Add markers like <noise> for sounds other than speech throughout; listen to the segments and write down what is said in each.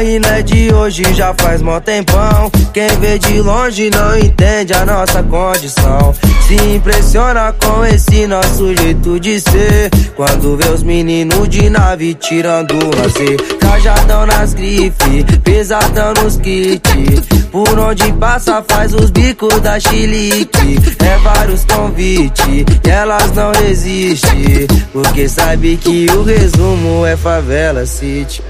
no corre, né? De hoje já faz mó tempão. Quem vê de longe não entende a nossa condição. Se impressiona com esse nosso jeito de ser. Quando vê os meninos de nave tirando lazer. Cajadão nas grifes, pesadão nos kits. Por onde passa faz os bicos da chilique. É vários convites, e elas não resistem. Porque sabe que o resumo é favela city.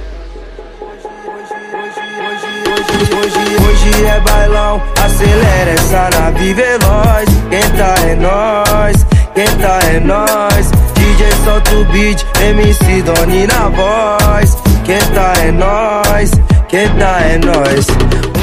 Hoje, hoje é bailão, acelera essa nave veloz. Quem tá é nós, quem tá é nós. DJ solta o beat, MC Doni na voz. Quem tá é nós, quem tá é nós.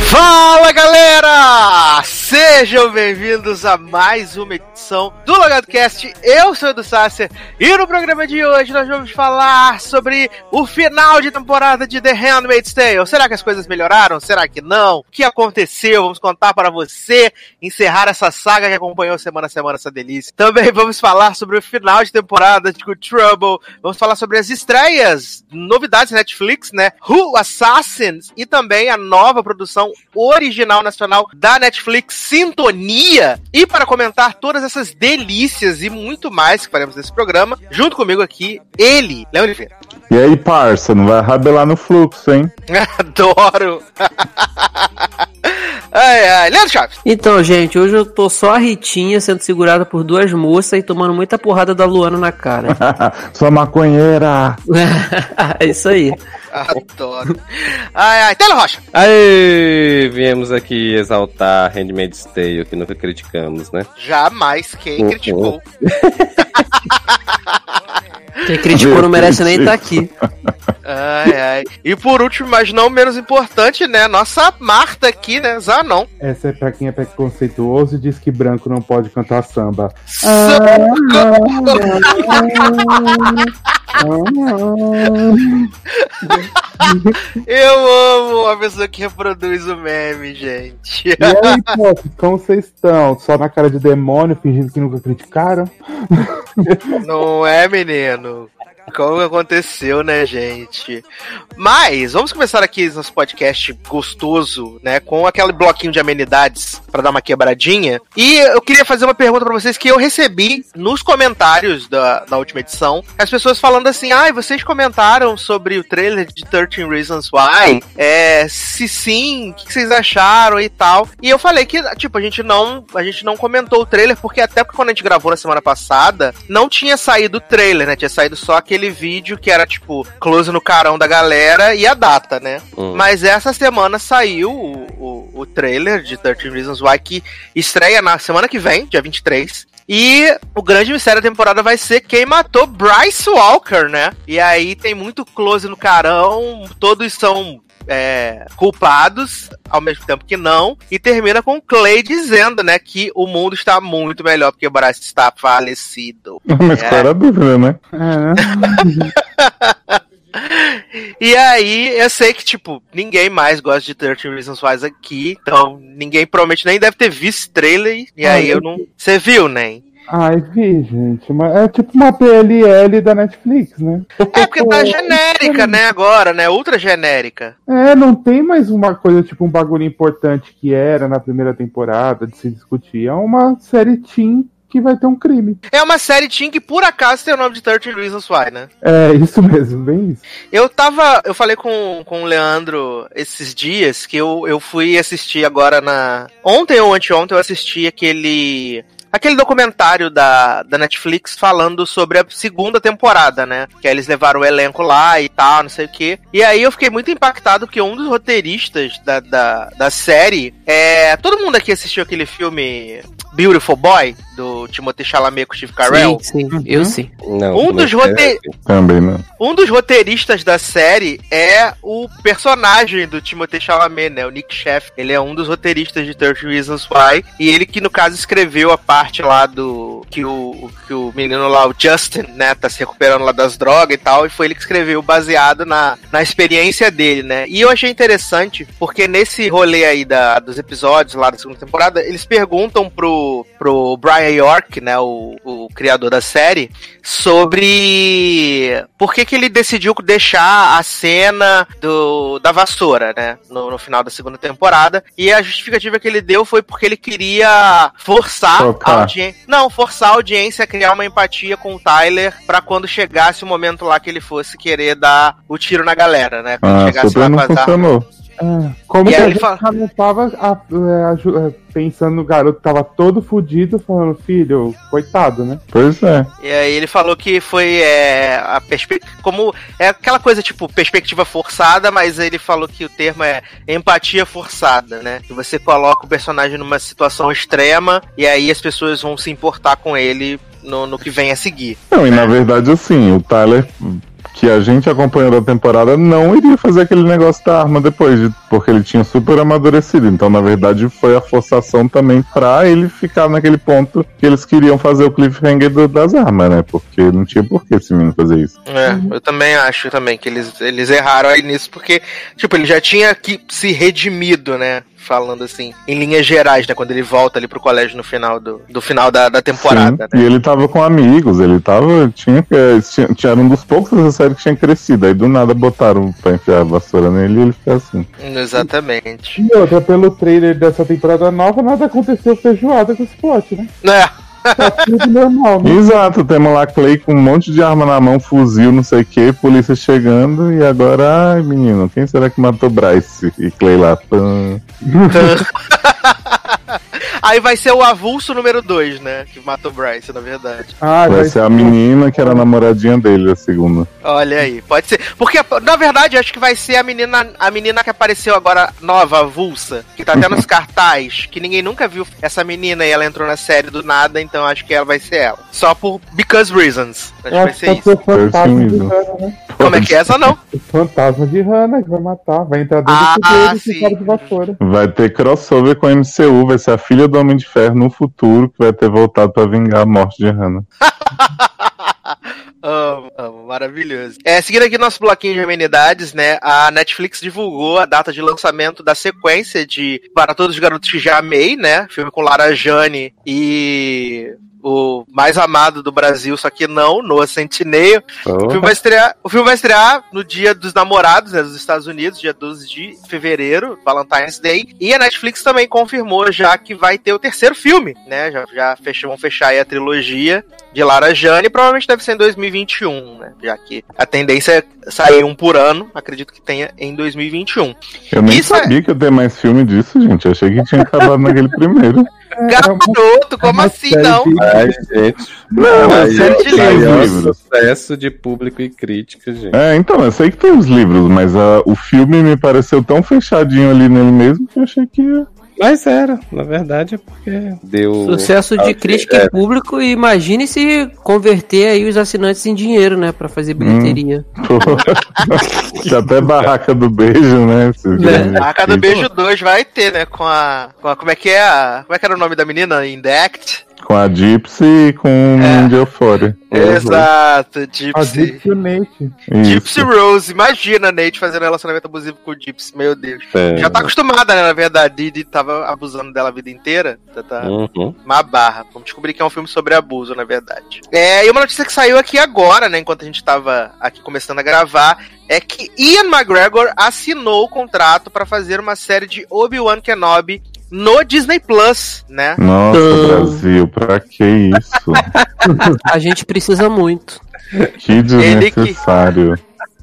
Fala galera! Sejam bem-vindos a mais uma edição do LogadoCast. Eu sou o Edu Sasser e no programa de hoje nós vamos falar sobre o final de temporada de The Handmaid's Tale. Será que as coisas melhoraram? Será que não? O que aconteceu? Vamos contar para você, encerrar essa saga que acompanhou semana a semana essa delícia. Também vamos falar sobre o final de temporada de Good Trouble. Vamos falar sobre as estreias, novidades Netflix, né? Who Assassins e também a nova produção original nacional da Netflix, Sintonia. E para comentar todas essas delícias e muito mais que faremos nesse programa, junto comigo aqui, ele, Léo Oliveira. E aí, parça, não vai rabelar no fluxo, hein? <laughs> Adoro! <laughs> ai, ai. Leandro Chaves. Então, gente, hoje eu tô só a Ritinha sendo segurada por duas moças e tomando muita porrada da Luana na cara. <laughs> Sua maconheira! é isso aí. Adoro. Ai, ai. Tela Rocha. Aê, viemos aqui exaltar Handmaid's Tale, que nunca criticamos, né? Jamais quem Uhum. criticou. <laughs> Quem criticou não merece nem estar aqui. Ai, ai. E por último, mas não menos importante, né? Nossa Marta aqui, né? Zanon. Essa é pra quem é preconceituoso e diz que branco não pode cantar samba. <laughs> <laughs> Eu amo a pessoa que reproduz o meme, gente. E aí, como vocês estão? Só na cara de demônio, fingindo que nunca criticaram? Não é, menino? Como aconteceu, né, gente? Mas, vamos começar aqui nosso podcast gostoso, né? Com aquele bloquinho de amenidades pra dar uma quebradinha. E eu queria fazer uma pergunta pra vocês que eu recebi nos comentários da, da última edição. As pessoas falando assim: ai, vocês comentaram sobre o trailer de 13 Reasons Why? É, se sim, o que vocês acharam e tal. E eu falei que, tipo, a gente não, a gente não comentou o trailer, porque até porque quando a gente gravou na semana passada, não tinha saído o trailer, né? Tinha saído só aquele vídeo que era, tipo, close no carão da galera e a data, né? Hum. Mas essa semana saiu o, o, o trailer de 13 Reasons Why, que estreia na semana que vem, dia 23. E o grande mistério da temporada vai ser quem matou Bryce Walker, né? E aí tem muito close no carão, todos são é, culpados, ao mesmo tempo que não, e termina com Clay dizendo, né, que o mundo está muito melhor porque Bryce está falecido. <laughs> Mas É. qual era a dúvida, né? <laughs> E aí, eu sei que, tipo, ninguém mais gosta de 13 Reasons Why aqui, então ninguém provavelmente nem deve ter visto trailer, e Ah, aí eu eu- não... Você viu, né? Ai, vi, gente. É tipo uma PLL da Netflix, né? É porque tá genérica, né, agora, né? Ultra genérica. É, não tem mais uma coisa, tipo um bagulho importante que era na primeira temporada de se discutir. É uma série teen que vai ter um crime. É uma série teen que por acaso tem o nome de 13 Reasons Why, né? É, isso mesmo, bem isso. Eu tava. Eu falei com, com o Leandro esses dias que eu, eu fui assistir agora na. Ontem ou anteontem eu assisti aquele. Aquele documentário da, da Netflix falando sobre a segunda temporada, né? Que aí eles levaram o elenco lá e tal, não sei o quê. E aí eu fiquei muito impactado porque um dos roteiristas da, da, da série é. Todo mundo aqui assistiu aquele filme Beautiful Boy, do Timothée Chalamet com o Steve Carell? Sim, sim, eu sim. Não, Um não dos é- rote- Também, né? Um dos roteiristas da série é o personagem do Timothée Chalamet, né? O Nick Chef. Ele é um dos roteiristas de 13 Reasons Why. E ele que, no caso, escreveu a parte lá do... que o, que o menino lá, o Justin, né, tá se recuperando lá das drogas e tal, e foi ele que escreveu baseado na, na experiência dele, né? E eu achei interessante, porque nesse rolê aí da, dos episódios lá da segunda temporada, eles perguntam pro, pro Brian York, né, o, o criador da série, sobre por que que ele decidiu deixar a cena do, da vassoura, né, no, no final da segunda temporada, e a justificativa que ele deu foi porque ele queria forçar Focar. a audiência. Não, forçar a audiência a criar uma empatia com o Tyler pra quando chegasse o momento lá que ele fosse querer dar o tiro na galera, né? Quando Ah, chegasse lá não as armas. Ah, como E que aí a ele gente fala- não tava a- é, aju- é, pensando no garoto que tava todo fudido, falando, filho, coitado, né? Pois é. E aí ele falou que foi é, a perspectiva. Como. É aquela coisa, tipo, perspectiva forçada, mas ele falou que o termo é empatia forçada, né? Que você coloca o personagem numa situação extrema e aí as pessoas vão se importar com ele no, no que vem a seguir. Não, e na verdade, assim, o Tyler, que a gente acompanhou da temporada, não iria fazer aquele negócio da arma depois, de- porque ele tinha super amadurecido. Então, na verdade, foi a forçação também pra ele ficar naquele ponto que eles queriam fazer o cliffhanger do- das armas, né? Porque não tinha por que esse menino fazer isso. É, eu também acho também que eles, eles erraram aí nisso, porque, tipo, ele já tinha que se redimido, né? Falando assim, em linhas gerais, né? Quando ele volta ali pro colégio no final do, do final da, da temporada, Sim, né? E ele tava com amigos, ele tava. Tinha, que- tinha, tinha um dos poucos dessa série que tinha crescido. Aí do nada botaram pra enfiar a vassoura nele e ele fica assim. Exatamente. E outra, pelo trailer dessa temporada nova, nada aconteceu feijoada com esse plot, né? É, Tá tudo normal, né? Exato, temos lá Clay com um monte de arma na mão, fuzil, não sei o que, polícia chegando, e agora, ai menino, quem será que matou Bryce? E Clay lá, pã. <laughs> Aí vai ser o avulso número 2, né? Que matou o Bryce, na verdade. Ah, Vai ser a menina que era a namoradinha dele, a segunda. Olha aí, pode ser. Porque, na verdade, acho que vai ser a menina, a menina que apareceu agora nova, avulsa, que tá até nos <laughs> cartaz, que ninguém nunca viu essa menina e ela entrou na série do nada, então acho que ela vai ser ela. Só por because reasons. Acho que Eu vai ser isso. né? Como é que é essa não? O fantasma de Hannah que vai matar, vai entrar dentro Ah, do dele sim. com cara de vassoura. Vai ter crossover com a MCU, vai ser a filha do Homem de Ferro no futuro, que vai ter voltado pra vingar a morte de Hannah. <laughs> Amo, amo, maravilhoso. É, seguindo aqui nosso bloquinho de amenidades, né? A Netflix divulgou a data de lançamento da sequência de Para Todos os Garotos que Já Amei, né? Filme com Lara Jane e o mais amado do Brasil, só que não, Noah Centineo. O filme, vai estrear, o filme vai estrear no dia dos namorados, né, dos Estados Unidos, dia 12 de fevereiro, Valentine's Day. E a Netflix também confirmou já que vai ter o terceiro filme, né? Já, já fechou, vão fechar aí a trilogia de Lara Jane, provavelmente deve ser em 2021, né? Já que a tendência é sair um por ano, acredito que tenha em 2021. Eu nem Isso é- sabia que ia ter mais filme disso, gente. Eu achei que tinha acabado naquele primeiro. <laughs> Garoto, como assim não? de- Ai, gente. Não, eu sei que tem é um os livros. sucesso de público e crítica, gente. É, então, eu sei que tem os livros, mas ah, o filme me pareceu tão fechadinho ali nele mesmo que eu achei que ia. Mas era, na verdade é porque deu. Sucesso de Ah, crítica é. e público, e imagine se converter aí os assinantes em dinheiro, né? Pra fazer bilheteria. Pô, <laughs> Tinha até barraca do beijo, né? Vocês viram A cada isso? beijo 2 vai ter, né? Com a, com a. Como é que é? A, como é que era o nome da menina? Indact? Com a Gypsy e com o É. de Euphoria. Exato, A Gypsy. Gypsy Nate. Gypsy Rose, imagina a Nate fazendo relacionamento abusivo com o Gypsy, meu Deus. É. Já tá acostumada, né, na verdade, Didi tava abusando dela a vida inteira, tá, tá Uhum. uma barra. Vamos descobrir que é um filme sobre abuso, na verdade. É, e uma notícia que saiu aqui agora, né, enquanto a gente tava aqui começando a gravar, é que Ian McGregor assinou o contrato pra fazer uma série de Obi-Wan Kenobi no Disney Plus, né? Nossa, Então- Brasil, pra que isso? <laughs> A gente precisa muito. Que Ele que- desnecessário.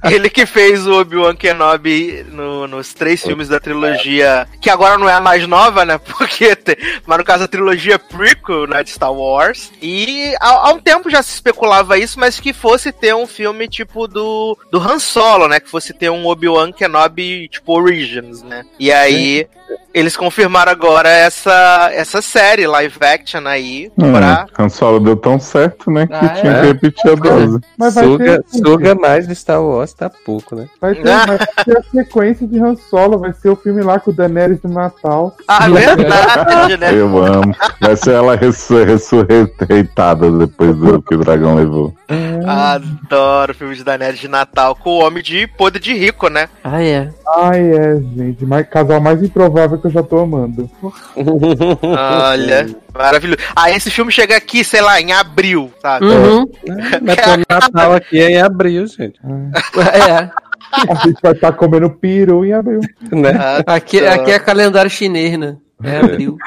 Ele que fez o Obi-Wan Kenobi no- nos três filmes da trilogia, que agora não é a mais nova, né? <laughs> Porque, tem- mas no caso a trilogia prequel, né, de Star Wars. E há, há um tempo já se especulava isso, mas que fosse ter um filme tipo do, do Han Solo, né? Que fosse ter um Obi-Wan Kenobi tipo Origins, né? E aí eles confirmaram agora essa, essa série live action aí pra... Hum, Han Solo deu tão certo, né? Que Ah, tinha é? que repetir a dose. Mas vai Suga, ter. suga mais de Star Wars tá pouco, né? Vai ter, vai <laughs> ter a sequência de Han Solo, vai ser o filme lá com o Daenerys no Natal. Ah, <laughs> verdade, né? Eu amo. Vai ser ela ressu ressurreitada depois do que o dragão levou. Adoro o filme de Daenerys de Natal com o homem de podre de rico, né? Ah, é. Ai, é, gente. Mais, casal mais improvável que eu já tô amando. Olha, <laughs> maravilhoso. Ah, esse filme chega aqui, sei lá, em abril, sabe? Uhum. Mas o Natal aqui é em abril, gente. É. <laughs> A gente vai estar comendo peru em abril. Né? Aqui, aqui é calendário chinês, né? É abril.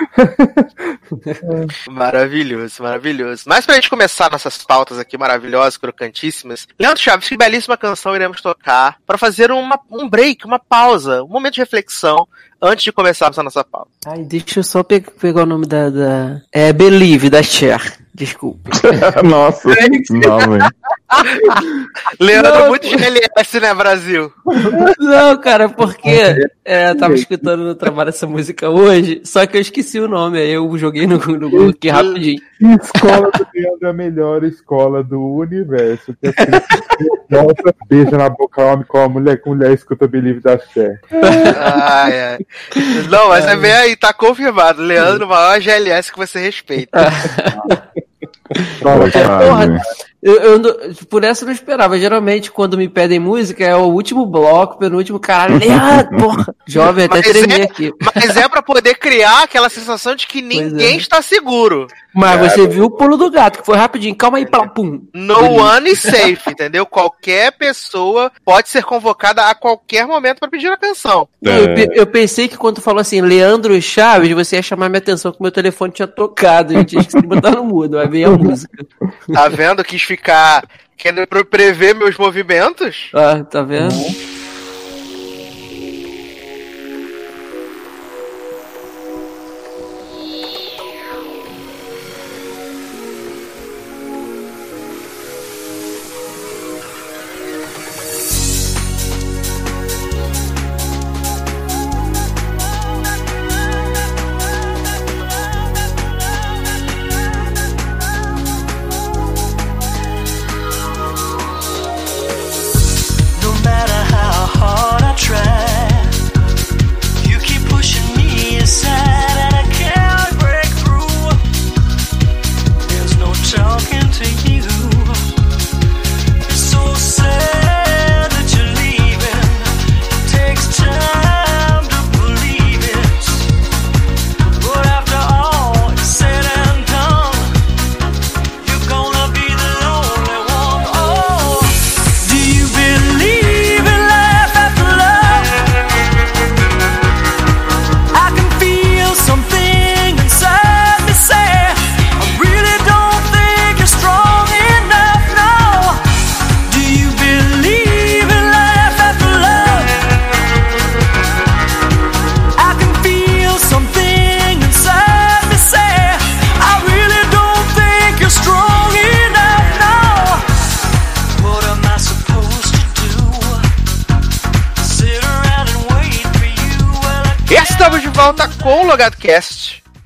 <laughs> Maravilhoso, maravilhoso. Mas pra gente começar nossas pautas aqui maravilhosas, crocantíssimas, Leandro Chaves, que belíssima canção iremos tocar para fazer uma, um break, uma pausa, um momento de reflexão antes de começarmos a nossa pauta. Ai, deixa eu só pe pegar o nome da, da. É Believe, da Cher. Desculpa. <laughs> Nossa, não, velho. <laughs> Leandro, Não, muito GLS, né, Brasil? Não, cara, porque <laughs> é, eu tava escutando no trabalho essa música hoje, só que eu esqueci o nome, aí eu joguei no, no Google aqui rapidinho. Escola do Leandro é a melhor escola do universo. Que é Volta, beija na boca homem com a mulher, com mulher escuta Believe da ai. Não, mas é bem aí, tá confirmado. Leandro, o maior GLS que você respeita. Pô, porra. cara. Eu, eu por essa eu não esperava. Geralmente, quando me pedem música, é o último bloco, penúltimo, caralho. Leandro, <laughs> porra. Jovem, até tremei é- aqui. Mas é pra poder criar aquela sensação de que ninguém é. está seguro. Mas você viu o pulo do gato, que foi rapidinho. Calma aí, pá, pum. No one is safe, entendeu? Qualquer pessoa pode ser convocada a qualquer momento pra pedir a canção. Não, Eu, eu pensei que quando tu falou assim, Leandro Chaves, você ia chamar minha atenção que meu telefone tinha tocado. Eu tinha esquecido de botar no mudo. Aí veio a música. Tá vendo? Quis ficar querendo pre- prever meus movimentos. Ah, tá vendo?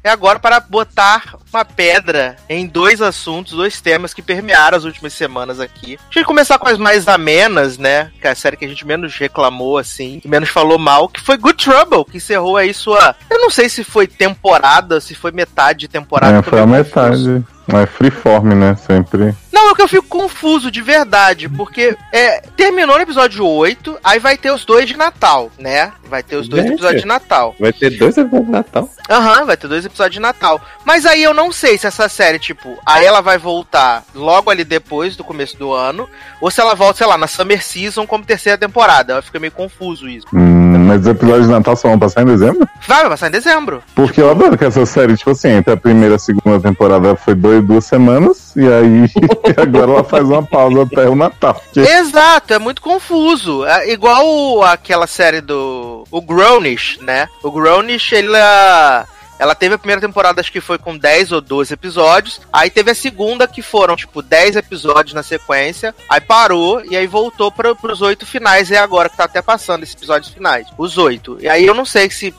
É agora para botar uma pedra em dois assuntos, dois temas que permearam as últimas semanas aqui. A gente começar com as mais amenas, né? Que é a série que a gente menos reclamou, assim, menos falou mal, que foi Good Trouble, que encerrou aí sua. Eu não sei se foi temporada, se foi metade de temporada. É, foi a confuso. Mas freeform, né? Sempre. Não, é que eu fico confuso de verdade, porque é, terminou no episódio 8, aí vai ter os dois de Natal, né? Vai ter os dois Gente. episódios de Natal. Vai ter dois episódios de Natal. Aham, vai ter dois episódios de Natal. Mas aí eu não sei se essa série, tipo, aí ela vai voltar logo ali depois do começo do ano, ou se ela volta, sei lá, na Summer Season como terceira temporada. Eu fico meio confuso isso. Hum, mas os episódios de Natal só vão passar em dezembro? Vai, vai passar em dezembro. Porque eu adoro que essa série, tipo assim, entre a primeira e a segunda temporada foi dois, duas semanas, e aí <laughs> agora ela faz uma pausa até o Natal. Porque Exato, é muito confuso. É igual aquela série do. O Grownish, né? O Grownish, ele. é- Ela teve a primeira temporada, acho que foi com 10 ou 12 episódios. Aí teve a segunda, que foram, tipo, 10 episódios na sequência. Aí parou e aí voltou para pros oito finais. É agora que tá até passando esses episódios finais. Os oito. E aí eu não sei se,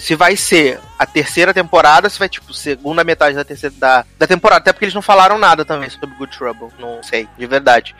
se vai ser a terceira temporada, se vai, tipo, segunda metade da terceira da, da temporada. Até porque eles não falaram nada também sobre Good Trouble. Não sei, de verdade.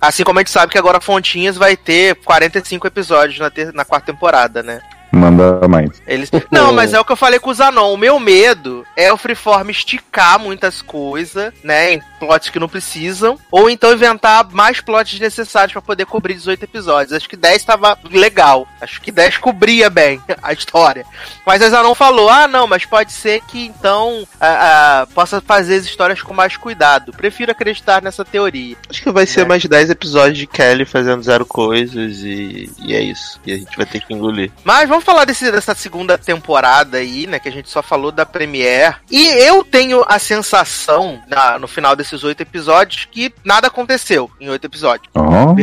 Assim como a gente sabe que agora Fontinhas vai ter 45 episódios na, ter- na quarta temporada, né? Manda mais. Eles... Não, mas é o que eu falei com o Zanon. O meu medo é o Freeform esticar muitas coisas, né? Em plots que não precisam. Ou então inventar mais plots necessários pra poder cobrir 18 episódios. Acho que 10 tava legal. Acho que 10 cobria bem <laughs> a história. Mas a Zanon falou: ah, não, mas pode ser que então a- a- possa fazer as histórias com mais cuidado. Prefiro acreditar nessa teoria. Acho que vai ser É. mais 10 episódios de Kelly fazendo zero coisas e, e é isso. E a gente vai ter que engolir. Mas vamos falar desse- dessa segunda temporada aí, né? Que a gente só falou da Premiere. E eu tenho a sensação, na- no final desses oito episódios, que nada aconteceu em oito episódios. Oh,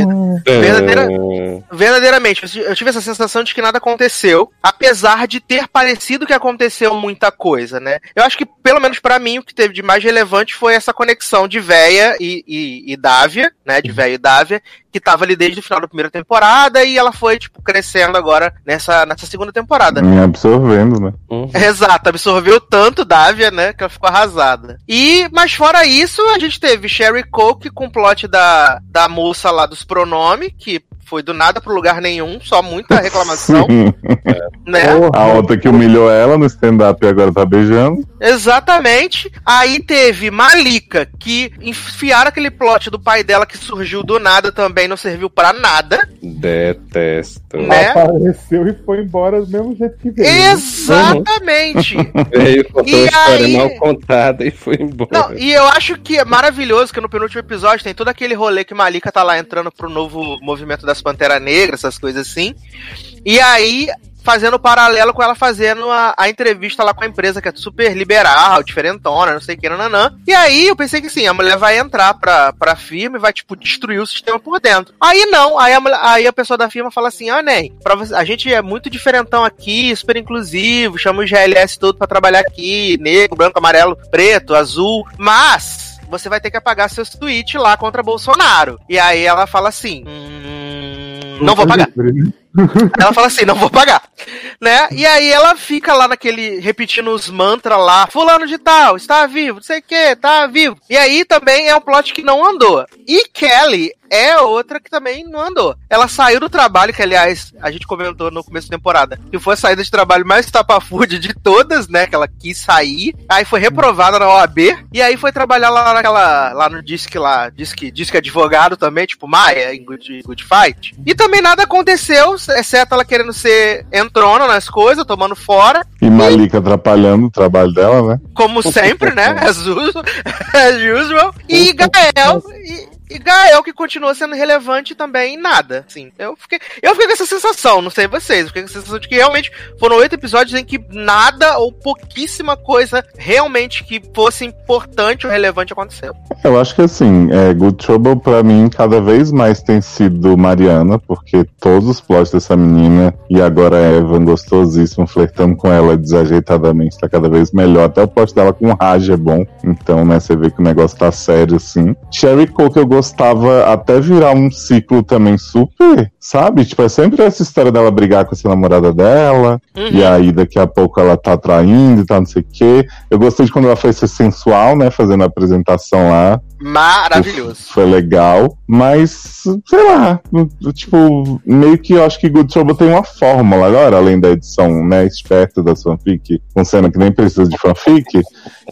Verdadeira- É, Verdadeiramente, eu ti- eu tive essa sensação de que nada aconteceu, apesar de ter parecido que aconteceu muita coisa, né? Eu acho que, pelo menos pra mim, o que teve de mais relevante foi essa conexão de Véia e, e, e Dávia, né? De Véia e Dávia, que tava ali desde o final da primeira temporada e ela foi, tipo, crescendo agora nessa, nessa segunda temporada. me absorvendo, né? uhum. <laughs> Exato, absorveu tanto Dávia, né, que ela ficou arrasada. E, mas fora isso, a gente teve Sherry Coke com o plot da, da moça lá dos pronomes, que foi do nada pro lugar nenhum, só muita reclamação, <laughs> né? A outra que humilhou ela no stand-up e agora tá beijando. Exatamente. Aí teve Malika, que enfiaram aquele plot do pai dela que surgiu do nada também, não serviu pra nada. Detesto. Né? Apareceu e foi embora do mesmo jeito que veio. Exatamente. <laughs> Veio, contou E a história aí- mal contada e foi embora. Não, e eu acho que é maravilhoso que no penúltimo episódio tem todo aquele rolê que Malika tá lá entrando pro novo movimento Pantera Negra, essas coisas assim. E aí, fazendo paralelo com ela fazendo a, a entrevista lá com a empresa, que é super liberal, diferentona, não sei o que, nananã. E aí eu pensei que sim, a mulher vai entrar pra, pra firma e vai, tipo, destruir o sistema por dentro. Aí não, aí a, mulher- aí a pessoa da firma fala assim, ah, pra você- a gente é muito diferentão aqui, super inclusivo, chama os GLS todo pra trabalhar aqui, negro, branco, amarelo, preto, azul, mas você vai ter que apagar seus tweets lá contra Bolsonaro. E aí ela fala assim, hum, não vou pagar. <laughs> Ela fala assim, não vou pagar. Né? E aí ela fica lá naquele, repetindo os mantras lá, fulano de tal, está vivo, não sei o que, tá vivo. E aí também é um plot que não andou. E Kelly é outra que também não andou. Ela saiu do trabalho, que aliás, a gente comentou no começo da temporada, que foi a saída de trabalho mais tapafúrdia de todas, né? Que ela quis sair. Aí foi reprovada na OAB. E aí foi trabalhar lá naquela, lá no Disque lá, Disque, Disque Advogado também, tipo Maia, em Good, Good Fight. E também nada aconteceu, exceto ela querendo ser entrona nas coisas, tomando fora. E Malika atrapalhando o trabalho dela, né? Como <laughs> sempre, né? As usual. <laughs> As usual. E Gael. E, e Gael que continua sendo relevante também em nada. Assim, eu fiquei, eu fiquei com essa sensação, não sei vocês, eu fiquei com essa sensação de que realmente foram oito episódios em que nada ou pouquíssima coisa realmente que fosse importante ou relevante aconteceu. Eu acho que assim, é, Good Trouble pra mim cada vez mais tem sido Mariana, porque todos os plots dessa menina e agora Evan gostosíssimo, flertando com ela desajeitadamente, tá cada vez melhor. Até o plot dela com Raj é bom. Então, né, você vê que o negócio tá sério assim. Sherry Coke eu gostava até virar um ciclo também super, sabe? Tipo, é sempre essa história dela brigar com essa namorada dela. Uhum. E aí, daqui a pouco ela tá traindo e tá não sei o quê. Eu gostei de quando ela foi ser sensual, né? Fazendo a apresentação lá. Maravilhoso. Foi legal. Mas, sei lá, tipo, meio que eu acho que Good Trouble tem uma fórmula agora, além da edição, né, esperta da fanfic, com cena que nem precisa de fanfic.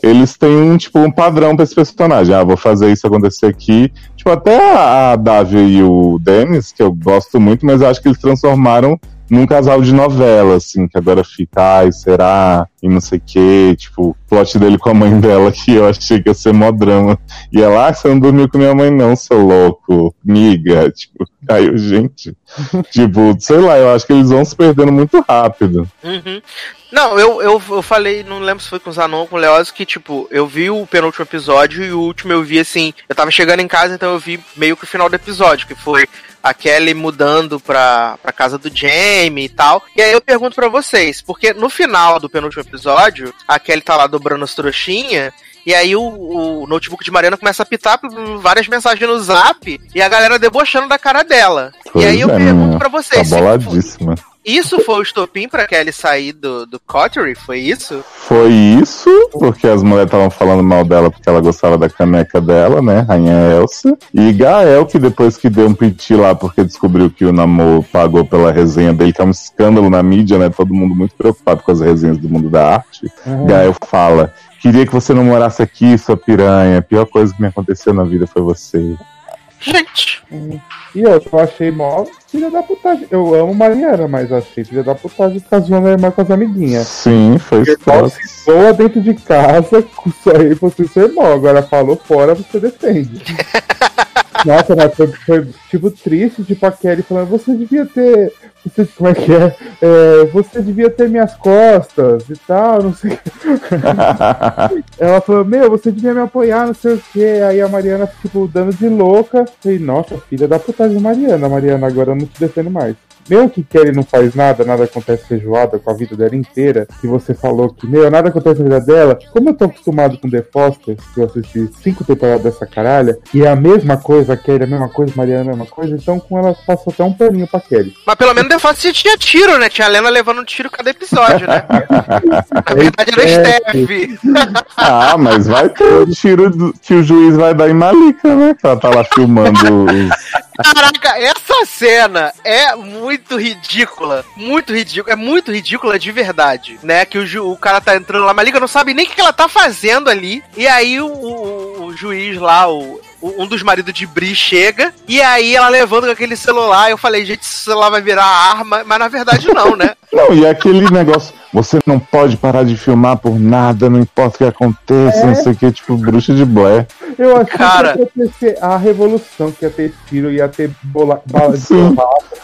Eles têm tipo, um padrão pra esse personagem. Ah, vou fazer isso acontecer aqui. Tipo, até a, Davia e o Dennis, que eu gosto muito, mas eu acho que eles transformaram num casal de novela, assim, que agora fica, ai, será? E não sei o que, tipo, o plot dele com a mãe dela, que eu achei que ia ser mó drama. E ela, ah, você não dormiu com minha mãe não, seu louco, miga, tipo, caiu, gente. <laughs> tipo, sei lá, eu acho que eles vão se perdendo muito rápido. Uhum. Não, eu, eu, eu falei, não lembro se foi com o Zanon ou com o Leoz, que, tipo, eu vi o penúltimo episódio e o último eu vi assim. Eu tava chegando em casa, então eu vi meio que o final do episódio, que foi a Kelly mudando pra, pra casa do Jamie e tal. E aí eu pergunto pra vocês, porque no final do penúltimo episódio, a Kelly tá lá dobrando as trouxinhas. E aí o, o notebook de Mariana começa a pitar várias mensagens no zap e a galera debochando da cara dela. e aí eu Pois é, pergunto menina. pra Tá vocês, se boladíssima. Isso foi o estopim pra Kelly sair do, do Coterie? Foi isso? Foi isso, porque as mulheres estavam falando mal dela porque ela gostava da caneca dela, né? Rainha Elsa. E Gael, que depois que deu um piti lá porque descobriu que o Namor pagou pela resenha dele, que é um escândalo na mídia, né? Todo mundo muito preocupado com as resenhas do mundo da arte. Gael fala: Queria que você não morasse aqui, sua piranha. A pior coisa que me aconteceu na vida foi você. Gente, E eu, eu achei mó filha da putagem. Eu amo Mariana, mas achei filha da putagem ficar zoando a irmã com as amiguinhas. Sim, foi se zoa dentro de casa, <laughs> isso aí você seu irmão. Agora falou fora, você defende. <laughs> Nossa, mas foi, foi, tipo triste, tipo a Kelly falando, você devia ter. Você, como é que é? É, Você devia ter minhas costas e tal, não sei o que. <laughs> Ela falou, meu, você devia me apoiar, não sei o que. Aí a Mariana, tipo, dando de louca. Falei, nossa, filha da putagem Mariana, Mariana, agora eu não te defendo mais. Mesmo que Kelly não faz nada, nada acontece feijoada com a vida dela inteira, e você falou que, meu, nada acontece na vida dela, como eu tô acostumado com The Foster, que eu assisti cinco temporadas dessa caralha, e é a mesma coisa, a Kelly é a mesma coisa, Mariana é a mesma coisa, então com ela passou até um paninho pra Kelly. mas pelo menos The Foster tinha tiro, né? Tinha a Lena levando um tiro cada episódio, né? <laughs> Na verdade era É, Steph. Ah, mas vai ter o tiro do- que o juiz vai dar em Malika, né? Que ela tá lá filmando os. Caraca, essa cena é muito ridícula. Muito ridícula. É muito ridícula de verdade. Né? Que o, o cara tá entrando lá, mas liga não sabe nem o que que ela tá fazendo ali. E aí o, o- o juiz lá, o. Um dos maridos de Bri chega e aí ela levanta com aquele celular. Eu falei, gente, esse celular vai virar arma, mas na verdade não, né? <laughs> Não, e aquele negócio, você não pode parar de filmar por nada, não importa o que aconteça, não sei o que, tipo, bruxa de Blair. Eu achei Cara. que ia acontecer a revolução, que ia ter tiro, ia ter bola, bala de.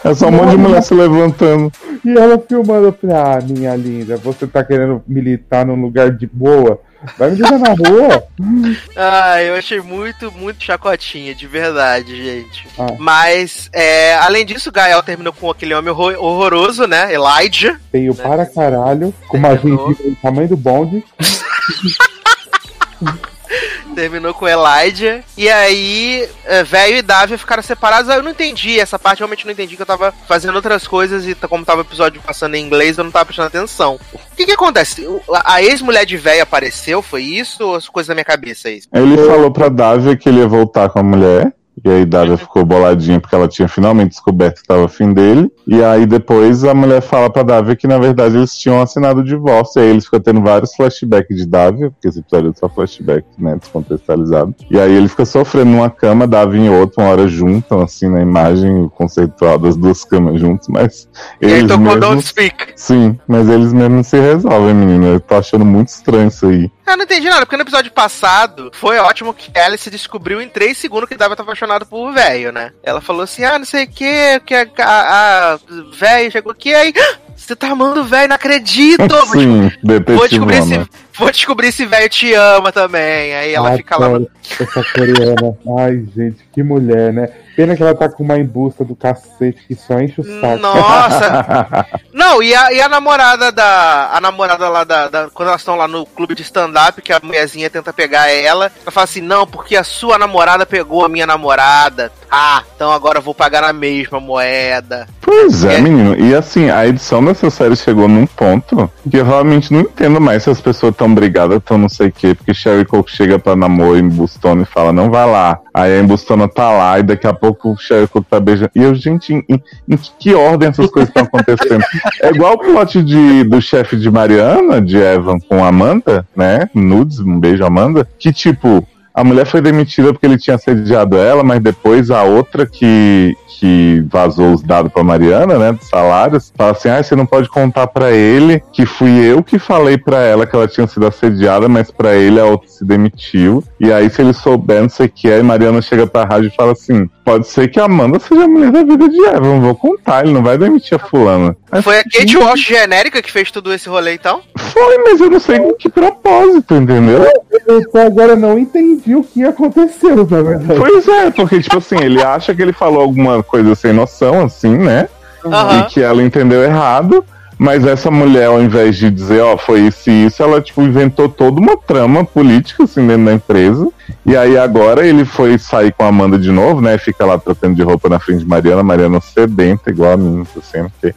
É só um monte de mulher se levantando. E ela filmando, eu falei, ah, minha linda, você tá querendo militar num lugar de boa? Vai me deixar na rua? <laughs> Ah, eu achei muito, muito chacotinha, de verdade, gente. Ah. Mas, é, além disso, Gael terminou com aquele homem horror- horroroso, né? Elijah. Feio para caralho, com uma gengiva do tamanho do bonde. <laughs> <laughs> Terminou com Elijah. E aí, é, velho e Davia ficaram separados. Aí eu não entendi essa parte, realmente não entendi que eu tava fazendo outras coisas e tá- como tava o episódio passando em inglês, eu não tava prestando atenção. O que que acontece? A ex-mulher de velho apareceu, foi isso? Ou as coisas da minha cabeça é isso? Ele falou pra Davia que ele ia voltar com a mulher. E aí Davia ficou boladinha porque ela tinha finalmente descoberto que tava afim dele. E aí depois a mulher fala pra Davia que na verdade eles tinham assinado o divórcio. E aí eles ficam tendo vários flashbacks de Davia, porque esse episódio é só flashback, né? Descontextualizado. E aí ele fica sofrendo numa cama, Davia em outra, uma hora juntam, assim, na imagem conceitual das duas camas juntas, mas e aí eles tocou mesmos... Don't Speak. Sim, mas eles mesmos se resolvem, menina. Eu tô achando muito estranho isso aí. Eu não entendi nada, porque no episódio passado foi ótimo que Alice descobriu em 3 segundos que Davia tava apaixonado por velho, né? Ela falou assim: ah, não sei o que, que a, a, a velho chegou aqui, aí. "Ah, Você tá amando o velho, não acredito! Vou <laughs> Sim, Vou descobrir detetivona. se, vou descobrir se velho te ama também. Aí ela fica lá. Essa coreana. Ai, gente, que mulher, né? Pena que ela tá com uma embusta do cacete que só enche o saco. Nossa! <laughs> Não, e a, e a namorada da. A namorada lá da. da- quando elas estão lá no clube de stand-up, que a mulherzinha tenta pegar ela, ela fala assim: não, porque a sua namorada pegou a minha namorada. Ah, então agora eu vou pagar na mesma moeda. Pois é, É. menino. E assim, a edição dessa série chegou num ponto que eu realmente não entendo mais se as pessoas estão brigadas, tão não sei o quê. Porque Sherry Coke chega pra namoro em Bustona e fala, não vai lá. Aí a Embustona tá lá e daqui a pouco o Sherry Coke tá beijando. E eu, gente, em, em- em que ordem essas coisas estão acontecendo? é igual o plot de, do chefe de Mariana, de Evan com Amanda, né? Nudes, um beijo, Amanda. Que tipo. A mulher foi demitida porque ele tinha assediado ela, mas depois a outra que, que vazou os dados pra Mariana, né, dos salários, fala assim: ah, você não pode contar pra ele que fui eu que falei pra ela que ela tinha sido assediada, mas pra ele a outra se demitiu. E aí, se ele souber, não sei o que é, e Mariana chega pra rádio e fala assim: pode ser que a Amanda seja a mulher da vida de Evan, vou contar, ele não vai demitir a fulana. Aí Foi a Kate Walsh genérica que fez tudo esse rolê, então? Foi, mas eu não sei com que propósito, entendeu? Eu até agora não entendi o que aconteceu, na verdade. Pois é, porque, tipo assim, ele acha que ele falou alguma coisa sem noção, assim, né? Aham. E que ela entendeu errado. Mas essa mulher, ao invés de dizer, ó, foi isso e isso, ela, tipo, inventou toda uma trama política, assim, dentro da empresa. E aí agora ele foi sair com a Amanda de novo, né? Fica lá trocando de roupa na frente de Mariana, Mariana sedenta, igual a mim, tô sendo que.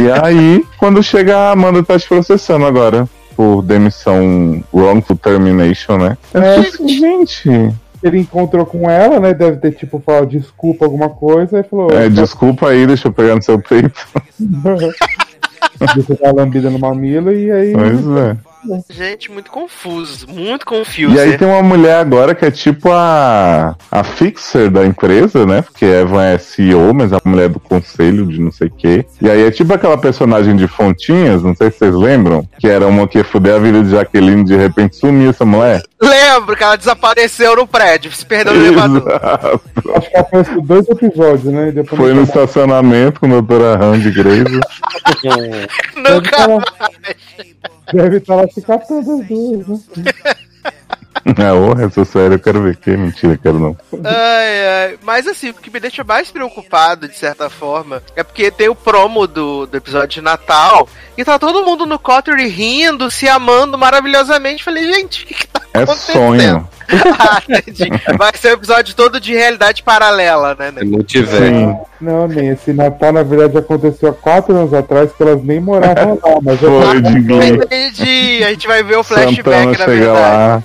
E aí, quando chega a Amanda tá te processando agora. Por demissão wrongful termination, né? É. Fico, gente. Ele encontrou com ela, né? Deve ter, tipo, falado desculpa alguma coisa, e falou. É, desculpa aí, deixa eu pegar no seu peito. <laughs> Deixa eu dar lambida no mamilo e aí. Pois é. Gente, muito confuso, muito E confuso. aí tem uma mulher agora que é tipo a, a fixer da empresa, né? Porque Evan é CEO, mas a mulher é do conselho de não sei o quê. E aí é tipo aquela personagem de Fontinhas, não sei se vocês lembram, que era uma que ia fuder a vida de Jaqueline de repente sumiu essa mulher. Lembro que ela desapareceu no prédio, se perdeu no elevador. Exato. Acho que apareceu dois episódios, né? E depois Foi no estacionamento com a doutora Randy Grace. <laughs> Nunca Deve estar lá se catando as duas, né? <laughs> Ah, porra, essa série eu quero ver que mentira, quero não. Ai, ai. Mas assim, o que me deixa mais preocupado, de certa forma, é porque tem o promo do, do episódio de Natal e tá todo mundo no Cottery rindo, se amando maravilhosamente. Falei, gente, o que, que É sonho. <laughs> Ah, entendi. Vai ser um episódio todo de realidade paralela, né? É multiverso. Sim. Não, nem esse Natal, na verdade, aconteceu há quatro anos atrás, que elas nem moravam lá, mas eu Foi. Entendi. A gente vai ver o Santana flashback, na chega verdade. lá.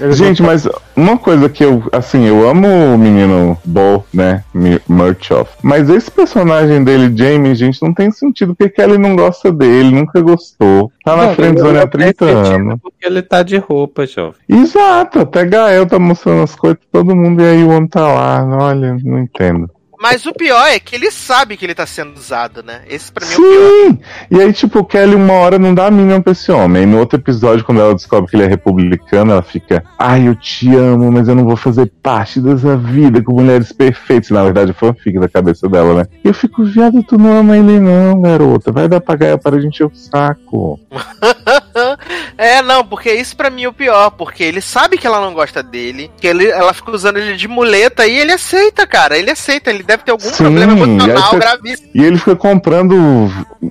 É, Gente, mas uma coisa que eu, assim, eu amo o menino Bo, né, Murchoff, mas esse personagem dele, Jamie, gente, não tem sentido, porque Kelly não gosta dele, nunca gostou. Tá na Não, friendzone há não tem 30 sentido, anos. Porque ele tá de roupa, jovem. Exato, até Gael tá mostrando as coisas pra todo mundo e aí o homem tá lá, olha, não entendo. Mas o pior é que ele sabe que ele tá sendo usado, né? Esse pra mim é o pior. Sim! E aí, tipo, Kelly uma hora não dá a mínima pra esse homem. Aí no outro episódio, quando ela descobre que ele é republicano, ela fica, ai, eu te amo, mas eu não vou fazer parte dessa vida com mulheres perfeitas. Na verdade, foi fanfic da cabeça dela, né? E eu fico, viado, tu não ama ele não, garota. Vai dar pra Gaia para a gente o saco. <laughs> É, não, porque isso pra mim é o pior, porque ele sabe que ela não gosta dele, que ele, ela fica usando ele de muleta e ele aceita, cara. Ele aceita, ele deve ter algum Sim, problema emocional você- gravíssimo. E ele fica comprando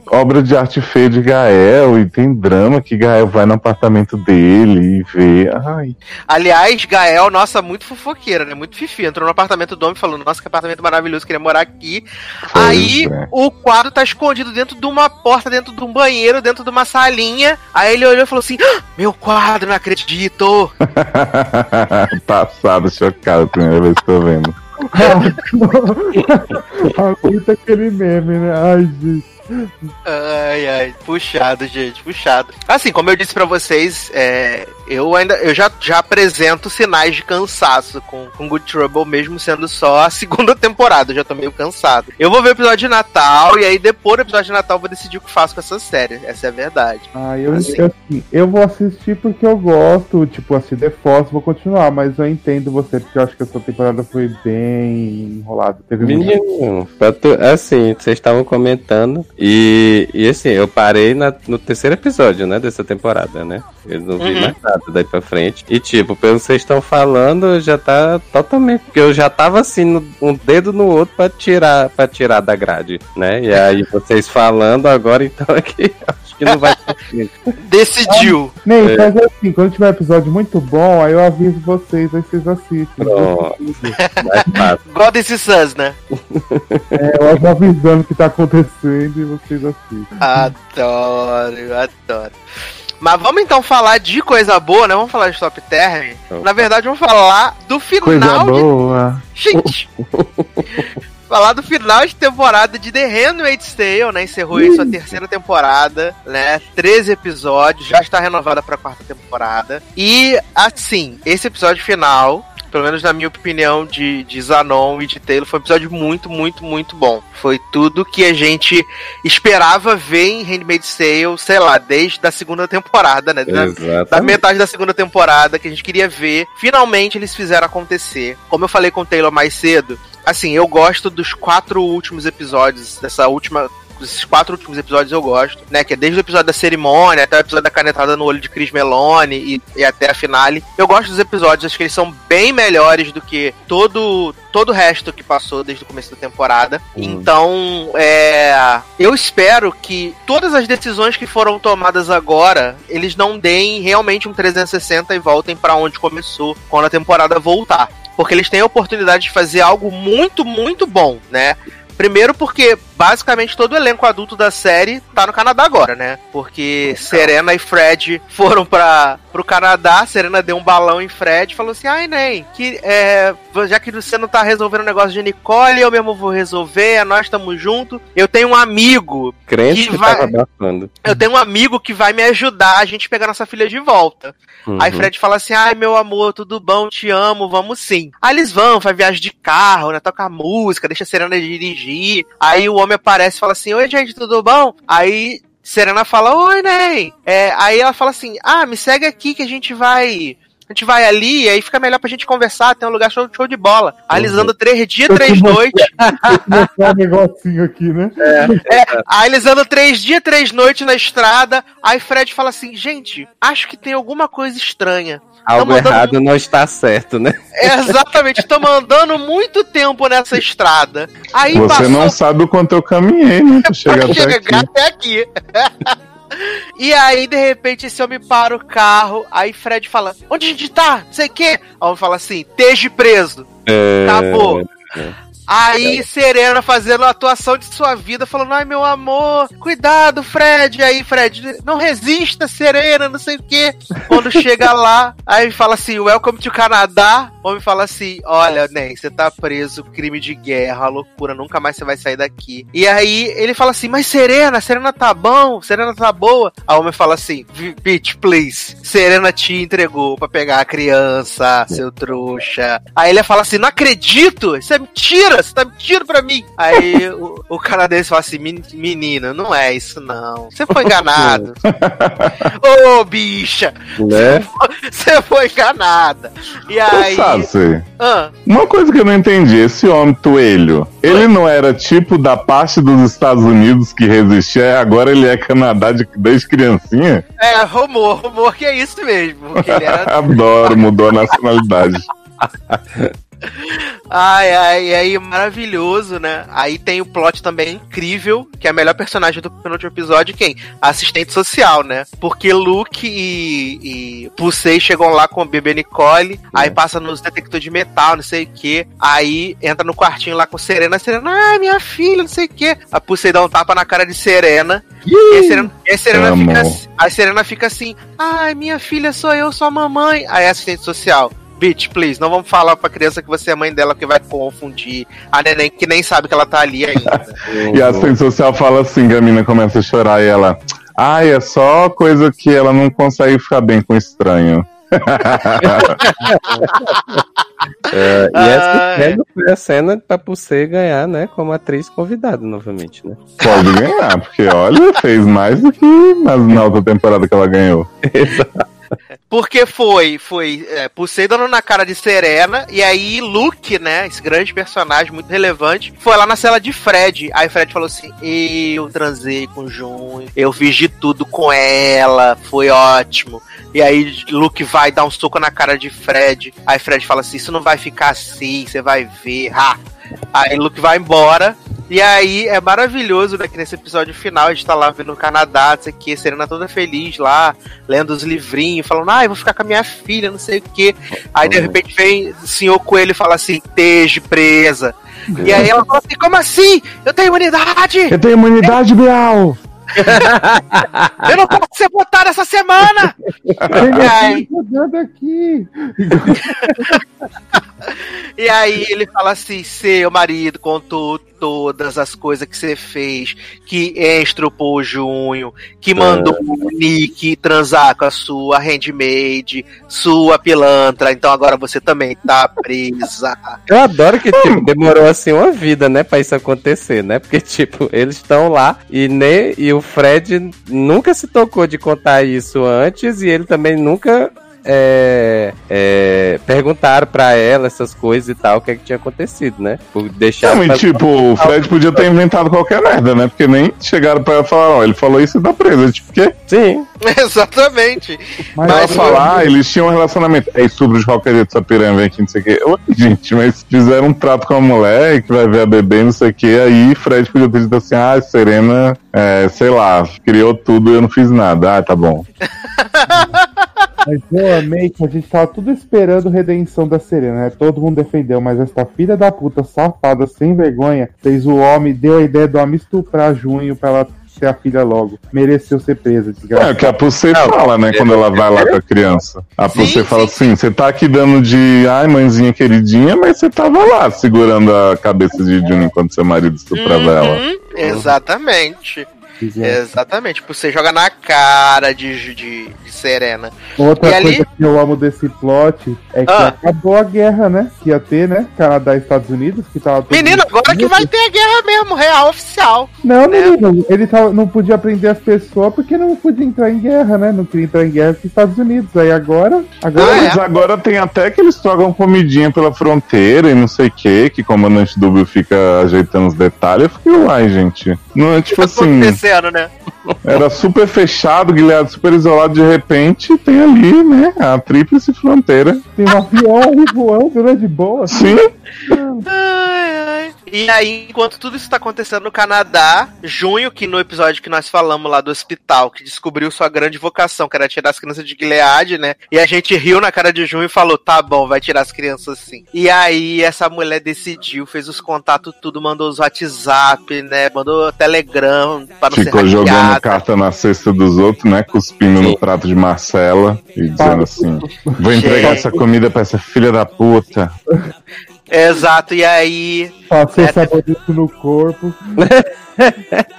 obra de arte feia de Gael, e tem drama que Gael vai no apartamento dele e vê. Ai, Aliás, Gael, nossa, muito fofoqueira, né? Muito fifi. Entrou no apartamento do homem falando, nossa, que apartamento maravilhoso, queria morar aqui. Pois Aí é. o quadro tá escondido dentro de uma porta, dentro de um banheiro, dentro de uma salinha. Aí ele olhou e falou assim: "Ah, Meu quadro, não acredito! <laughs> Passado, chocado, primeira vez que tô vendo. Muito <laughs> aquele meme, né? Ai, gente. Ai, ai, puxado, gente, puxado. Assim, como eu disse pra vocês, é, eu ainda eu já, já apresento sinais de cansaço com, com Good Trouble, mesmo sendo só a segunda <laughs> temporada, eu já tô meio cansado. Eu vou ver o episódio de Natal, e aí depois do episódio de Natal eu vou decidir o que faço com essa série, essa é a verdade. Ah, eu, Assim. eu, assim, eu vou assistir porque eu gosto, tipo, assim, The Force, vou continuar, mas eu entendo você, porque eu acho que essa temporada foi bem enrolada. Teve muito- Menino, tu- assim, vocês estavam comentando. E, e assim, eu parei na- no terceiro episódio, né, dessa temporada, né? Eu não vi Uhum. mais nada daí pra frente. E tipo, pelo que vocês estão falando, já tá totalmente. Porque eu já tava assim, no- um dedo no outro pra tirar, pra tirar da grade, né? E aí <laughs> vocês falando agora, então aqui, acho que não vai <laughs> conseguir. Decidiu! Nem, É. mas assim, quando tiver episódio muito bom, aí eu aviso vocês, aí vocês assistem. Pronto. Mais fácil. God Is Us, né? É, eu avisando o que tá acontecendo vocês assistem. Adoro, adoro. Mas vamos então falar de coisa boa, né? Vamos falar de Top Term. Na verdade, vamos falar do Coisa final de boa. Gente! <laughs> Falar do final de temporada de The Handmaid's Tale, né? Encerrou aí sua terceira temporada, né? 13 episódios, já está renovada para a quarta temporada. E, assim, esse episódio final, pelo menos na minha opinião, de, de Zanon e de Taylor, foi um episódio muito, muito, muito bom. Foi tudo que a gente esperava ver em Handmaid's Tale, sei lá, desde a segunda temporada, né? Da- da metade da segunda temporada que a gente queria ver. Finalmente eles fizeram acontecer. Como eu falei com o Taylor mais cedo, assim, eu gosto dos quatro últimos episódios dessa última esses quatro últimos episódios eu gosto, né? Que é desde o episódio da cerimônia até o episódio da canetada no olho de Chris Meloni e, e até a finale. Eu gosto dos episódios, acho que eles são bem melhores do que todo todo o resto que passou desde o começo da temporada. Então, é, eu espero que todas as decisões que foram tomadas agora, eles não deem realmente um 360 e voltem pra onde começou quando a temporada voltar. Porque eles têm a oportunidade de fazer algo muito, muito bom, né? Primeiro porque basicamente todo o elenco adulto da série tá no Canadá agora, né? Porque Serena e Fred <laughs> foram para pro Canadá, Serena deu um balão em Fred e falou assim: "Ai, nem, que é, já que você não tá resolvendo o negócio de Nicole, eu mesmo vou resolver, nós estamos juntos. Eu tenho um amigo Crente que que vai- eu tenho um amigo que vai me ajudar a gente pegar nossa filha de volta. Uhum. Aí Fred fala assim: ai, meu amor, tudo bom, te amo, vamos sim. Aí eles vão, faz viagem de carro, né? Toca música, deixa a Serena dirigir. Aí o homem aparece e fala assim: Oi, gente, tudo bom? Aí Serena fala: Oi, Ney. É, aí ela fala assim: Ah, me segue aqui que a gente vai. A gente vai ali, aí fica melhor pra gente conversar, tem um lugar show, show de bola. Aí eles andam três dias, três noites. Mostrar um negocinho aqui, né? Aí eles andam três dias, três noites na estrada. Aí Fred fala assim: gente, acho que tem alguma coisa estranha. Algo mandando- errado não está certo, né? <laughs> É, exatamente, estamos andando muito tempo nessa estrada. Aí Você passou não sabe o quanto eu caminhei, né? Pra <laughs> chegar pra até aqui. chegar até aqui. <laughs> E aí, de repente, esse homem para o carro. Aí Fred fala: Onde a gente tá? Não sei o quê. Aí o homem fala assim: Esteja preso. É... Acabou. Aí Serena fazendo a atuação de sua vida, falando: Ai, meu amor, cuidado, Fred. Aí, Fred, não resista, Serena, não sei o quê. Quando chega lá, aí fala assim: Welcome to Canadá. O homem fala assim: Olha, Nen, você tá preso, crime de guerra, loucura, nunca mais você vai sair daqui. E aí ele fala assim: Mas Serena, Serena tá bom, Serena tá boa. Aí o homem fala assim: Bitch, please, Serena te entregou pra pegar a criança, seu trouxa. Aí ele fala assim: Não acredito, isso é mentira, você tá mentindo pra mim. Aí o, o canadense fala assim: "Men- Menina, não é isso não. Você foi enganado. <laughs> Ô, bicha, Né? você foi enganada. E Ô, aí. Sassi, Ah, uma coisa que eu não entendi, esse homem toelho, ele não era tipo da parte dos Estados Unidos que resistia, agora ele é Canadá de, desde criancinha? é, rumor, rumor que é isso mesmo. Era <laughs> Adoro, mudou a nacionalidade. <laughs> Ai, ai, aí maravilhoso, né? Aí tem o plot também incrível, que é a melhor personagem do penúltimo episódio, quem? A assistente social, né? Porque Luke e, e Pusei chegam lá com a bebê Nicole, aí passa nos detectores de metal, não sei o que, aí entra no quartinho lá com Serena, Serena, ai, minha filha, não sei o que. A Pusei dá um tapa na cara de Serena, e a Serena, e a Serena fica assim, a Serena fica assim, ai, minha filha sou eu, sua mamãe. Aí a assistente social, Bitch, please, não vamos falar pra criança que você é mãe dela, porque vai confundir a neném que nem sabe que ela tá ali ainda. <laughs> E a assistente social fala assim, que a mina começa a chorar e ela. Ai, é só coisa que ela não consegue ficar bem com estranho. <laughs> É, e essa cena foi a cena pra você ganhar, né? Como atriz convidada novamente, né? Pode ganhar, porque olha, fez mais do que na, na outra temporada que ela ganhou. <laughs> Porque foi, foi é, Pusei dando na cara de Serena, e aí Luke, né, esse grande personagem muito relevante, foi lá na cela de Fred. Aí Fred falou assim: Eu transei com Junho, eu fiz de tudo com ela, foi ótimo. E aí Luke vai dar um soco na cara de Fred. Aí Fred fala assim: Isso não vai ficar assim, você vai ver. Ha! Aí Luke vai embora. E aí é maravilhoso, né? Que nesse episódio final a gente tá lá vendo o Canadá, não sei o que, Serena toda feliz lá, lendo os livrinhos, falando, ah, eu vou ficar com a minha filha, não sei o que. Aí de repente vem o senhor Coelho e fala assim, esteja presa. E aí ela fala assim, como assim? Eu tenho imunidade! Eu tenho imunidade, Bial! <laughs> Eu não posso ser botada essa semana! Ai. filho jogando aqui. <laughs> E aí ele fala assim: seu marido contou todas as coisas que você fez, que estrupou o junho, que mandou o Nick transar com a sua handmaid, sua pilantra, então agora você também tá <laughs> presa. Eu adoro que tipo, demorou assim uma vida, né, pra isso acontecer, né? Porque, <laughs> tipo, eles estão lá e, nem, e o Fred nunca se tocou de contar isso antes e ele também nunca é, é, perguntaram pra ela essas coisas e tal, o que é que tinha acontecido, né? Por deixar. Não, e pra- tipo, o Fred podia ter inventado qualquer merda, né? Porque nem chegaram pra ela e falaram, ó, ele falou isso e tá preso. Tipo, o quê? Sim. <laughs> Exatamente. Mas, Ela Mas- falar, ah, eles tinham um relacionamento. É estupro de qualquer jeito, essa piranha vem aqui, não sei o quê. Oi, <laughs> gente, mas fizeram um trato com a mulher que vai ver a bebê, não sei o quê. Aí Fred podia ter dito assim, ah, Serena, é, sei lá, criou tudo e eu não fiz nada. Ah, tá bom. <laughs> mas eu amei que a gente tava tudo esperando redenção da Serena, né? Todo mundo defendeu, mas essa filha da puta safada, sem vergonha, fez o homem, deu a ideia do homem estuprar junho pra ela ter a filha logo. Mereceu ser presa, É, desgraçada. o que a Pulsei fala, né, quando ela vai lá com a criança. A Pulsei fala sim. assim, você tá aqui dando de, ai, mãezinha queridinha, mas você tava lá segurando a cabeça de Juni enquanto seu marido estuprava ela. Uhum, exatamente. Fizeram. Exatamente. Tipo, você joga na cara de, de, de Serena. Outra E ali- coisa que eu amo desse plot é que Ah. acabou a guerra, né? Que ia ter, né? Canadá e Estados Unidos, que tava. Menino, agora que vai ter a guerra mesmo, real, oficial. Não, né? menino, ele tava, não podia prender as pessoas porque não podia entrar em guerra, né? Não queria entrar em guerra com os Estados Unidos. Aí agora. agora Ah, é? Agora tem até que eles trocam comidinha pela fronteira e não sei o que, que o comandante Dúbio fica ajeitando os detalhes. Eu fiquei, uai, gente. Não é tipo Tá assim, acontecendo, né? era super fechado, Guilherme super isolado, de repente tem ali, né, a tríplice fronteira. tem um avião <laughs> voando, né? De boa. Sim, ai. E aí, enquanto tudo isso tá acontecendo no Canadá, junho, que no episódio que nós falamos lá do hospital, que descobriu sua grande vocação, que era tirar as crianças de Gilead, né? E a gente riu na cara de junho e falou: tá bom, vai tirar as crianças sim. E aí, essa mulher decidiu, fez os contatos tudo, mandou os WhatsApp, né? Mandou Telegram para não ficou ser jogando hackeada. carta na cesta dos outros, né, cuspindo no Sim. prato de Marcela e dizendo assim, vou entregar Gente. essa comida pra essa filha da puta. Exato, e aí Passou É, sabonete no corpo. <laughs>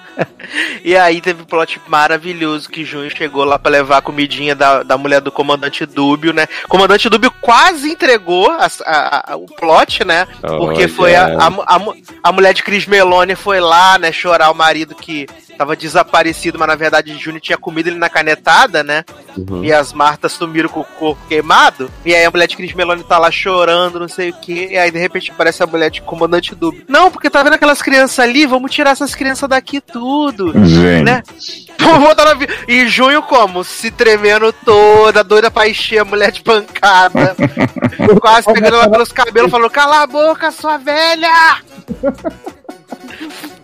E aí teve um plot maravilhoso que Junho chegou lá pra levar a comidinha da, da mulher do comandante Dúbio, né? O comandante Dúbio quase entregou as- a- a- o plot, né? Porque Olha. foi a, a, a, a mulher de Cris Meloni foi lá, né, chorar o marido que tava desaparecido, mas na verdade Júnior tinha comido ele na canetada, né? Uhum. E as Martas sumiram com o corpo queimado. E aí a mulher de Cris Meloni tá lá chorando, não sei o que. E aí de repente aparece a mulher de comandante Dúbio. Não, porque tá vendo aquelas crianças ali? Vamos tirar essas crianças daqui tudo. Gente, Né? <laughs> Vamos botar na E junho como? Se tremendo toda, doida pra encher a mulher de pancada. <laughs> Quase pegando ela pelos cabelos, falando: Cala a boca, sua velha! <laughs>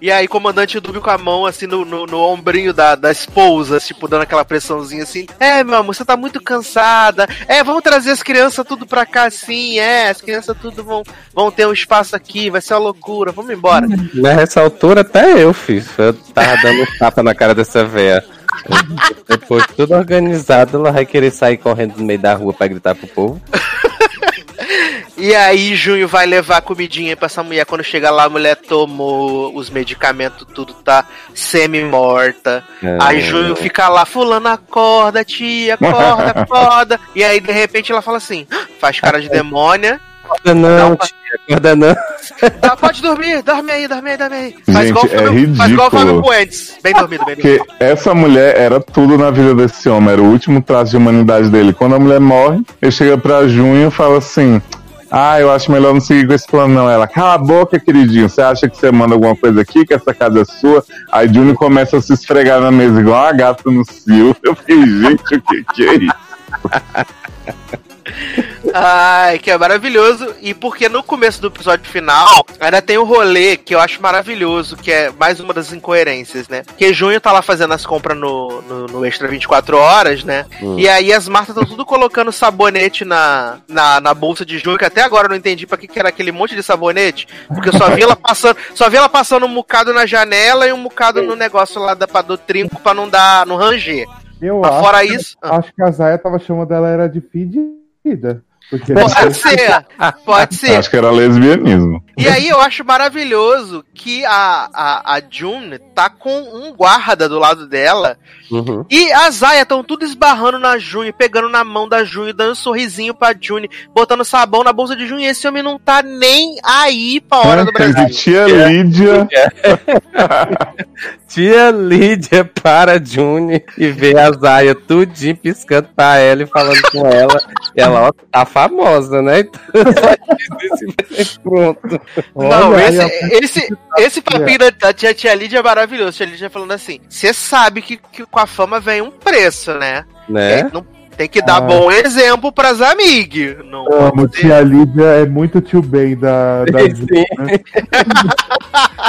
E aí, comandante Dúbio com a mão assim no, no, no ombrinho da, da esposa, tipo, dando aquela pressãozinha assim. É, meu amor, você tá muito cansada. É, vamos trazer as crianças tudo pra cá, sim. É, as crianças tudo vão, vão ter um espaço aqui, vai ser uma loucura. Vamos embora. Nessa altura até eu fiz. Eu tava dando um tapa na cara dessa véia. Depois tudo organizado, ela vai querer sair correndo no meio da rua pra gritar pro povo. E aí, Junho vai levar comidinha pra essa mulher. Quando chega lá, a mulher tomou os medicamentos, tudo tá semi-morta. É. Aí Junho fica lá, fulano, acorda, tia, acorda, <laughs> acorda. E aí, de repente, ela fala assim, "Ah", faz cara de demônia. Acorda não, Não, tia, acorda não. Tá, pode dormir, dorme aí, dorme aí, dorme aí. Faz Gente, igual é Fábio- Faz igual o ridículo. Fábio Puentes. Bem dormido, bem dormido. Porque essa mulher era tudo na vida desse homem, era o último traço de humanidade dele. Quando a mulher morre, ele chega pra Junho e fala assim: Ah, eu acho melhor não seguir com esse plano, não. Ela, cala a boca, queridinho. Você acha que você manda alguma coisa aqui, que essa casa é sua? Aí Junho começa a se esfregar na mesa igual uma gata no cio. <laughs> Eu fiquei, gente, o que, que é isso? <laughs> Ai, que é maravilhoso. E porque no começo do episódio final, ainda tem um rolê que eu acho maravilhoso, que é mais uma das incoerências, né? Que Junho tá lá fazendo as compras no, no, no Extra 24 Horas, né? E aí as Martas estão tudo colocando sabonete na, na, na bolsa de Junho, que até agora eu não entendi pra que, que era aquele monte de sabonete. Porque eu só vi ela passando, <laughs> só vi ela passando um mucado na janela e um mucado no negócio lá da, do trinco pra não dar, não ranger. Eu Mas acho, fora isso. acho que a Zaya tava chamando ela era de fedida. Pode ser, pode ser. Acho que era lesbianismo. E aí eu acho maravilhoso que a, a, a June tá com um guarda do lado dela Uhum. e a Zaya estão tudo esbarrando na June, pegando na mão da June, dando um sorrisinho pra June, botando sabão na bolsa de June. E esse homem não tá nem aí pra hora do Brasil. tia Lídia. <laughs> Tia Lídia para June e vê a Zaya tudinho piscando pra ela e falando com ela. E ela, ó, tá famosa, né? <laughs> Então, só diz isso, pronto. Não, Olha, esse, aí, esse, esse papinho da- da tia, tia Lídia é maravilhoso. Tia Lídia falando assim: você sabe que, que com a fama vem um preço, né? Né? Tem, não- tem que dar Ah. bom exemplo pras amigas. Não Amo, tia Lídia é muito tio Ben da, da Sim. né?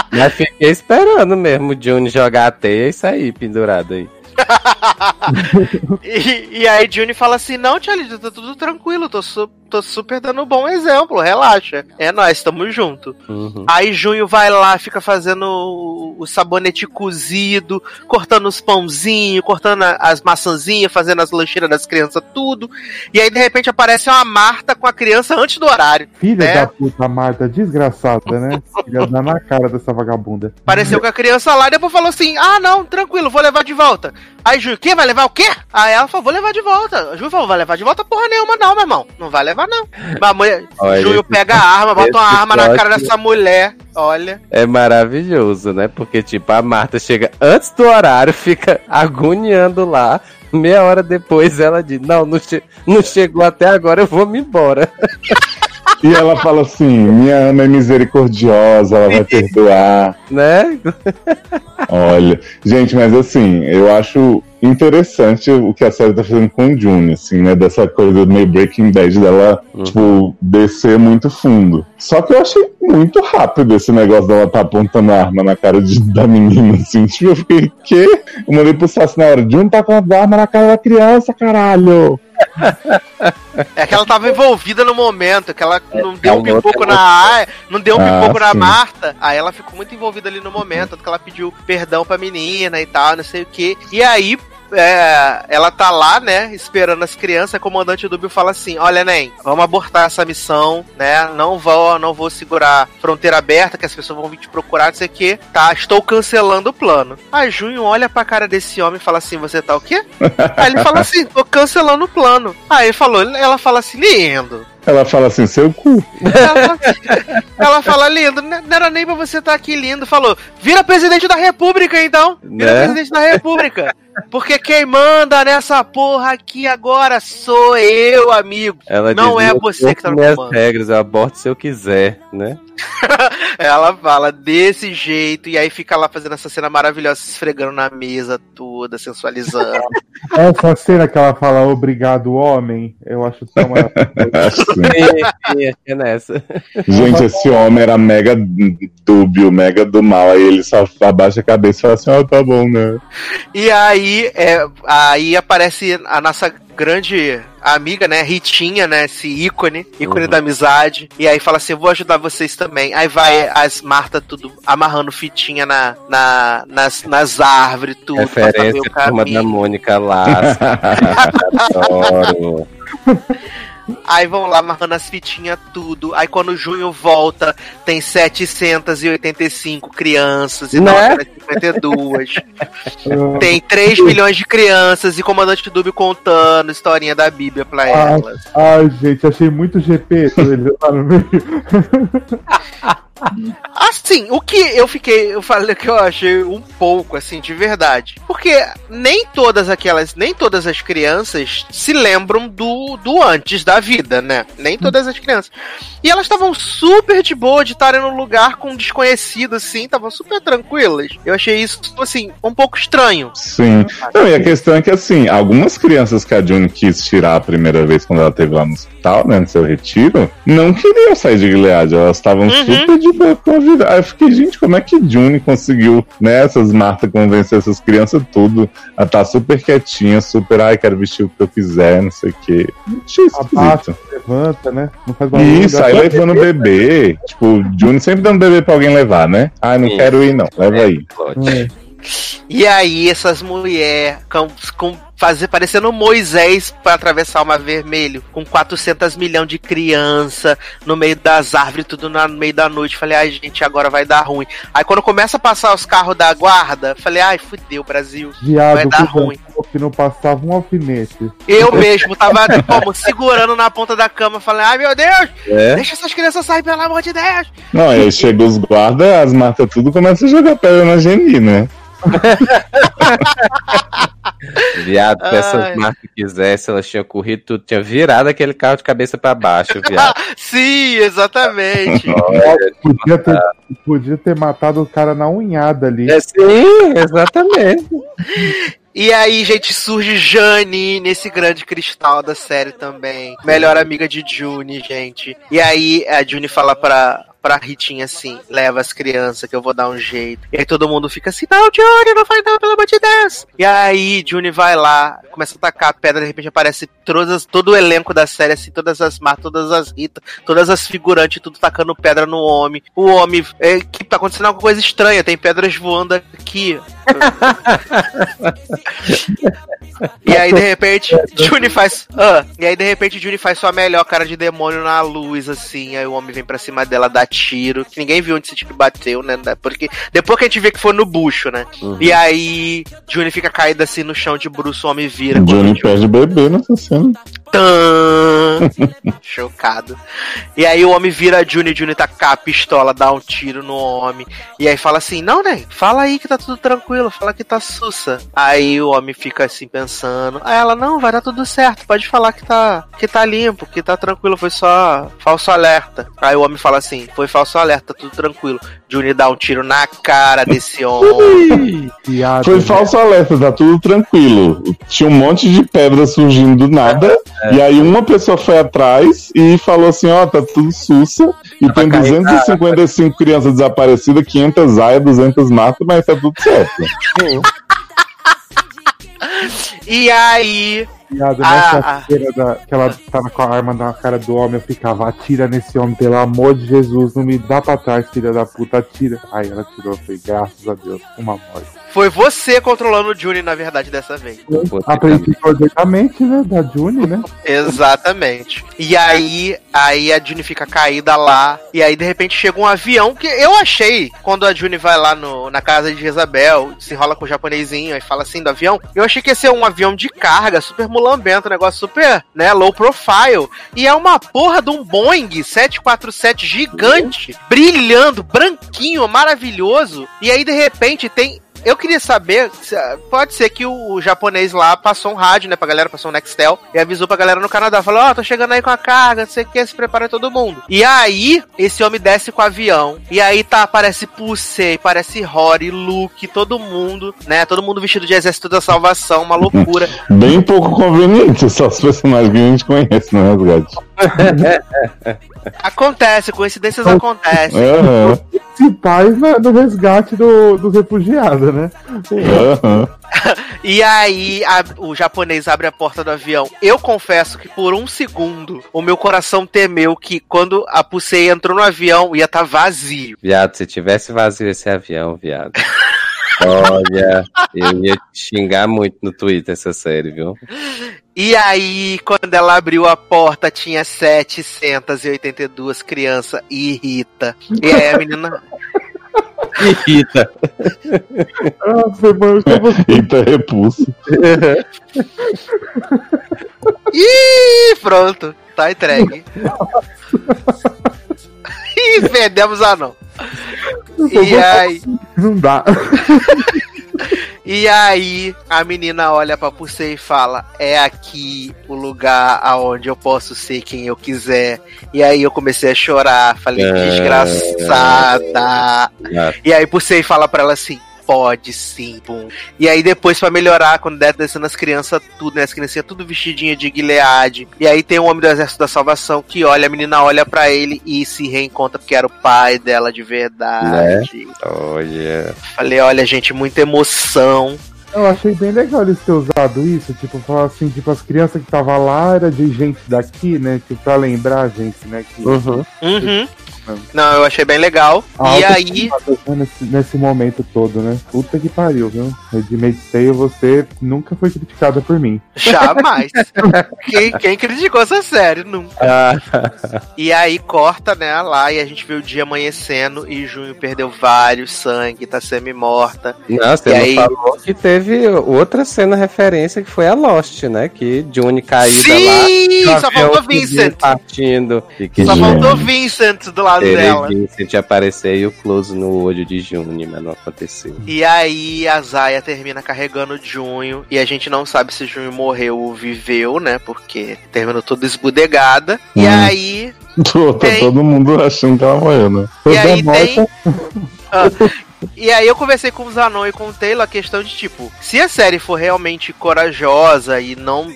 <laughs> Mas fiquei esperando mesmo o June jogar a teia e sair pendurado aí. <laughs> E, e aí Juni fala assim: não, tia Lídia, tá tudo tranquilo, tô, su- tô super dando um bom exemplo, relaxa. É nós, tamo junto. Uhum. Aí Junho vai lá, fica fazendo o, o sabonete cozido, cortando os pãozinhos, cortando a- as maçãzinhas, fazendo as lancheiras das crianças, tudo. E aí, de repente, aparece uma Marta com a criança antes do horário. Filha É. da puta, Marta, desgraçada, né? Filha da na cara dessa vagabunda. Apareceu com a criança lá e depois falou assim: Ah, não, tranquilo, vou levar de volta. Aí Junho, quê? Vai levar o quê? Aí ela falou: Vou levar de volta. Junho falou: Vai levar de volta porra nenhuma, não, meu irmão. Não vai levar, não. Mas a mulher, Olha, esse- pega a arma, bota uma arma na cara dessa mulher. Olha. É maravilhoso, né? Porque, tipo, a Marta chega antes do horário, <laughs> fica agoniando lá. Meia hora depois ela diz: Não, não, che- não chegou até agora, eu vou me embora. <laughs> E ela fala assim: minha Ana é misericordiosa, ela vai perdoar. Né? Olha, gente, mas assim, eu acho interessante o que a série tá fazendo com o June, assim, né? Dessa coisa meio Breaking Bad dela, Uhum. tipo, descer muito fundo. Só que eu achei muito rápido esse negócio dela tá apontando a arma na cara de- da menina, assim. <laughs> Tipo, eu fiquei, quê? Eu mandei pro Sassi na hora, June tá com a arma na cara da criança, caralho! É que ela tava envolvida no momento, que ela não deu um pipoco na não deu um Ah, pipoco na sim. Marta, aí ela ficou muito envolvida ali no momento, tanto que ela pediu perdão pra menina e tal, não sei o que. E aí, é, ela tá lá, né, esperando as crianças, a comandante Dúbio fala assim, olha, Nen, vamos abortar essa missão, né, não vou, não vou segurar fronteira aberta, que as pessoas vão vir te procurar, não sei o que, tá, estou cancelando o plano. A Junho olha pra cara desse homem e fala assim, você tá o quê? <laughs> Aí ele fala assim, tô cancelando o plano. Aí falou, ela fala assim, lindo. Ela fala assim, seu cu. Ela, <laughs> ela fala, lindo, não era nem pra você estar aqui lindo. Falou, vira presidente da república então. Vira Né? presidente da república. Porque quem manda nessa porra aqui agora sou eu, amigo. Ela Não diz, é "Eu você que tá no comando." regras, eu aborto se eu quiser, né? <laughs> Ela fala desse jeito e aí fica lá fazendo essa cena maravilhosa, se esfregando na mesa toda, sensualizando. <laughs> Essa cena que ela fala obrigado, homem, eu acho tão <laughs> que é nessa. Gente, esse homem era mega dúbio, mega do mal. Aí ele só abaixa a cabeça e fala assim: Ó, tá bom, né? E aí, é, aí aparece a nossa grande amiga, né, Ritinha, né, esse ícone, ícone Uhum. da amizade. E aí fala assim, eu vou ajudar vocês também. Aí vai as Marta tudo amarrando fitinha na, na, nas, nas árvores, tudo. Referência turma da. Mônica Laço. <laughs> Adoro. <laughs> Aí vão lá amarrando as fitinhas, tudo. Aí quando junho volta, tem 785 crianças e Né? 952. <laughs> tem 3 milhões de crianças e comandante Dúbio contando historinha da Bíblia pra Ah. elas. Ai, gente, achei muito GP quando ele tá no meio. <laughs> Assim, o que eu fiquei, eu falei que eu achei um pouco assim de verdade, porque nem todas aquelas, nem todas as crianças se lembram do, do antes da vida, né? Nem todas as crianças. E elas estavam super de boa de estarem num lugar com um desconhecido assim, estavam super tranquilas. Eu achei isso assim um pouco estranho. Sim. Não, e a questão é que, assim, algumas crianças que a June quis tirar a primeira vez quando ela esteve lá no hospital, né, no seu retiro, não queriam sair de Gilead. Elas estavam Uhum. super de vida. Aí eu fiquei, gente, como é que June conseguiu, né, essas Marta convencer essas crianças tudo a estar super quietinha, super, ai, quero vestir o que eu quiser, não sei o quê. Achei esquisito. levanta, né? Não faz barulho. Isso, aí levando o bebê. Tipo, June sempre dando bebê pra alguém levar, né? Ai, não Isso. quero ir, não. Leva aí. Plot. É. E aí essas mulheres com, com fazer parecendo Moisés pra atravessar o Mar Vermelho, com 400 milhões de criança no meio das árvores, tudo no meio da noite. Falei, ai, gente, agora vai dar ruim. Aí quando começa a passar os carros da guarda, falei, ai, fudeu, Brasil. Viado, Vai dar que ruim. que não passava um alfinete. Eu mesmo tava como, segurando na ponta da cama, falei, ai meu Deus, É? deixa essas crianças sair, pelo amor de Deus. Não, aí chega os guardas, as matas tudo, começa a jogar pedra na Geni, né? <laughs> Viado, se essas marcas quisessem, elas tinham corrido tudo, tinha virado aquele carro de cabeça pra baixo, viado. <laughs> Sim, exatamente. Podia ter, podia ter matado o cara na unhada ali. É, sim, exatamente. E aí, gente, surge Jane nesse grande cristal da série também. Melhor amiga de June, gente. E aí a June fala pra, pra Ritinha assim: leva as crianças que eu vou dar um jeito. E aí todo mundo fica assim: não, June, não vai não, pelo amor de Deus. E aí June vai lá, começa a tacar a pedra, de repente aparece todas, todo o elenco da série, assim, todas as Mar, todas as Rita, todas as figurantes, tudo tacando pedra no homem. O homem, é, que tá acontecendo alguma coisa estranha, tem pedras voando aqui. E aí, de repente, Juni faz. Ah, e aí, de repente, Juni faz sua melhor cara de demônio na luz, assim. Aí o homem vem pra cima dela, dá tiro. Que ninguém viu onde esse tiro bateu, né? Porque depois que a gente vê que foi no bucho, né? E aí, Juni fica caída assim no chão de bruxo, o homem vira. Quando perde bebê nessa cena. Tã! <laughs> Chocado. E aí o homem vira a Juni, Juni tacar a pistola, dá um tiro no homem. E aí fala assim: Não, né? Fala aí que tá tudo tranquilo, fala que tá sussa. Aí o homem fica assim pensando. Aí ela, não, vai dar tudo certo, pode falar que tá, que tá limpo, que tá tranquilo, foi só falso alerta. Aí o homem fala assim: Foi falso alerta, tudo tranquilo. Juni dá um tiro na cara desse homem. Foi né? falso alerta, tá tudo tranquilo. Tinha um monte de pedra surgindo do nada. E aí uma pessoa foi atrás e falou assim: ó, tá tudo sussa. E tem cair 255 crianças desaparecidas, 500 aias, 200 matas, mas tá tudo certo. E aí. Viado, Ah, nessa ah. da, que ela tava com a arma na cara do homem, eu ficava, atira nesse homem, pelo amor de Jesus, não me dá pra trás, filha da puta, atira. Aí ela tirou, eu falei, graças a Deus, uma morte. Foi você controlando o Juni, na verdade, dessa vez. Aprendi corretamente, né, da Juni, né? Exatamente. E aí, aí a Juni fica caída lá. E aí, de repente, chega um avião que eu achei, quando a Juni vai lá no, na casa de Jezabel, se enrola com o japonesinho e fala assim do avião, eu achei que ia ser um avião de carga, super mulambento, um negócio super, né, low profile. E é uma porra de um Boeing 747 gigante, brilhando, branquinho, maravilhoso. E aí, de repente, tem eu queria saber, se- pode ser que o, japonês lá passou um rádio, né, pra galera, passou um Nextel, e avisou pra galera no Canadá, falou, ó, tô chegando aí com a carga, não sei o que, se prepara todo mundo. E aí, esse homem desce com o avião, e aí tá, aparece Pusei, parece Rory, Luke, todo mundo, né, todo mundo vestido de exército da salvação, uma loucura. <laughs> Bem pouco conveniente, só os personagens que a gente conhece, né, Resgate? <laughs> Acontece, coincidências acontecem. Aham, Principais na- no resgate do, dos refugiados, né? aham. <laughs> E aí a- o japonês abre a porta do avião. Eu confesso que por um segundo o meu coração temeu que quando a Pusei entrou no avião ia estar vazio. Viado, se tivesse vazio esse avião, viado. <laughs> Olha, eu ia te xingar muito no Twitter essa série, viu? E aí, quando ela abriu a porta, tinha 782 crianças e Rita. E aí a menina. Rita. Ah, foi bom, Eita, repulso. Ih, pronto, tá entregue. <laughs> Ih, perdemos a não. E aí, Não dá. <laughs> e aí, a menina olha pra Pusei e fala: É aqui o lugar aonde eu posso ser quem eu quiser. E aí eu comecei a chorar. Falei: Ah. Desgraçada. E aí Pusei fala pra ela assim. Pode sim, pum. E aí depois, pra melhorar, quando der descendo as crianças, tudo, né? As criancinhas tudo vestidinha de Gilead. E aí tem um homem do Exército da Salvação que olha, a menina olha pra ele e se reencontra porque era o pai dela de verdade. Olha. Falei, olha, gente, muita emoção. Eu achei bem legal eles ter usado isso, tipo, falar assim, tipo, as crianças que tava lá era de gente daqui, né? Tipo, pra lembrar a gente, né? Que Uhum. Uhum. Não, eu achei bem legal. A e aí. expectativa Nesse, nesse momento todo, né? Puta que pariu, viu? Redimate Tale, você nunca foi criticada por mim. <laughs> Jamais. quem, quem criticou essa série? Nunca. Ah, E aí corta, né, lá e a gente vê o dia amanhecendo e Junho perdeu vários sangue, tá semi-morta. não, você E não aí- falou que teve outra cena referência que foi a Lost, né? Que Juni caída Sim! lá. Só vê o faltou Vincent. partindo. E que Só faltou Vincent do lado ele dela. Vincent aparecer e o close no olho de Juni, mas não aconteceu. E aí a Zaya termina carregando Junho e a gente não sabe se Junho morreu ou viveu, né? Porque terminou toda esbudegada. E Hum. aí. <laughs> Tô, tá Tem. todo mundo achando que ela morreu, né? E aí Toda tem. Ah, e aí eu conversei com o Zanon e com o Taylor a questão de tipo, se a série for realmente corajosa e não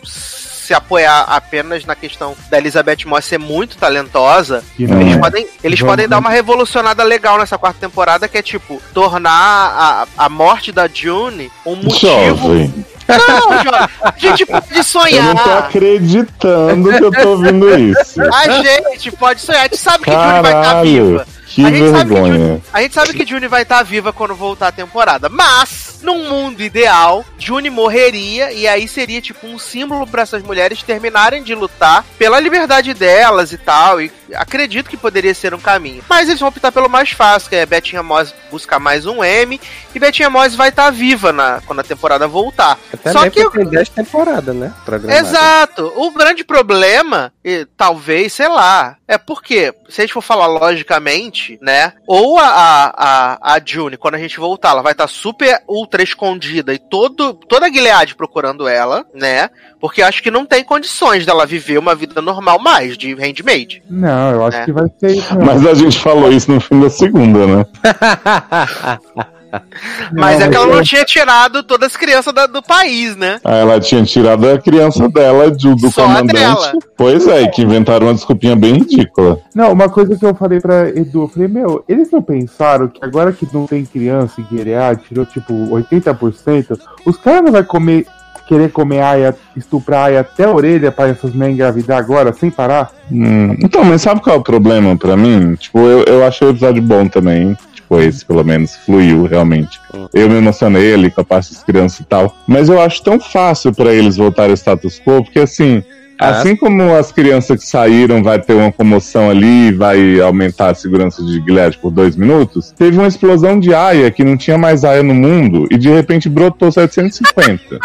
se apoiar apenas na questão da Elizabeth Moss ser muito talentosa, eles é. podem, eles Vamos podem dar uma revolucionada legal nessa quarta temporada, que é tipo, tornar a, a morte da June um motivo. <laughs> Jovem. Não. A gente pode Eu não tô sonhar. acreditando que eu tô ouvindo isso. A gente pode sonhar. A gente sabe que June vai estar Caralho, viva. Que A gente sabe que vergonha. A gente sabe que June vai estar viva quando voltar a temporada, mas num mundo ideal, June morreria e aí seria tipo um símbolo para essas mulheres terminarem de lutar pela liberdade delas e tal. E acredito que poderia ser um caminho. Mas eles vão optar pelo mais fácil, que é Bettinha Moss buscar mais um M e Bettinha Moss vai estar viva na, quando a temporada voltar. Até Só que tem 10 temporadas, né? Programadas. Exato. O grande problema, e, talvez, sei lá, é porque, se a gente for falar logicamente, né? Ou a, a, a, a June, quando a gente voltar, ela vai estar super ultra escondida e todo, toda a Gilead procurando ela, né? Porque eu acho que não tem condições dela viver uma vida normal mais, de handmaid. Não, eu acho É. que vai ser isso. mesmo. Mas a gente falou isso no fim da segunda, né? <laughs> <laughs> Mas Não, é que ela não tinha tirado todas as crianças da- do país, né? Aí ela tinha tirado a criança dela do, do Só a comandante. dela. Pois é, que inventaram uma desculpinha bem ridícula. Não, uma coisa que eu falei pra Edu, eu falei, meu, eles não pensaram que agora que não tem criança em Guerrear, tirou tipo 80%, os caras não vão comer, querer comer aia, estuprar aia até a orelha pra essas mães engravidar agora, sem parar? Hum, então, mas sabe qual é o problema pra mim? Tipo, eu, eu achei o episódio bom também. Esse pelo menos fluiu realmente. Eu me emocionei ali com a parte das crianças e tal. Mas eu acho tão fácil pra eles voltarem ao status quo, porque assim. Ah. Assim como as crianças que saíram vai ter uma comoção ali, vai aumentar a segurança de Gilead por dois minutos, teve uma explosão de aia que não tinha mais aia no mundo e de repente brotou 750.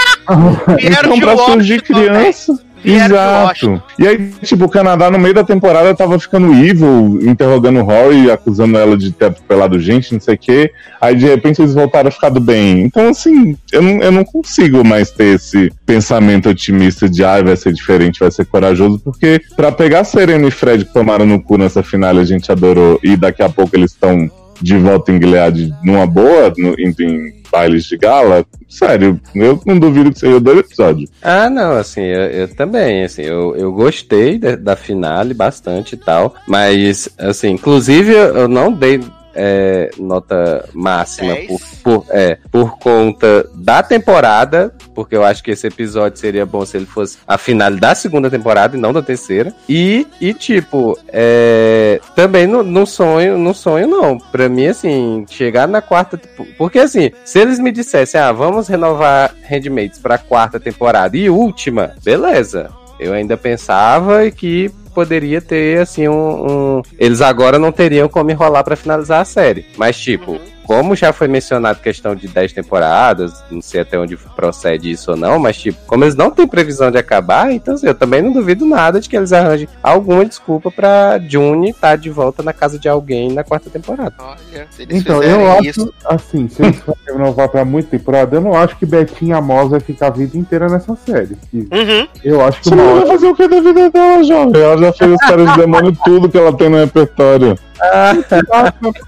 Vieram <laughs> então, pra surgir criança. Exato. E aí, tipo, o Canadá no meio da temporada tava ficando evil, interrogando Rory, acusando ela de ter atropelado gente, não sei o quê. Aí de repente eles voltaram a ficar do bem. Então, assim, eu não, eu não consigo mais ter esse pensamento otimista de ah, vai ser diferente, vai ser corajoso, porque pra pegar Serena e Fred que tomaram no cu nessa final a gente adorou, e daqui a pouco eles estão de volta em Gilead numa boa, no, em, em bailes de gala, sério, eu não duvido que seja dois episódios. Ah, não, assim, eu, eu também, assim, eu, eu gostei da, da finale bastante e tal, mas, assim, inclusive eu eu não dei é, nota máxima por, por, é, por conta da temporada, porque eu acho que esse episódio seria bom se ele fosse a finale da segunda temporada e não da terceira, e, e tipo, é, também no, sonho, no sonho não, pra mim, assim, chegar na quarta, porque assim, se eles me dissessem, ah, vamos renovar Handmaids pra quarta temporada e última, beleza, eu ainda pensava que poderia ter, assim, um, um- Eles agora não teriam como enrolar pra finalizar a série. Mas, tipo, Uhum. Como já foi mencionado questão de 10 temporadas, não sei até onde procede isso ou não, mas, tipo, como eles não têm previsão de acabar, então, assim, eu também não duvido nada de que eles arranjem alguma desculpa pra June estar de volta na casa de alguém na quarta temporada. Olha, se eles Então, eu acho, isso. assim, se eles forem renovar pra muita temporada, eu não acho que Betinha Moss vai ficar a vida inteira nessa série. Uhum. Eu acho que Você uma vai fazer o que da vida dela, jovem? Ela já fez os caras de demônio tudo que ela tem no repertório.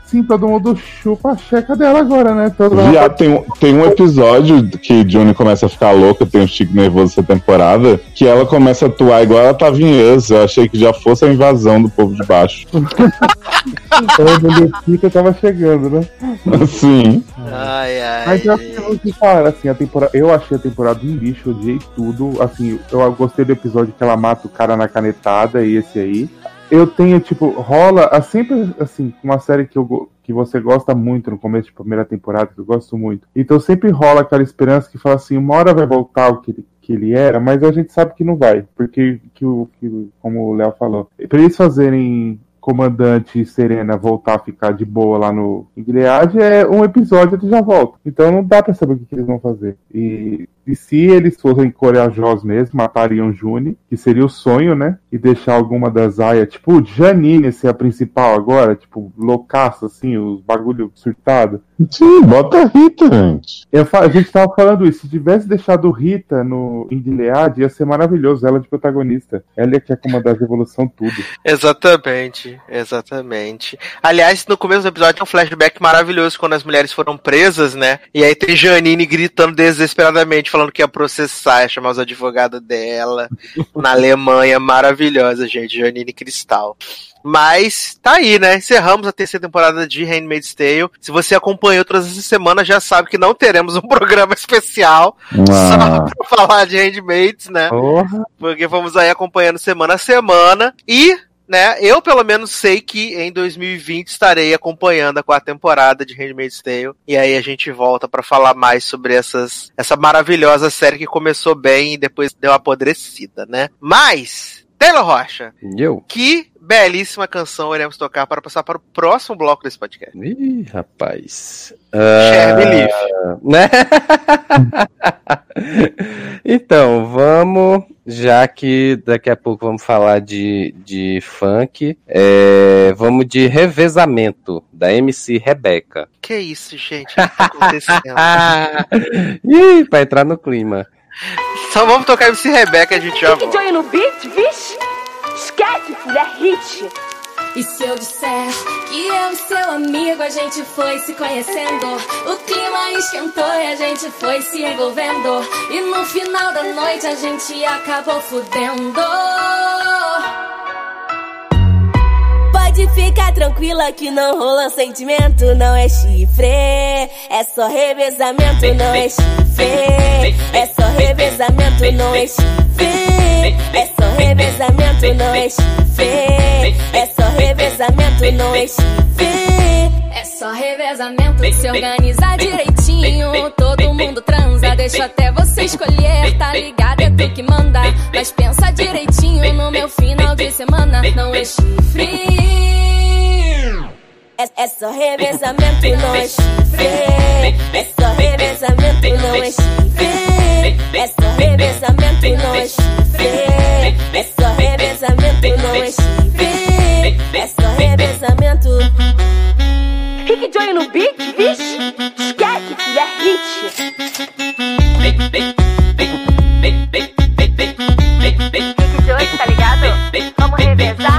Sim, todo mundo chupa a checa dela agora, né? Todo tem, um- tem um episódio que Johnny começa a ficar louca, tem um chique nervoso essa temporada, que ela começa a atuar igual ela tava em ex. Eu achei que já fosse a invasão do povo de baixo. <laughs> mundo fica, tava chegando, né? Assim. Ai, ai. Mas eu acho que eu falar, assim, a temporada. Eu achei a temporada um lixo, odiei tudo. Assim, eu gostei do episódio que ela mata o cara na canetada e esse aí. Eu tenho, tipo, rola a sempre assim, uma série que eu que você gosta muito no começo de primeira temporada, que eu gosto muito. Então sempre rola aquela esperança que fala assim, uma hora vai voltar o que ele, que ele era, mas a gente sabe que não vai, porque que que, como o Léo falou, para eles fazerem comandante Serena voltar a ficar de boa lá no Gilead é um episódio ele já volta. Então não dá pra saber o que, que eles vão fazer. E, e se eles fossem corajosos mesmo, matariam June, que seria o sonho, né? E deixar alguma das aias, tipo Janine ser a principal agora, tipo, loucaça, assim, os bagulho surtado. Sim, bota a Rita, gente. Eu a gente tava falando isso, se tivesse deixado Rita no em Gilead, ia ser maravilhoso, ela de protagonista. Ela ia que ia comandar a revolução tudo. Exatamente, exatamente. Aliás, no começo do episódio tem um flashback maravilhoso quando as mulheres foram presas, né? E aí tem Janine gritando desesperadamente, falando que ia processar, ia chamar os advogados dela <laughs> na Alemanha. Maravilhosa, gente. Janine Cristal. Mas tá aí, né? Encerramos a terceira temporada de Handmaid's Tale. Se você acompanhou todas essas semanas, já sabe que não teremos um <laughs> programa especial só Ah, pra falar de Handmaids, né? Porra. porque vamos aí acompanhando semana a semana e né, eu pelo menos sei que em 2020 estarei acompanhando a quarta temporada de Handmaid's Tale e aí a gente volta pra falar mais sobre essas essa maravilhosa série que começou bem e depois deu uma apodrecida, né? Mas Taylor Rocha, Eu? que belíssima canção iremos tocar para passar para o próximo bloco desse podcast. Ih, rapaz. Believe. né? <laughs> então, vamos, já que daqui a pouco vamos falar de, de funk, é, vamos de revezamento da MC Rebeca. Que isso, gente? O que tá acontecendo? Ah, <laughs> ih, pra entrar no clima. então vamos tocar MC Rebeca a gente já volta. olho no beat, vixe. Esquece, filho, é hit. E se eu disser que eu e seu amigo a gente foi se conhecendo? O clima esquentou e a gente foi se envolvendo. E no final da noite a gente acabou fudendo. Pode ficar tranquila que não rola sentimento, não é chifre. É só revezamento, não é chifre. É só revezamento, não é chifre. É só revezamento, não é chifre. É só revezamento, não é chifre. É só revezamento, se organizar direitinho. Todo mundo transa, deixa até você escolher. Tá ligado? É tu que manda. Mas pensa direitinho no meu final de semana. Não é chifre. É, é só revezamento, não é chifre. É só revezamento, não é chifre. É só revezamento, não é chifre. É só revezamento, não é chifre. É só revezamento. De olho no beat, vixe. Esquece, filho, é hit. De olho, tá ligado? Vamos revezar.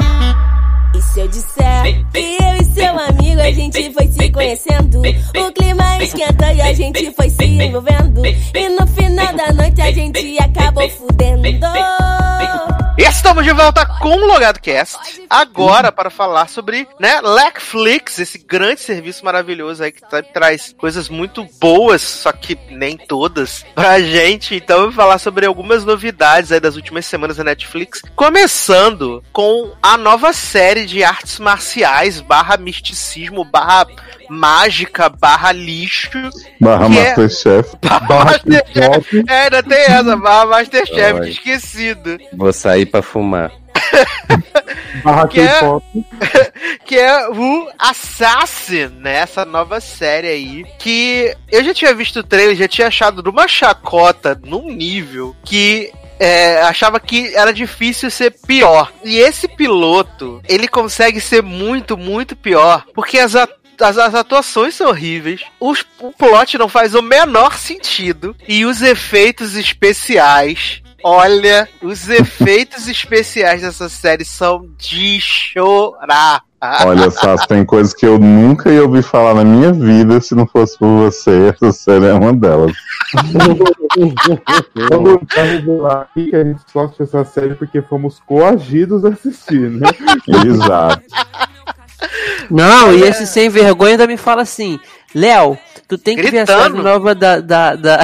E se eu disser que eu e seu amigo a gente foi se conhecendo? O clima esquenta e a gente foi se envolvendo. E no final da noite a gente acabou fudendo. Estamos de volta com o Logado Cast. Agora para falar sobre, né, Netflix, esse grande serviço maravilhoso aí que tra- traz coisas muito boas, só que nem todas, pra gente. Então eu vou falar sobre algumas novidades aí das últimas semanas da Netflix. Começando com a nova série de artes marciais, barra misticismo, barra mágica, barra lixo. barra é- Masterchef. Barra Masterchef. É, ainda tem essa, barra Masterchef, esquecido. Vou sair pra fumar. <laughs> Que é- <laughs> que é o Assassin, né? Essa nova série aí. Que eu já tinha visto o trailer, já tinha achado de uma chacota num nível que. é, achava que era difícil ser pior. E esse piloto, ele consegue ser muito, muito pior. Porque as, as, as atuações são horríveis. Os, o plot não faz o menor sentido. E os efeitos especiais. Olha, os efeitos especiais dessa série são de chorar. Olha, Sassi, tem coisas que eu nunca ia ouvir falar na minha vida se não fosse por você. Essa série é uma delas. <laughs> Vamos, lá aqui que a gente só assistiu essa série porque fomos coagidos a assistir, né? Exato. Não, e esse sem vergonha ainda me fala assim: Léo, tu tem que ver a série Gritando. nova da, da, da,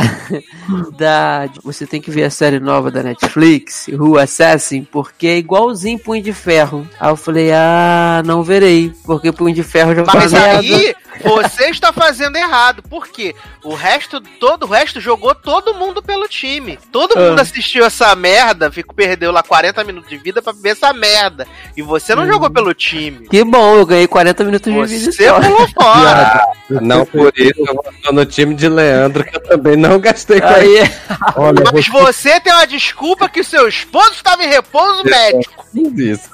<laughs> da- Você tem que ver a série nova da Netflix, Who Assassin, porque é igualzinho Punho de Ferro. Aí eu falei, ah, não verei, porque Punho de Ferro já Mas aí você está fazendo errado. Por quê? O resto, todo o resto jogou todo mundo pelo time. Todo mundo Ah. assistiu essa merda, ficou, perdeu lá 40 minutos de vida pra ver essa merda. E você não jogou pelo time. Que bom, eu ganhei 40 minutos de vida Você pulou <laughs> fora. Não por isso, eu tô no time de Leandro, que eu também não gastei com Aí, <laughs> Olha, Mas você, você tem uma desculpa que o seu esposo estava em repouso médico. isso.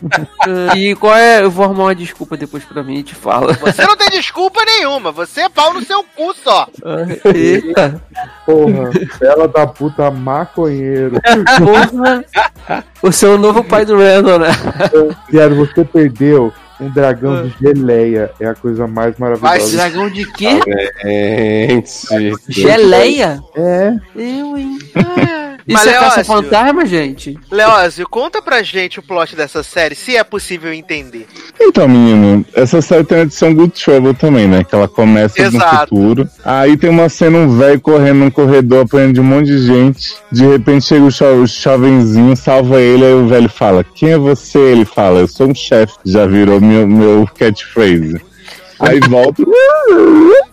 <laughs> e qual é? Eu vou arrumar uma desculpa depois pra mim e te falo. Você não tem desculpa nenhuma. Você é pau no seu cu só. <laughs> Eita, porra, bela da puta maconheiro. porra. O seu novo pai do Randall, né? Viado, você perdeu um dragão de geleia. É a coisa mais maravilhosa. Dragão de quê? Gente. Geleia? É, Eu, hein? Mas, Isso é Leócio- caça-fantasma, gente? Leózio, conta pra gente o plot dessa série, se é possível entender. Então, menino, essa série tem a edição Good Trouble também, né? Que ela começa Exato. no futuro. Aí tem uma cena, um velho correndo num corredor, apanhando de um monte de gente. De repente chega o, jo o jovenzinho, salva ele, aí o velho fala, quem é você? Ele fala, eu sou um chefe. Já virou meu, meu catchphrase. Aí volta.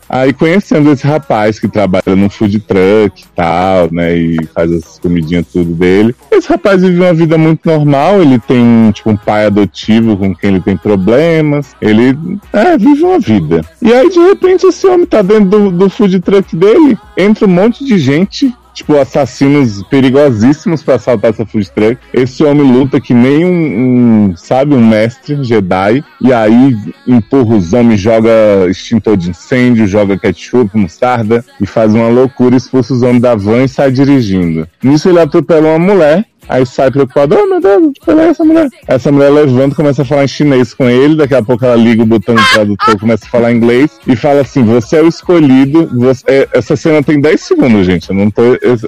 Aí conhecendo esse rapaz que trabalha no food truck e tal, né? E faz as comidinhas tudo dele. Esse rapaz vive uma vida muito normal, ele tem tipo um pai adotivo com quem ele tem problemas. Ele é, vive uma vida. E aí, de repente, esse homem tá dentro do, do food truck dele, entra um monte de gente. Tipo, assassinos perigosíssimos pra assaltar essa food truck. Esse homem luta que nem um, um, sabe, um mestre Jedi. E aí empurra os homens, joga extintor de incêndio, joga ketchup, mostarda e faz uma loucura, expulsa os homens da van e sai dirigindo. Nisso ele atropela uma mulher. Aí sai preocupado, oh meu Deus, atropelei essa mulher. Essa mulher levanta, começa a falar em chinês com ele, daqui a pouco ela liga o botão do tradutor, começa a falar inglês e fala assim: Você é o escolhido. Você... é, Essa cena tem 10 segundos, gente. Eu não tô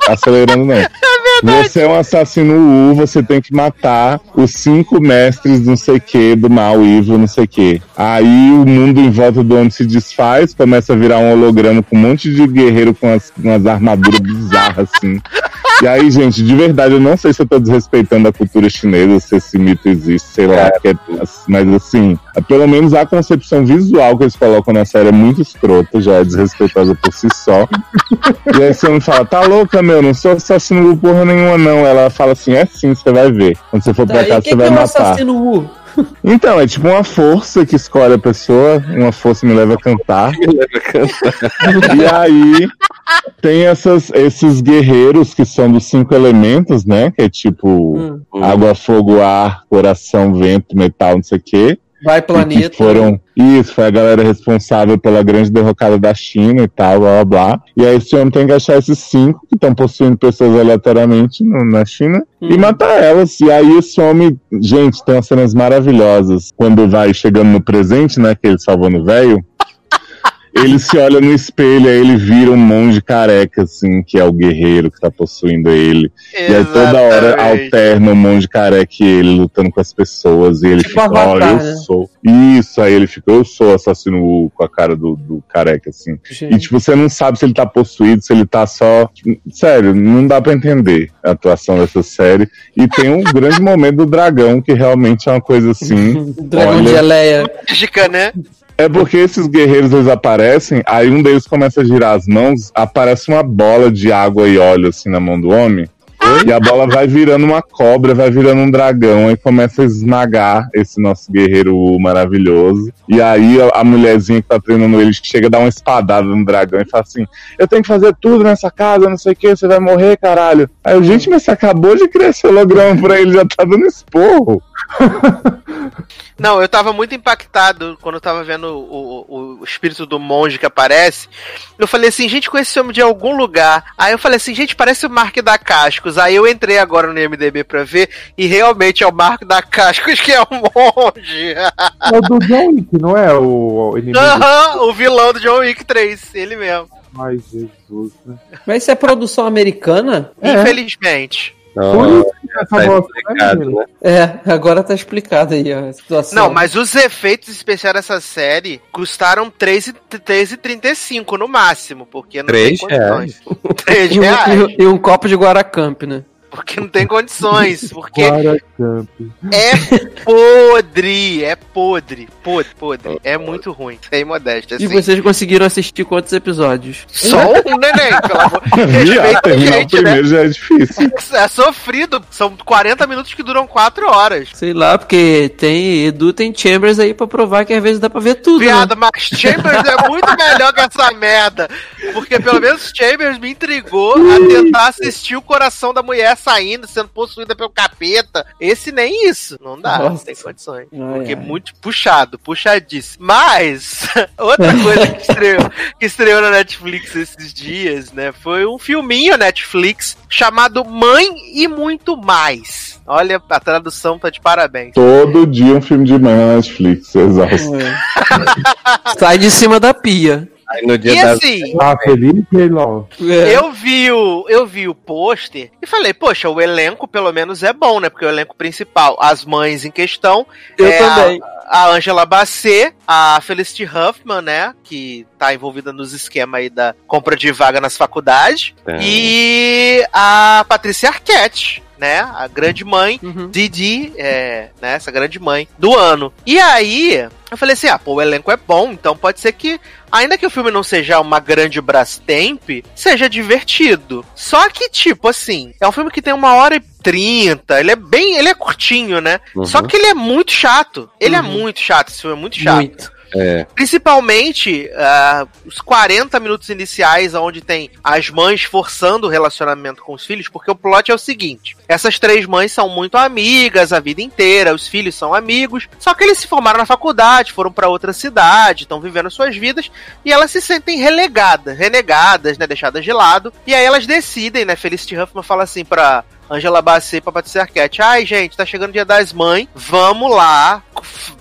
acelerando, não. <laughs> Você é um assassino U, você tem que matar os cinco mestres não sei que, do mal, evil, não sei que. Aí o mundo em volta do homem se desfaz, começa a virar um holograma com um monte de guerreiro com as, umas armaduras bizarras, assim. E aí, gente, de verdade, eu não sei se eu tô desrespeitando a cultura chinesa, se esse mito existe, sei lá, é- mas assim, pelo menos a concepção visual que eles colocam na série é muito escrota, já é desrespeitosa por si só. E aí você me fala, tá louca, meu, não sou assassino por porra nenhuma, não. Ela fala assim, é sim, você vai ver. Quando você for pra Tá, e casa, você vai é um matar. assassino Wu? Então, é tipo uma força que escolhe a pessoa, uma força <laughs> me leva a cantar. E aí tem essas, esses guerreiros que são dos cinco elementos, né? Que é tipo Hum. água, fogo, ar, coração, vento, metal, não sei o quê. Vai E planeta. que foram. Isso, foi a galera responsável pela grande derrocada da China e tal, blá blá blá. E aí esse homem tem que achar esses cinco que estão possuindo pessoas aleatoriamente no- na China e Hum. matar elas. E aí esse homem, gente, tem umas cenas maravilhosas. Quando vai chegando no presente, né? Que ele salvando o velho. Ele se olha no espelho, aí ele vira um monge careca, assim, que é o guerreiro que tá possuindo ele. E aí toda hora Exatamente. alterna o monge careca e ele lutando com as pessoas. E ele Tipo fica, olha, eu né? sou. Isso, aí ele fica, eu sou assassino Wu", com a cara do, do careca, assim. E Gente, tipo, você não sabe se ele tá possuído, se ele tá só. Sério, não dá pra entender a atuação dessa série. E tem um grande momento do dragão, que realmente é uma coisa assim. <laughs> Dragão de olha, Geleia. Mágica, né? É porque esses guerreiros eles aparecem, aí um deles começa a girar as mãos, aparece uma bola de água e óleo assim na mão do homem. E a bola vai virando uma cobra, vai virando um dragão, e começa a esmagar esse nosso guerreiro maravilhoso. E aí a, a mulherzinha que tá treinando ele chega a dar uma espadada no dragão e fala assim: Eu tenho que fazer tudo nessa casa, não sei o que, você vai morrer, caralho. Aí gente, mas você acabou de crescer holograma pra ele, já tá dando esporro. <laughs> Não, eu tava muito impactado quando eu tava vendo o, o, o espírito do monge que aparece. Eu falei assim, gente, conhece esse homem de algum lugar. Aí eu falei assim, gente, parece o Mark da Cascos. Aí eu entrei agora no IMDB pra ver, e realmente é o Mark da Cascos que é o monge. É o do John Wick, não é o, o inimigo? Aham, o vilão do John Wick 3, ele mesmo. Ai, Jesus, né? Mas isso é produção americana? É. Infelizmente. Essa Tá bosta, explicado, né? É, agora tá explicado aí a situação. Não, mas os efeitos especiais dessa série custaram 3,35 no máximo, porque não Três tem condições. <laughs> 3 E um, reais, e- e um copo de Guaracamp, né? Porque não tem condições, <laughs> porque é podre, é podre, podre, podre, é muito ruim, sem modéstia, E assim. vocês conseguiram assistir quantos episódios? Só um <laughs> neném, pelo amor <laughs> Viado, Respeita a terminar o gente, né? primeiro já é difícil. É sofrido, são 40 minutos que duram 4 horas. Sei lá, porque tem Edu tem Chambers aí pra provar que às vezes dá pra ver tudo. né? Viado, mas Chambers é muito melhor que essa merda. Porque pelo menos Chambers me intrigou a tentar assistir o coração da mulher saindo, sendo possuída pelo capeta. Esse nem isso. Não dá, não tem condições. Ai, Porque é ai. muito puxado, puxadíssimo. Mas, <laughs> outra <laughs> coisa que estreou, que estreou na Netflix esses dias, né? Foi um filminho Netflix chamado Mãe e Muito Mais. Olha, a tradução tá de parabéns. Todo dia um filme de manhã na Netflix, exausto. É. Sai de cima da pia. Aí no dia E assim, Ah, feliz. É. Eu vi o, eu vi o pôster e falei, poxa, o elenco pelo menos é bom, né? Porque o elenco principal, as mães em questão, Eu é também. a Angela Bassett, a Felicity Huffman, né? Que tá envolvida nos esquemas aí da compra de vaga nas faculdades. É. E a Patrícia Arquette, né? A grande mãe Uhum. Didi, é, né, essa grande mãe do ano. E aí, eu falei assim, ah, pô, o elenco é bom, então pode ser que, ainda que o filme não seja uma grande Brastemp, seja divertido. Só que, tipo, assim, é um filme que tem uma hora e trinta, ele é bem, ele é curtinho, né? Uhum. Só que ele é muito chato. Ele é Uhum. muito chato, esse filme é muito chato. Muito. É. Principalmente ah, os 40 minutos iniciais, onde tem as mães forçando o relacionamento com os filhos, porque o plot é o seguinte: essas três mães são muito amigas a vida inteira, os filhos são amigos, só que eles se formaram na faculdade, foram pra outra cidade, estão vivendo suas vidas, e elas se sentem relegadas, renegadas, né, deixadas de lado, e aí elas decidem, né, Felicity Huffman fala assim pra Angela Bassett pra Patrícia Arquette. Ai, gente, tá chegando o dia das mães. Vamos lá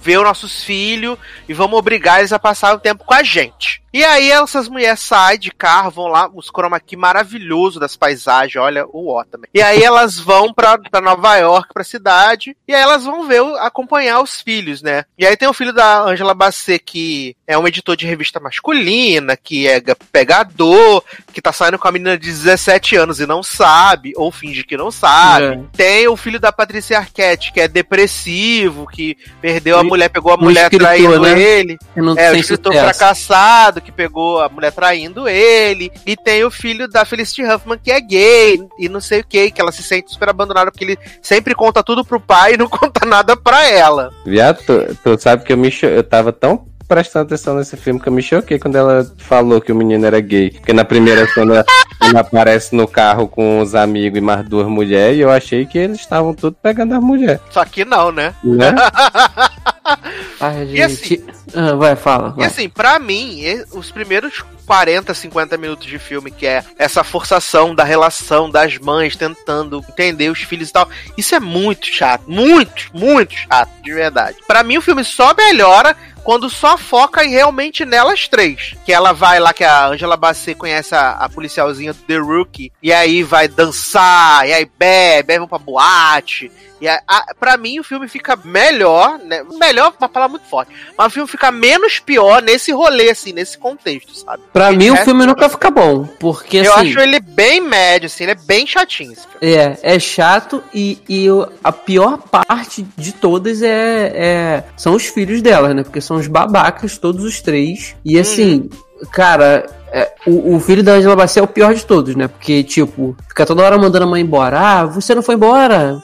ver os nossos filhos e vamos obrigar eles a passar o tempo com a gente. E aí essas mulheres saem de carro, vão lá, os chroma key maravilhoso das paisagens, olha o ó também. E aí elas vão pra, pra Nova York, pra cidade, e aí elas vão ver, acompanhar os filhos, né? E aí tem o filho da Angela Bassett, que é um editor de revista masculina, que é ga- pegador, que tá saindo com a menina de 17 anos e não sabe, ou finge que não sabe. É. Tem o filho da Patrícia Arquette, que é depressivo, que perdeu a mulher, pegou a mulher escritor, traindo né? ele. É, o escritor sucesso. fracassado que pegou a mulher traindo ele. E tem o filho da Felicity Huffman que é gay e não sei o que, que ela se sente super abandonada porque ele sempre conta tudo pro pai e não <laughs> conta nada pra ela. Viado, tu, tu sabe que eu me eu tava tão prestando atenção nesse filme que eu me choquei quando ela falou que o menino era gay. Porque na primeira cena ele aparece no carro com os amigos e mais duas mulheres e eu achei que eles estavam tudo pegando as mulheres. Só que não, né? Né? <laughs> Ai, E assim- gente. Ah, vai, fala. E vai. assim, pra mim, e- os primeiros 40, 50 minutos de filme, que é essa forçação da relação das mães tentando entender os filhos e tal, isso é muito chato. Muito, muito chato, de verdade. Pra mim, o filme só melhora quando só foca realmente nelas três. Que ela vai lá, que a Angela Bassett conhece a, a policialzinha do The Rookie, e aí vai dançar, e aí bebe, aí vão pra boate. E a, a, pra mim o filme fica melhor, né? Melhor, uma palavra muito forte. Mas o filme fica menos pior nesse rolê, assim, nesse contexto, sabe? Pra mim, o é- filme nunca fica bom. Porque, Eu assim. acho ele bem médio, assim, ele é bem chatinho. Esse filme. É, é chato e, e a pior parte de todas é, é- são os filhos dela, né? Porque são os babacas, todos os três. E assim, cara, é, o, o filho da Angela Bassett é o pior de todos, né? Porque, tipo, fica toda hora mandando a mãe embora. Ah, você não foi embora?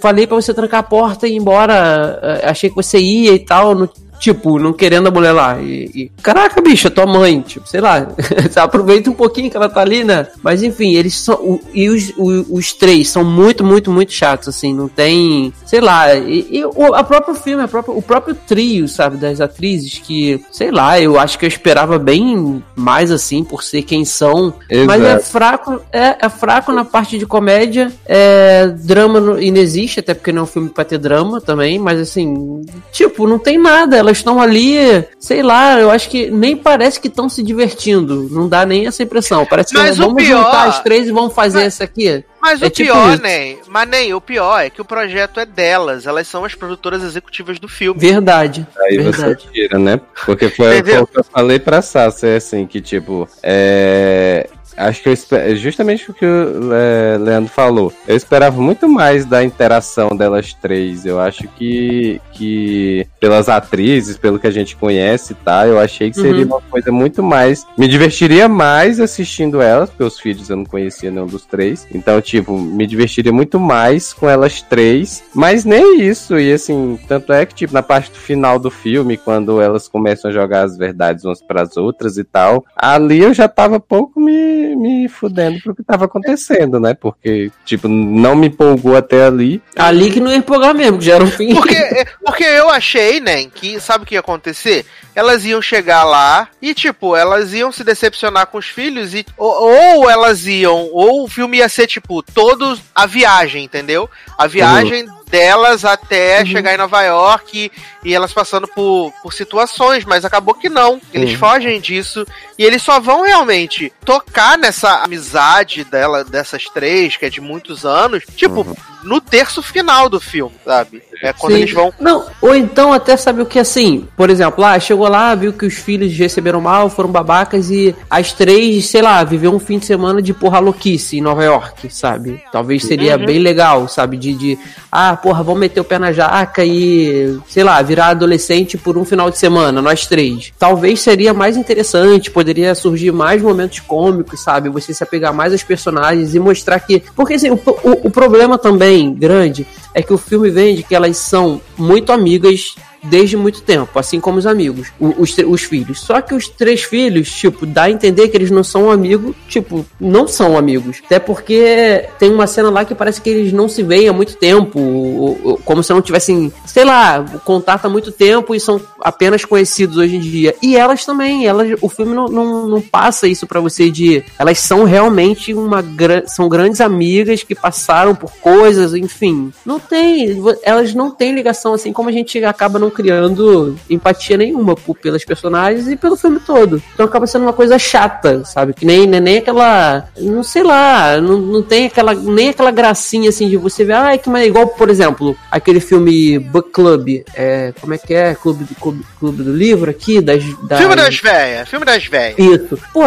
Falei pra você trancar a porta e ir embora. eh, Achei que você ia e tal. não- tipo, não querendo a mulher lá. E, e, caraca, bicho, é tua mãe. Tipo, sei lá. <laughs> Aproveita um pouquinho que ela tá ali, né? Mas enfim, eles são. o- e os, o- os três são muito, muito, muito chatos, assim. Não tem. Sei lá. E, e o a próprio filme, a própria, o próprio trio, sabe, das atrizes, que, sei lá, eu acho que eu esperava bem mais assim, por ser quem são. Mas é Exato. fraco, é, é fraco na parte de comédia. É, drama não- inexiste, até porque não é um filme pra ter drama também. Mas assim, tipo, não tem nada. Elas estão ali, sei lá, eu acho que nem parece que estão se divertindo. Não dá nem essa impressão. Parece que Mas o vamos pior- juntar as três e vamos fazer essa aqui. Mas É o tipo pior, isso. nem, mas nem, o pior é que o projeto é delas, elas são as produtoras executivas do filme. Verdade. Aí verdade. você tira, né? Porque foi o que eu falei pra Sassi, é assim, que tipo, é. Acho que eu espe- justamente o que o é, Leandro falou. Eu esperava muito mais da interação delas três. Eu acho que, que pelas atrizes, pelo que a gente conhece, tá? Eu achei que seria Uhum. uma coisa muito mais. Me divertiria mais assistindo elas, porque os filhos eu não conhecia nenhum dos três. Então, tipo, me divertiria muito mais com elas três. Mas nem isso. E assim, tanto é que, tipo, na parte do final do filme, quando elas começam a jogar as verdades umas pras outras e tal, ali eu já tava pouco me, me fudendo pro que tava acontecendo, né? Porque, tipo, não me empolgou até ali. Ali que não ia empolgar mesmo, que já era um fim. Porque, porque eu achei, né, que sabe o que ia acontecer? Elas iam chegar lá e, tipo, elas iam se decepcionar com os filhos e ou, ou elas iam, ou o filme ia ser, tipo, todos a viagem, entendeu? A viagem delas até chegar em Nova York e, e elas passando por, por situações, mas acabou que não. Eles Uhum. fogem disso e eles só vão realmente tocar nessa amizade dela, dessas três, que é de muitos anos, tipo, no terço final do filme, sabe? É quando Sim. eles vão Não, ou então até sabe o que assim, por exemplo, lá chegou lá, viu que os filhos receberam mal, foram babacas e as três, sei lá, viveu um fim de semana de porra louquice em Nova York, sabe? Talvez seria bem legal, sabe? De, de ah, porra, vamos meter o pé na jaca e, sei lá, virar adolescente por um final de semana, nós três. Talvez seria mais interessante, poderia surgir mais momentos cômicos, sabe? Você se apegar mais aos personagens e mostrar que. Porque assim, o, o, o problema também grande é que o filme vende que elas são muito amigas desde muito tempo, assim como os amigos, os, os filhos. Só que os três filhos, tipo, dá a entender que eles não são amigos, tipo, não são amigos. Até porque tem uma cena lá que parece que eles não se veem há muito tempo, ou- ou- como se não tivessem, sei lá, contato há muito tempo e são apenas conhecidos hoje em dia. E elas também, elas, o filme não, não, não passa isso pra você de. Elas são realmente uma são grandes amigas que passaram por coisas, enfim. Não tem, elas não têm ligação assim como a gente acaba não criando empatia nenhuma pelas personagens e pelo filme todo. Então acaba sendo uma coisa chata, sabe? Que nem, nem, nem aquela. Não sei lá, não, não tem aquela. Nem aquela gracinha assim de você ver, ah, que mais igual, por exemplo, aquele filme Book Club. É, como é que é? Clube do, Clube, Clube do Livro aqui? Das, das... Filme das véias, filme das véias. Isso. Pô,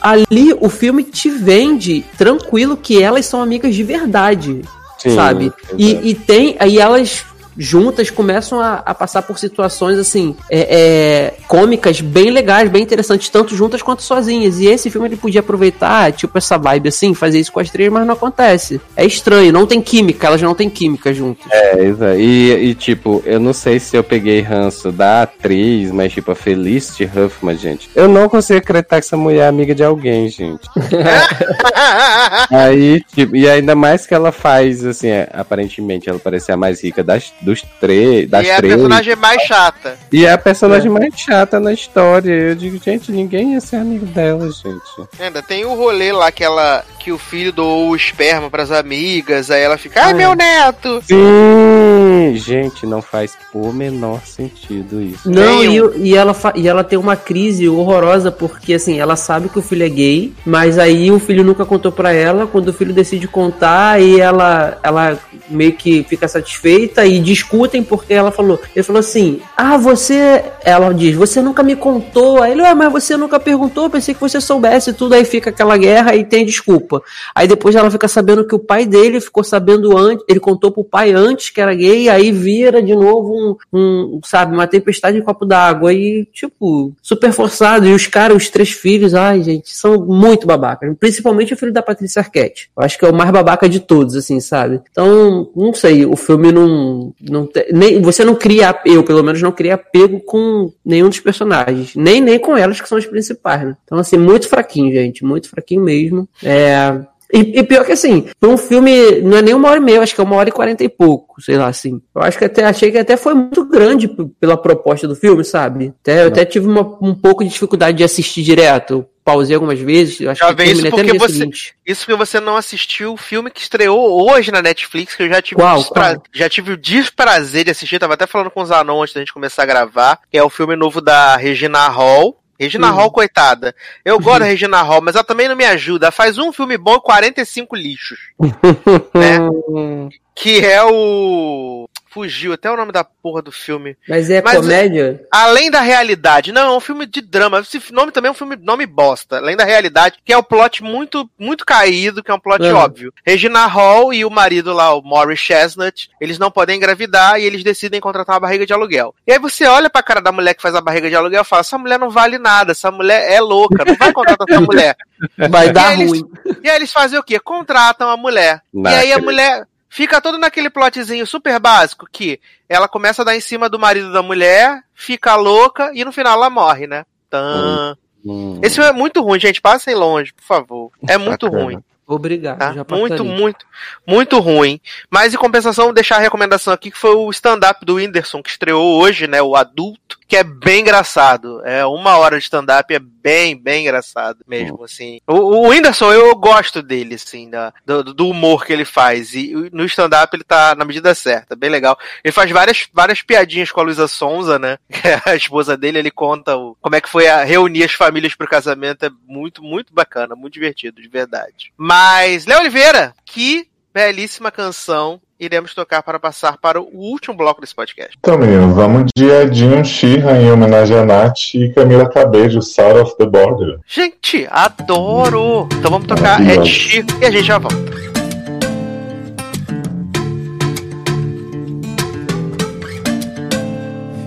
ali o filme te vende tranquilo que elas são amigas de verdade, Sim, sabe? E, e tem. Aí elas juntas começam a, a passar por situações assim é, é, cômicas bem legais, bem interessantes, tanto juntas quanto sozinhas. E esse filme ele podia aproveitar, tipo, essa vibe assim, fazer isso com as três, mas não acontece. É estranho, não tem química, elas não têm química juntas. É, exato. E, e, tipo, eu não sei se eu peguei ranço da atriz, mas tipo, a Felicity Huffman, gente. Eu não consigo acreditar que essa mulher é amiga de alguém, gente. <laughs> Aí, tipo, e ainda mais que ela faz, assim, é, aparentemente ela parece a mais rica das, dos três, das e é a três. personagem mais chata. E é a personagem mais chata na história. Eu digo, gente, ninguém ia ser amigo dela, gente. Ainda tem o rolê lá que ela que o filho doou o esperma pras amigas, aí ela fica, ai meu neto! Sim! Gente, não faz o menor sentido isso. Não, e, e ela fa- e ela tem uma crise horrorosa porque assim, ela sabe que o filho é gay, mas aí o filho nunca contou pra ela, quando o filho decide contar, aí ela ela meio que fica satisfeita e discutem porque ela falou, ele falou assim: "Ah, você", ela diz: "Você nunca me contou". Aí ele: "Ué, mas você nunca perguntou, pensei que você soubesse tudo". Aí fica aquela guerra e tem desculpa. Aí depois ela fica sabendo que o pai dele ficou sabendo antes, ele contou pro pai antes que era gay, aí vira de novo um, um, sabe, uma tempestade em copo d'água. E, tipo, super forçado. E os caras, os três filhos, ai, gente, são muito babacas. Principalmente o filho da Patrícia Arquette. Eu acho que é o mais babaca de todos, assim, sabe? Então, não sei, o filme não. Não nem, você não cria, eu pelo menos não cria apego com nenhum dos personagens. Nem, nem com elas, que são as principais, né? Então, assim, muito fraquinho, gente. Muito fraquinho mesmo. É. E, e pior que assim, foi um filme, não é nem uma hora e meia, acho que é uma hora e quarenta e pouco, sei lá, assim. Eu acho que até achei que até foi muito grande pela proposta do filme, sabe? Até, eu até tive uma- um pouco de dificuldade de assistir direto. Pausei algumas vezes, eu acho Já que isso porque você, seguinte. isso porque você não assistiu o filme que estreou hoje na Netflix, que eu já tive, o despra- já tive o desprazer de assistir, tava até falando com os Zanon antes da gente começar a gravar, que é o filme novo da Regina Hall. Regina. Hall, coitada. Eu gosto da <laughs> Regina Hall, mas ela também não me ajuda. Faz um filme bom e 45 lixos. <laughs> né? Hum, Que é o. Fugiu até o nome da porra do filme. Mas é Mas- comédia? Além da realidade. Não, é um filme de drama. Esse nome também é um filme nome bosta. Além da realidade, que é um plot muito, muito caído, que é um plot Uhum. óbvio. Regina Hall e o marido lá, o Morris Chestnut, eles não podem engravidar e eles decidem contratar uma barriga de aluguel. E aí você olha pra cara da mulher que faz a barriga de aluguel e fala: essa mulher não vale nada, essa mulher é louca, não vai contratar essa mulher. <laughs> Vai dar eles- ruim. E aí eles fazem o quê? Contratam a mulher. Não e aí a mulher fica todo naquele plotzinho super básico que ela começa a dar em cima do marido da mulher, fica louca e no final ela morre, né? Tã. Hum. Esse filme é muito ruim, gente. Passem longe, por favor. É muito Bacana. ruim. Obrigado, Tá? já Muito, passaria. muito, muito ruim. Mas em compensação, vou deixar a recomendação aqui que foi o stand-up do Whindersson, que estreou hoje, né? O adulto, que é bem engraçado. É uma hora de stand-up, é bem, bem engraçado mesmo, assim. O, o Whindersson, eu gosto dele, assim, da, do, do humor que ele faz. E no stand-up ele tá na medida certa, bem legal. Ele faz várias, várias piadinhas com a Luísa Sonza, né? Que <laughs> é a esposa dele, ele conta o, como é que foi a, reunir as famílias pro casamento. É muito, muito bacana, muito divertido, de verdade. Mas, Léo Oliveira, que belíssima canção iremos tocar para passar para o último bloco desse podcast. Então, meninos, vamos de Edinho Sheehan em homenagem a Nath e Camila Cabello, South of the Border. Gente, adoro! Então vamos tocar Ed Maravilhoso. Sheeran e a gente já volta.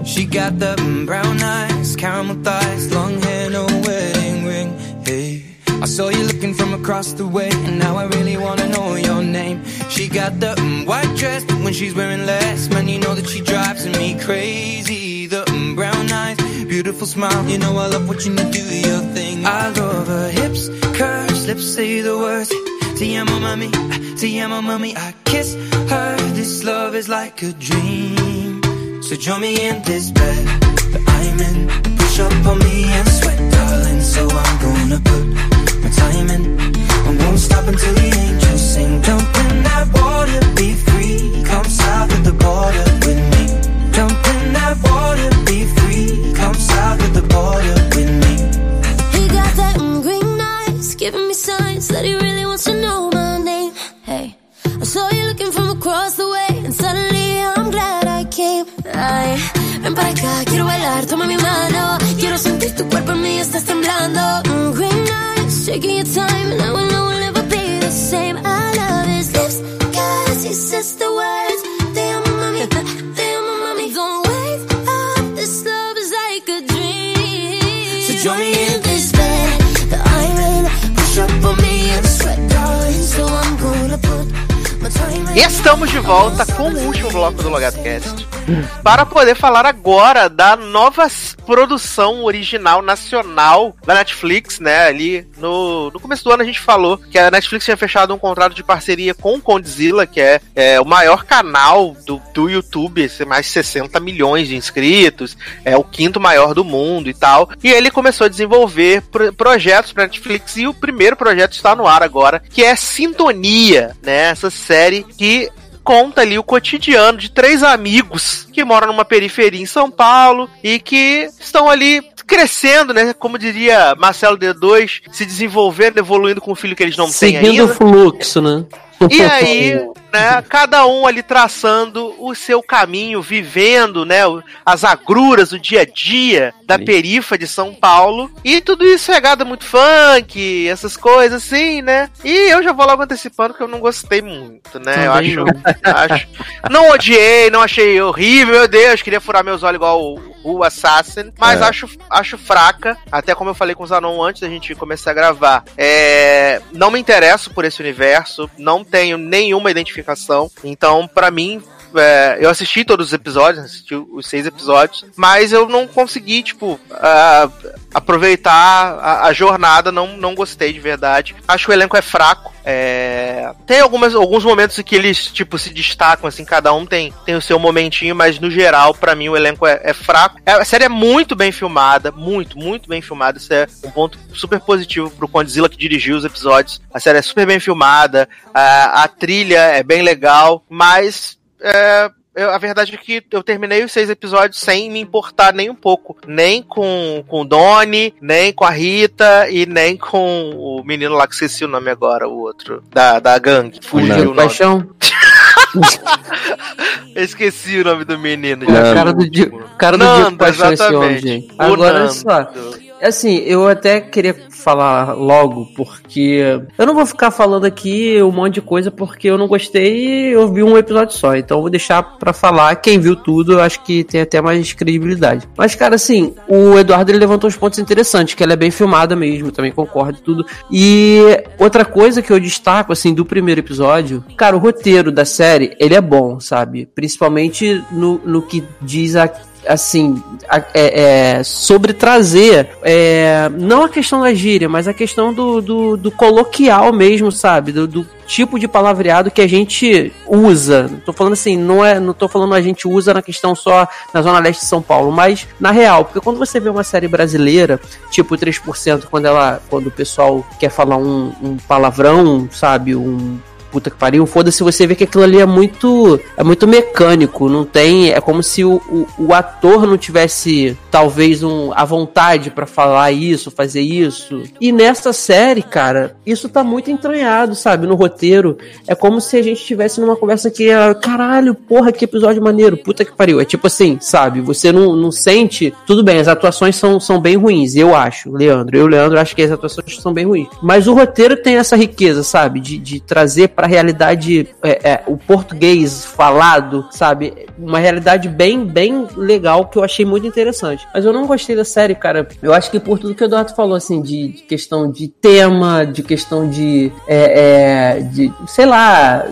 She got the brown eyes, caramel thighs, long hair, I saw you looking from across the way, and now I really wanna know your name. She got the mm, white dress, but when she's wearing less, man, you know that she drives me crazy. The mm, brown eyes, beautiful smile, you know I love watching you do your thing. I love her hips, curves, lips say the words. Te amo, mami, te amo, mami. I kiss her. This love is like a dream. So join me in this bed that I'm in. Push up on me and sweat, darling. So I'm gonna put I won't stop until the angels sing. Jump in that water, be free. Come the border with me. Jump in that water, be free. Come the border with me. He got that green eyes, giving me signs that he really wants to know my name. Hey, I saw you looking from across the way, and suddenly I'm glad I came. Acá, quiero bailar, toma mi mano. Quiero sentir tu cuerpo en mí, estás temblando. Mm, taking your time, and I will know we'll never be the same. I love his lips, cause he says the words. Te amo, mami, te amo, mami. Don't wake up, this love is like a dream. So join me in this bed that I'm in. Push up on me and sweat, darling. So I'm gonna put my time in. E estamos de volta com o último bloco do Logado Cast para poder falar agora da nova produção original nacional da Netflix, né? Ali no, no começo do ano a gente falou que a Netflix tinha fechado um contrato de parceria com o Condzilla, que é, é, o maior canal do, do YouTube, mais de 60 milhões de inscritos, é o quinto maior do mundo e tal. E ele começou a desenvolver pro- projetos para Netflix e o primeiro projeto está no ar agora, que é Sintonia, né? Essa série que conta ali o cotidiano de três amigos que moram numa periferia em São Paulo e que estão ali crescendo, né? Como diria Marcelo D2, se desenvolvendo, evoluindo com o filho que eles não têm Seguindo o ainda. fluxo, né? E aí, <laughs> né, cada um ali traçando o seu caminho, vivendo, né, as agruras, o dia a dia da perifa de São Paulo. E tudo isso regado muito funk, essas coisas assim, né? E eu já vou logo antecipando que eu não gostei muito, né? Eu Também acho, não. acho. Não odiei, não achei horrível, meu Deus, queria furar meus olhos igual o, o Assassin, mas É. acho, acho fraca. Até como eu falei com o Zanon antes da gente começar a gravar. É, não me interesso por esse universo, não tenho nenhuma identificação. Então, pra mim, é, eu assisti todos os episódios, assisti os seis episódios, mas eu não consegui, tipo, aproveitar a, a jornada, não, não gostei de verdade. Acho que o elenco é fraco. é, tem algumas, alguns momentos em que eles, tipo, se destacam, assim, cada um tem, tem o seu momentinho, mas no geral, pra mim, o elenco é, é fraco. É, a série é muito bem filmada, muito, muito bem filmada. Isso é um ponto super positivo pro Condzilla que dirigiu os episódios. A série é super bem filmada, a, a trilha é bem legal, mas é, eu- a verdade é que eu terminei os seis episódios sem me importar nem um pouco. Nem com, com o Donnie, nem com a Rita e nem com o menino lá que esqueci o nome agora, o outro, da, da gangue. Fugiu o paixão. <laughs> Eu esqueci o nome do menino. O cara do cara do dia que Nando, paixão exatamente. Agora, olha Nando. só. Assim, eu até queria falar logo, porque eu não vou ficar falando aqui um monte de coisa, porque eu não gostei e eu vi um episódio só. Então eu vou deixar pra falar. Quem viu tudo, eu acho que tem até mais credibilidade. Mas, cara, assim, o Eduardo ele levantou uns pontos interessantes, que ela é bem filmada mesmo, também concordo tudo. E outra coisa que eu destaco, assim, do primeiro episódio, cara, o roteiro da série, ele é bom, sabe? Principalmente no, no que diz a assim, é, é, sobre trazer é, não a questão da gíria, mas a questão do, do, do coloquial mesmo, sabe? Do, do tipo de palavreado que a gente usa. Tô falando assim, não é, não tô falando a gente usa na questão só na zona leste de São Paulo, mas na real, porque quando você vê uma série brasileira, tipo 3%, quando ela quando o pessoal quer falar um, um palavrão, sabe, um puta que pariu, foda-se, você vê que aquilo ali é muito é muito mecânico, não tem, é como se o, o, o ator não tivesse talvez um, a vontade pra falar isso, fazer isso. E nessa série, cara, isso tá muito entranhado, sabe, no roteiro. É como se a gente estivesse numa conversa que, ah, caralho, porra, que episódio maneiro, puta que pariu. É tipo assim, sabe, você não, não sente, tudo bem, as atuações são, são bem ruins, eu acho, Leandro, eu, Leandro, acho que as atuações são bem ruins. Mas o roteiro tem essa riqueza, sabe, de, de trazer pra realidade é, é, o português falado, sabe, uma realidade bem, bem legal que eu achei muito interessante. Mas eu não gostei da série, cara. Eu acho que por tudo que o Eduardo falou, assim, de, de questão de tema, de questão de, é, é, de sei lá,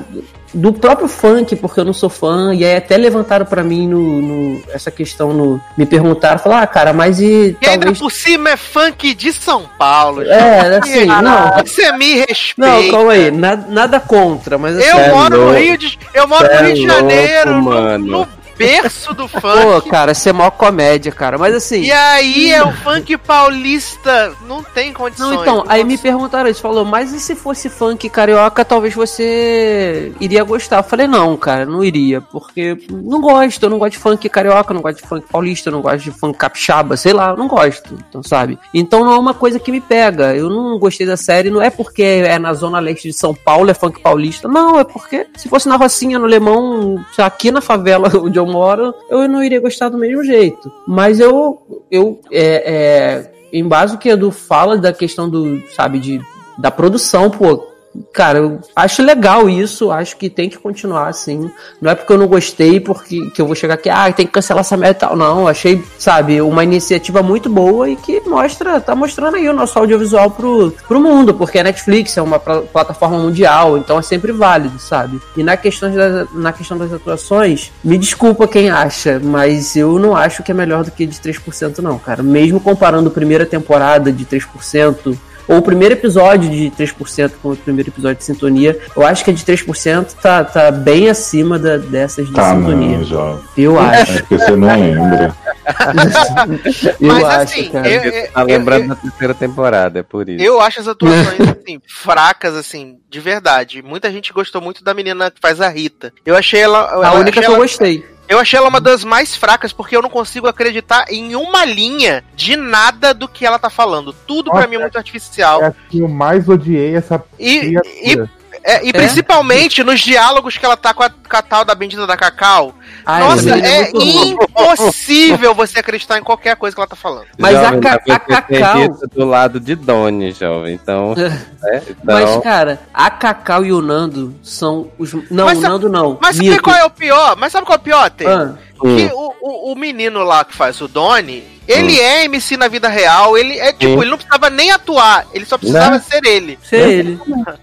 do próprio funk, porque eu não sou fã, e aí até levantaram pra mim no, no- essa questão no me perguntaram, falaram, ah, cara, mas e E ainda talvez por cima é funk de São Paulo. É, assim, não. Você me respeita. Não, calma aí, nada, nada contra, mas assim, Eu é moro no louco. Rio de Eu moro Cê no é Rio de louco, Janeiro, no, mano. no berço do <laughs> Pô, funk. cara, você é mó comédia, cara. Mas assim. E aí é o funk paulista. Não tem condições. Não, então, aí me perguntaram isso, falou, mas e se fosse funk carioca, talvez você iria gostar. Eu falei, não, cara, não iria, porque não gosto, eu não gosto de funk carioca, não gosto de funk paulista, não gosto de funk capixaba, sei lá, eu não gosto, então, sabe? Então não é uma coisa que me pega, eu não gostei da série, não é porque é na zona leste de São Paulo, é funk paulista, não, é porque se fosse na Rocinha, no Lemão, aqui na favela <laughs> onde eu moro, eu não iria gostar do mesmo jeito. Mas eu, eu, é, é, em base o que Edu fala da questão do, sabe, de, da produção, pô, cara, eu acho legal isso, acho que tem que continuar assim. Não é porque eu não gostei, porque que eu vou chegar aqui, ah, tem que cancelar essa merda tal. Não, achei, sabe, uma iniciativa muito boa e que mostra, tá mostrando aí o nosso audiovisual pro, pro mundo, porque a Netflix é uma pla- plataforma mundial, então é sempre válido, sabe? E na questão, das, na questão das atuações, me desculpa quem acha, mas eu não acho que é melhor do que de 3% não, cara. Mesmo comparando a primeira temporada de 3%, ou o primeiro episódio de 3% com o primeiro episódio de sintonia, eu acho que a de 3% tá, tá bem acima da, dessas de Tá, sintonia. não, jovem. Eu É acho. porque você não lembra. <laughs> eu Mas acho, assim, cara. eu- Você tá lembrando da terceira temporada, é por isso. Eu acho as atuações, <laughs> assim, fracas, assim, de verdade. Muita gente gostou muito da menina que faz a Rita. Eu achei ela. A eu única que eu ela- gostei. Eu achei ela uma das mais fracas, porque eu não consigo acreditar em uma linha de nada do que ela tá falando. Tudo pra Nossa, mim é muito artificial. É a que eu mais odiei essa E, e. é, e principalmente nos diálogos que ela tá com a, com a tal da bendita da Cacau. Ai, Nossa, é ruim. impossível você acreditar em qualquer coisa que ela tá falando. Mas a Jovem, ca- a você tenha Cacau- do lado de Doni, jovem. Então, <laughs> né? então Mas, cara, a Cacau e o Nando são os. Não, Mas o Nando não. Mas sabe qual é o pior? Mas sabe qual é o pior, Tê? Ah, Que o, o, o menino lá que faz o Donnie, Ele é MC na vida real, ele é tipo, Sim. ele não precisava nem atuar, ele só precisava Né? ser ele. Ser ele.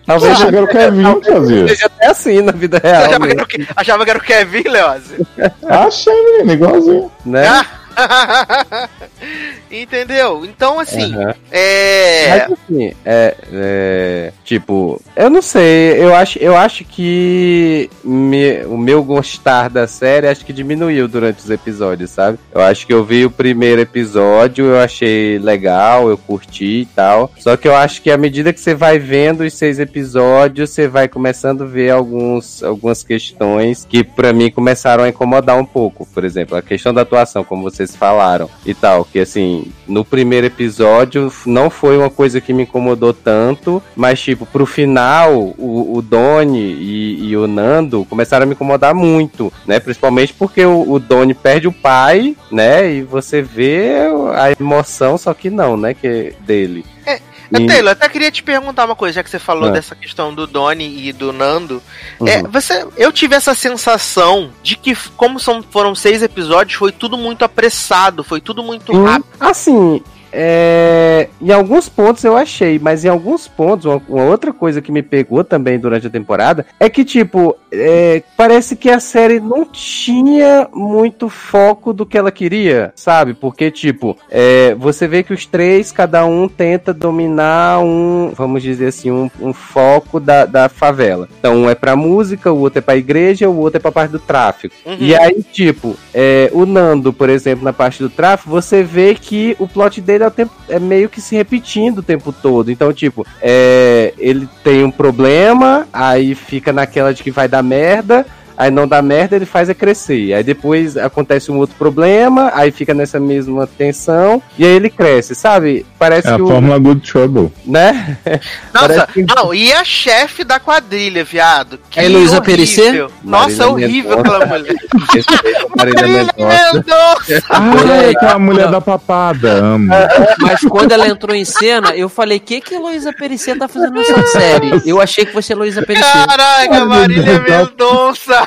Talvez que era o Kevin seja até assim na vida real, achava, que né? era o, Ke- achava que era o Kevin, Leose? Achei, menino, igualzinho. né? <laughs> Entendeu? Então, assim, Aham. é. Mas assim, é, é, tipo, eu não sei, eu acho, eu acho que me- o meu gostar da série acho que diminuiu durante os episódios, sabe? Eu acho que eu vi o primeiro episódio, eu achei legal, eu curti e tal. Só que eu acho que à medida que você vai vendo os seis episódios, você vai começando a ver alguns, algumas questões que pra mim começaram a incomodar um pouco. Por exemplo, a questão da atuação, como vocês falaram e tal, que assim, no primeiro episódio não foi uma coisa que me incomodou tanto, mas tipo, pro final, o, o Doni e, e o Nando começaram a me incomodar muito, né? Principalmente porque o, o Doni perde o pai, né? E você vê a emoção, só que não, né? Que dele. É, E- Taylor, até queria te perguntar uma coisa, já que você falou Ah. dessa questão do Doni e do Nando. Uhum. É, você, eu tive essa sensação de que, como são, foram seis episódios, foi tudo muito apressado, foi tudo muito Hum, rápido. Assim, é, em alguns pontos eu achei, mas em alguns pontos, uma, uma outra coisa que me pegou também durante a temporada é que, tipo, é, parece que a série não tinha muito foco do que ela queria, sabe? Porque, tipo, é, você vê que os três, cada um tenta dominar um, vamos dizer assim, um, um foco da, da favela. Então, um é pra música, o outro é pra igreja, o outro é pra parte do tráfico. Uhum. E aí, tipo, é, o Nando, por exemplo, na parte do tráfico, você vê que o plot dele é, tempo- é meio que se repetindo o tempo todo. Então, tipo, é, ele tem um problema, aí fica naquela de que vai dar merda. Aí não dá merda, ele faz é crescer. Aí depois acontece um outro problema, aí fica nessa mesma tensão, e aí ele cresce, sabe? Parece É a que o. fórmula Good Trouble. Né? <laughs> Nossa, que- não, e a chefe da quadrilha, viado? Que É Heloísa horrível. Perissé? Nossa, é horrível aquela mulher. <laughs> A Marília Mendonça. Mendonça. <laughs> Ah, é aquela mulher da papada, amo. Mas quando ela entrou em cena, eu falei, o que que Heloísa Perissé tá fazendo nessa série? Eu achei que fosse Heloísa Perissé. Caraca, Marília Mendonça.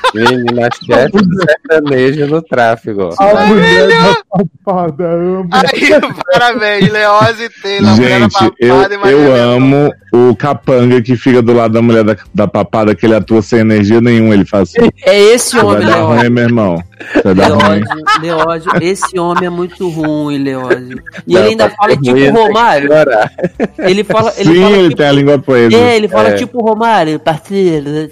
Menina chefe sertaneja no tráfego. ó. A mulher da papada, amo. Aí, parabéns, Leose Taylor. a mulher da Gente, eu, e eu amo o capanga que fica do lado da mulher da, da papada, que ele atua sem energia nenhuma. Ele faz assim: É esse vai homem, dar Leózio. ruim, meu irmão. Vai dar ruim. Leózio, esse homem é muito ruim, Leózio. E Não, ele ainda tá fala tipo Romário. Ele fala, ele Sim, fala ele tipo, tem a língua presa. É, ele fala É. tipo Romário, parceiro. <laughs>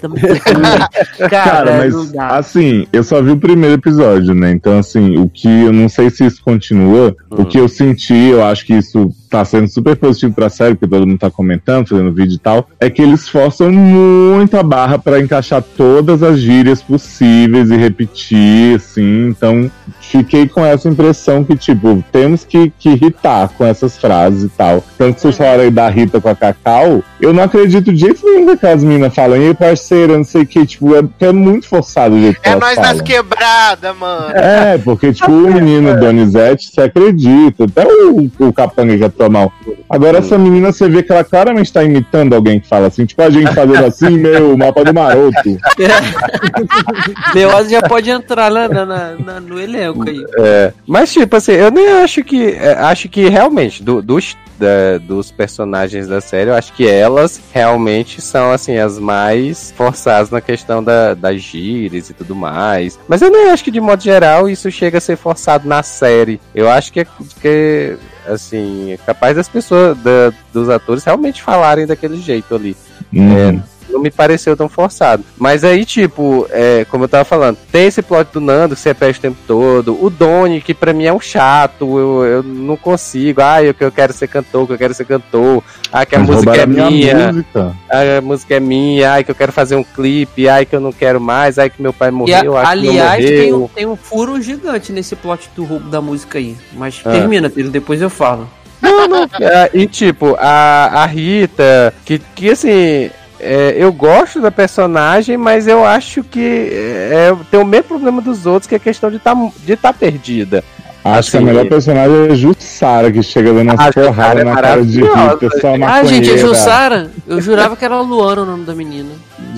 Cara, Cara, mas assim, eu só vi o primeiro episódio, né? Então, assim, o que eu não sei se isso continua, o que eu senti, eu acho que isso tá sendo super positivo pra série, porque todo mundo tá comentando, fazendo vídeo e tal, é que eles forçam muito a barra pra encaixar todas as gírias possíveis e repetir, assim. Então, fiquei com essa impressão que, tipo, temos que, que irritar com essas frases e tal. Tanto que vocês falaram aí da Rita com a Cacau, eu não acredito de jeito nenhum que aquelas meninas falam, ei, parceira, não sei o que, tipo, é, é muito forçado o jeito que É nós falam. nas quebradas, mano. É, porque, tipo, o menino Donizete, você acredita. Até o, o capanga que é mal. Agora, essa menina, você vê que ela claramente tá imitando alguém que fala assim, tipo, a gente fazendo assim, <laughs> meu, mapa do maroto. <laughs> Leózio já pode entrar lá na, na- na- no elenco aí. É, mas tipo assim, eu nem acho que. é, Acho que realmente, do- dos, da- dos personagens da série, eu acho que elas realmente são assim, as mais forçadas na questão da, das gírias e tudo mais. Mas eu nem acho que de modo geral isso chega a ser forçado na série. Eu acho que é que, assim, é capaz das pessoas, da- dos atores realmente falarem daquele jeito ali Uhum. Não me pareceu tão forçado. Mas aí, tipo, é, como eu tava falando, tem esse plot do Nando que você repete o tempo todo. O Doni, que pra mim é um chato, eu, eu não consigo. Ah, eu, que eu quero ser cantor, que eu quero ser cantor. Ah, que a Mas música é a minha. música. Ah, a música é minha. Ai, que eu quero fazer um clipe. Ai, que eu não quero mais. Ai, que meu pai E, morreu. a- ai, que meu aliás, tem um, tem um furo gigante nesse plot do roubo da música aí. Mas Ah. termina, filho, depois eu falo. Não, não. É, e tipo, a, a Rita, que, que assim. É, eu gosto da personagem, mas eu acho que é, tem o mesmo problema dos outros, que é a questão de estar de tá perdida. Acho que a Assim, melhor personagem é Jussara, que chega dando Ah, porradas é na cara de Rita, só Ah, maconheira. gente, é Jussara? Eu jurava que era a Luana o nome da menina.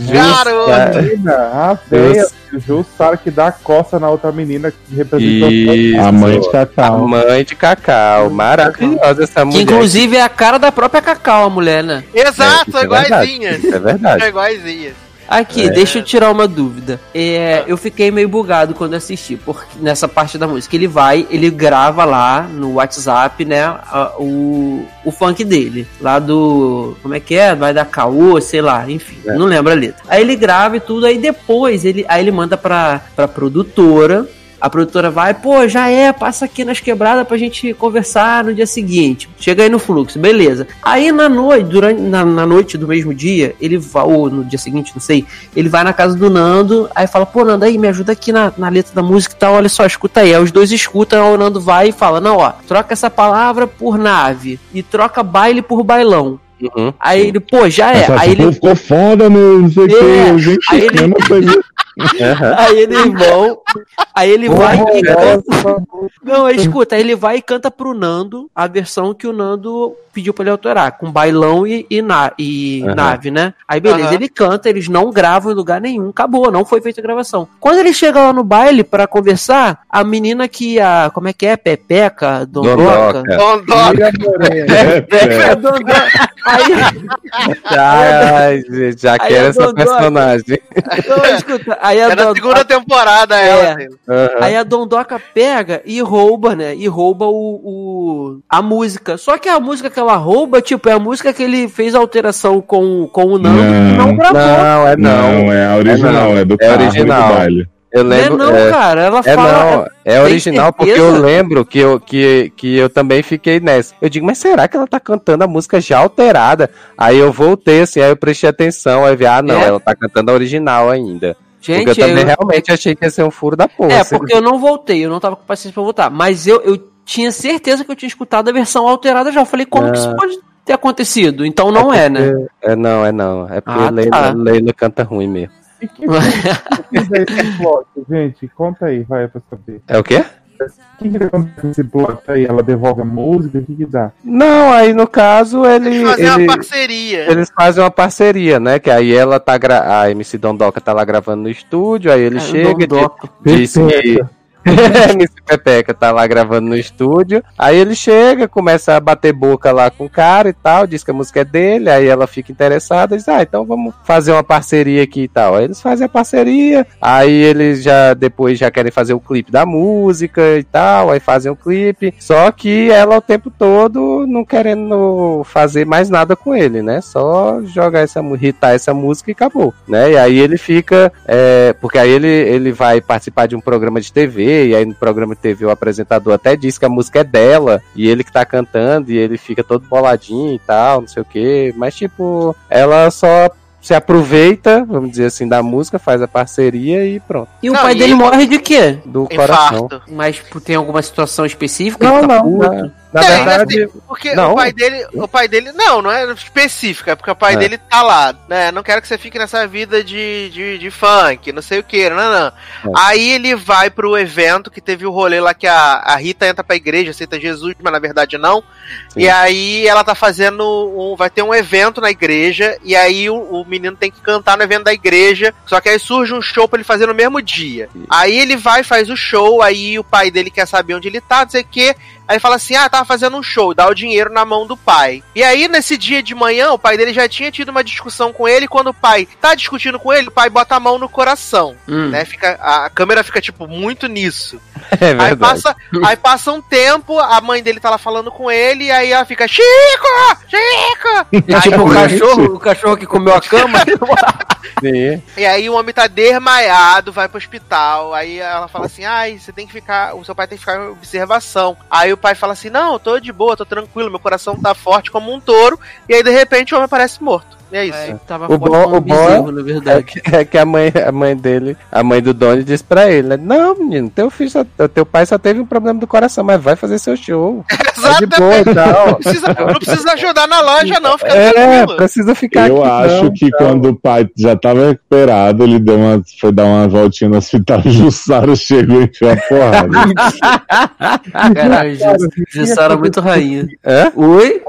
Garoto! Menina, a véia, Jussara que dá a costa na outra menina que representa Isso. A mãe de A Cacau. mãe de Cacau. Maravilhosa essa Que mulher. inclusive é a cara da própria Cacau, a mulher, né? Exato, é iguaizinha. verdade, isso é verdade. É iguaizinha. Aqui, deixa eu tirar uma dúvida. É, eu fiquei meio bugado quando assisti, porque nessa parte da música ele vai, ele grava lá no WhatsApp, né, a- o, o funk dele, lá do, como é que é? Vai da Caô, sei lá, enfim, não lembro a letra. Aí ele grava e tudo, aí depois ele, aí ele manda pra, pra produtora, a produtora vai, pô, já é, passa aqui nas quebradas pra gente conversar no dia seguinte. Chega aí no fluxo, beleza. Aí na noite, durante na, na noite do mesmo dia, ele vai, ou no dia seguinte, não sei, ele vai na casa do Nando, aí fala, pô, Nando, aí me ajuda aqui na, na letra da música e tal, olha só, escuta aí. Aí os dois escutam, aí o Nando vai e fala, não, ó, troca essa palavra por nave e troca baile por bailão. Uhum. Aí ele, pô, já é. Essa Aí ele, ficou foda, meu, não sei o que. É, Eu, Gente, aí ele- <laughs> aí eles vão, aí ele vai e canta. Não, escuta, ele vai e canta pro Nando a versão que o Nando pediu pra ele alterar, com bailão e, e, na, e Aham. nave, né? Aí beleza, Aham. ele canta, eles não gravam em lugar nenhum, acabou, não foi feita a gravação. Quando ele chega lá no baile pra conversar, a menina que a, como é que é, Pepeca, Dondoca, Dondoca. É, Dondoca. aí, Ai, gente, já Aí quero a essa personagem. não, escuta, aí a É na Dondoca- segunda temporada ela. É. Aham. Aí a Dondoca pega e rouba, né? E rouba o, o- a música. Só que a música que ela rouba, tipo, é a música que ele fez a alteração com, com o Nando e Não. não gravou. Não, é não. Não, é a original, é, do É carro original. e do baile. Eu Não é lembro. não, é, cara. Ela É fala. não, é original porque eu lembro que eu, que, que eu também fiquei nessa. Eu digo, mas será que ela tá cantando a música já alterada? Aí eu voltei assim, aí eu prestei atenção, aí vi, ah não, É? ela tá cantando a original ainda. Gente, porque eu também eu- realmente achei que ia ser um furo da porra. É, assim. porque eu não voltei, eu não tava com paciência pra voltar. Mas eu, eu tinha certeza que eu tinha escutado a versão alterada já. Eu falei, como que isso pode ter acontecido? Então não é, né? É não, é não. É porque Ah, Leila, tá. Leila canta ruim mesmo. E que é plot, gente? Conta aí, vai pra saber. É o quê? O que, que acontece com esse plot aí? Ela devolve a música? O que, que dá? Não, aí no caso ele. Eles fazem ele- uma parceria. Eles fazem uma parceria, né? Que aí ela tá gra... a MC Dondoca tá lá gravando no estúdio, aí ele É, chega e diz que <laughs> MC Pepeca tá lá gravando no estúdio. Aí ele chega, começa a bater boca lá com o cara e tal, diz que a música é dele, aí ela fica interessada, diz: "Ah, então vamos fazer uma parceria aqui e tal". Aí eles fazem a parceria, aí eles já depois já querem fazer o clipe da música e tal, aí fazem o clipe. Só que ela o tempo todo não querendo fazer mais nada com ele, né? Só jogar essa, hitar essa música e acabou, né? E aí ele fica, é, porque aí ele, ele vai participar de um programa de TV, e aí no programa de TV o apresentador até diz que a música é dela, e ele que tá cantando, e ele fica todo boladinho e tal, não sei o que, mas tipo, ela só se aproveita, vamos dizer assim, da música, faz a parceria e pronto. E o Não, pai e dele ele- morre de quê? Do coração. Infarto. Mas tipo, tem alguma situação específica? Não, tá não, na, na Tem, verdade, assim, porque não. o pai dele, o pai dele, não, não é específica, é porque o pai É. dele tá lá, né? Não quero que você fique nessa vida de, de, de funk, não sei o que, não, não. É. Aí ele vai pro evento que teve o rolê lá que a, a Rita entra pra igreja, aceita Jesus, mas na verdade não. Sim. E aí ela tá fazendo um, vai ter um evento na igreja e aí o, o menino tem que cantar no evento da igreja, só que aí surge um show pra ele fazer no mesmo dia. Aí ele vai, faz o show, aí o pai dele quer saber onde ele tá, não sei o que. Aí fala assim: ah, tava fazendo um show, dá o dinheiro na mão do pai. E aí, nesse dia de manhã, o pai dele já tinha tido uma discussão com ele. Quando o pai tá discutindo com ele, o pai bota a mão no coração. Hum. Né? Fica, a câmera fica, tipo, muito nisso. <laughs> é Aí verdade. passa, aí passa um tempo, a mãe dele tá lá falando com ele, e aí ela fica, Chico! Chico! <laughs> É tipo o cachorro, <laughs> o cachorro que comeu a cama. E aí o homem tá desmaiado, vai pro hospital. Aí ela fala assim: ai, você tem que ficar. O seu pai tem que ficar em observação. Aí o pai fala assim: não, tô de boa, tô tranquilo, meu coração tá forte como um touro. E aí, de repente, o homem aparece morto. É isso. É, tava O bom- o bom É verdade. que, é que a mãe, a mãe dele, a mãe do Donnie disse pra ele, né? Não, menino, teu filho, só- teu pai só teve um problema do coração, mas vai fazer seu show. Tá <laughs> de boa e tal. Não precisa, não precisa ajudar na loja, não, fica É, tranquilo. precisa ficar Eu aqui. acho não, que tal. quando o pai já tava recuperado, ele deu uma, foi dar uma voltinha no hospital, Jussara chegou e enfiou a porrada. <laughs> Caralho, Juss- Jussara é muito rainha. Hã? Oi?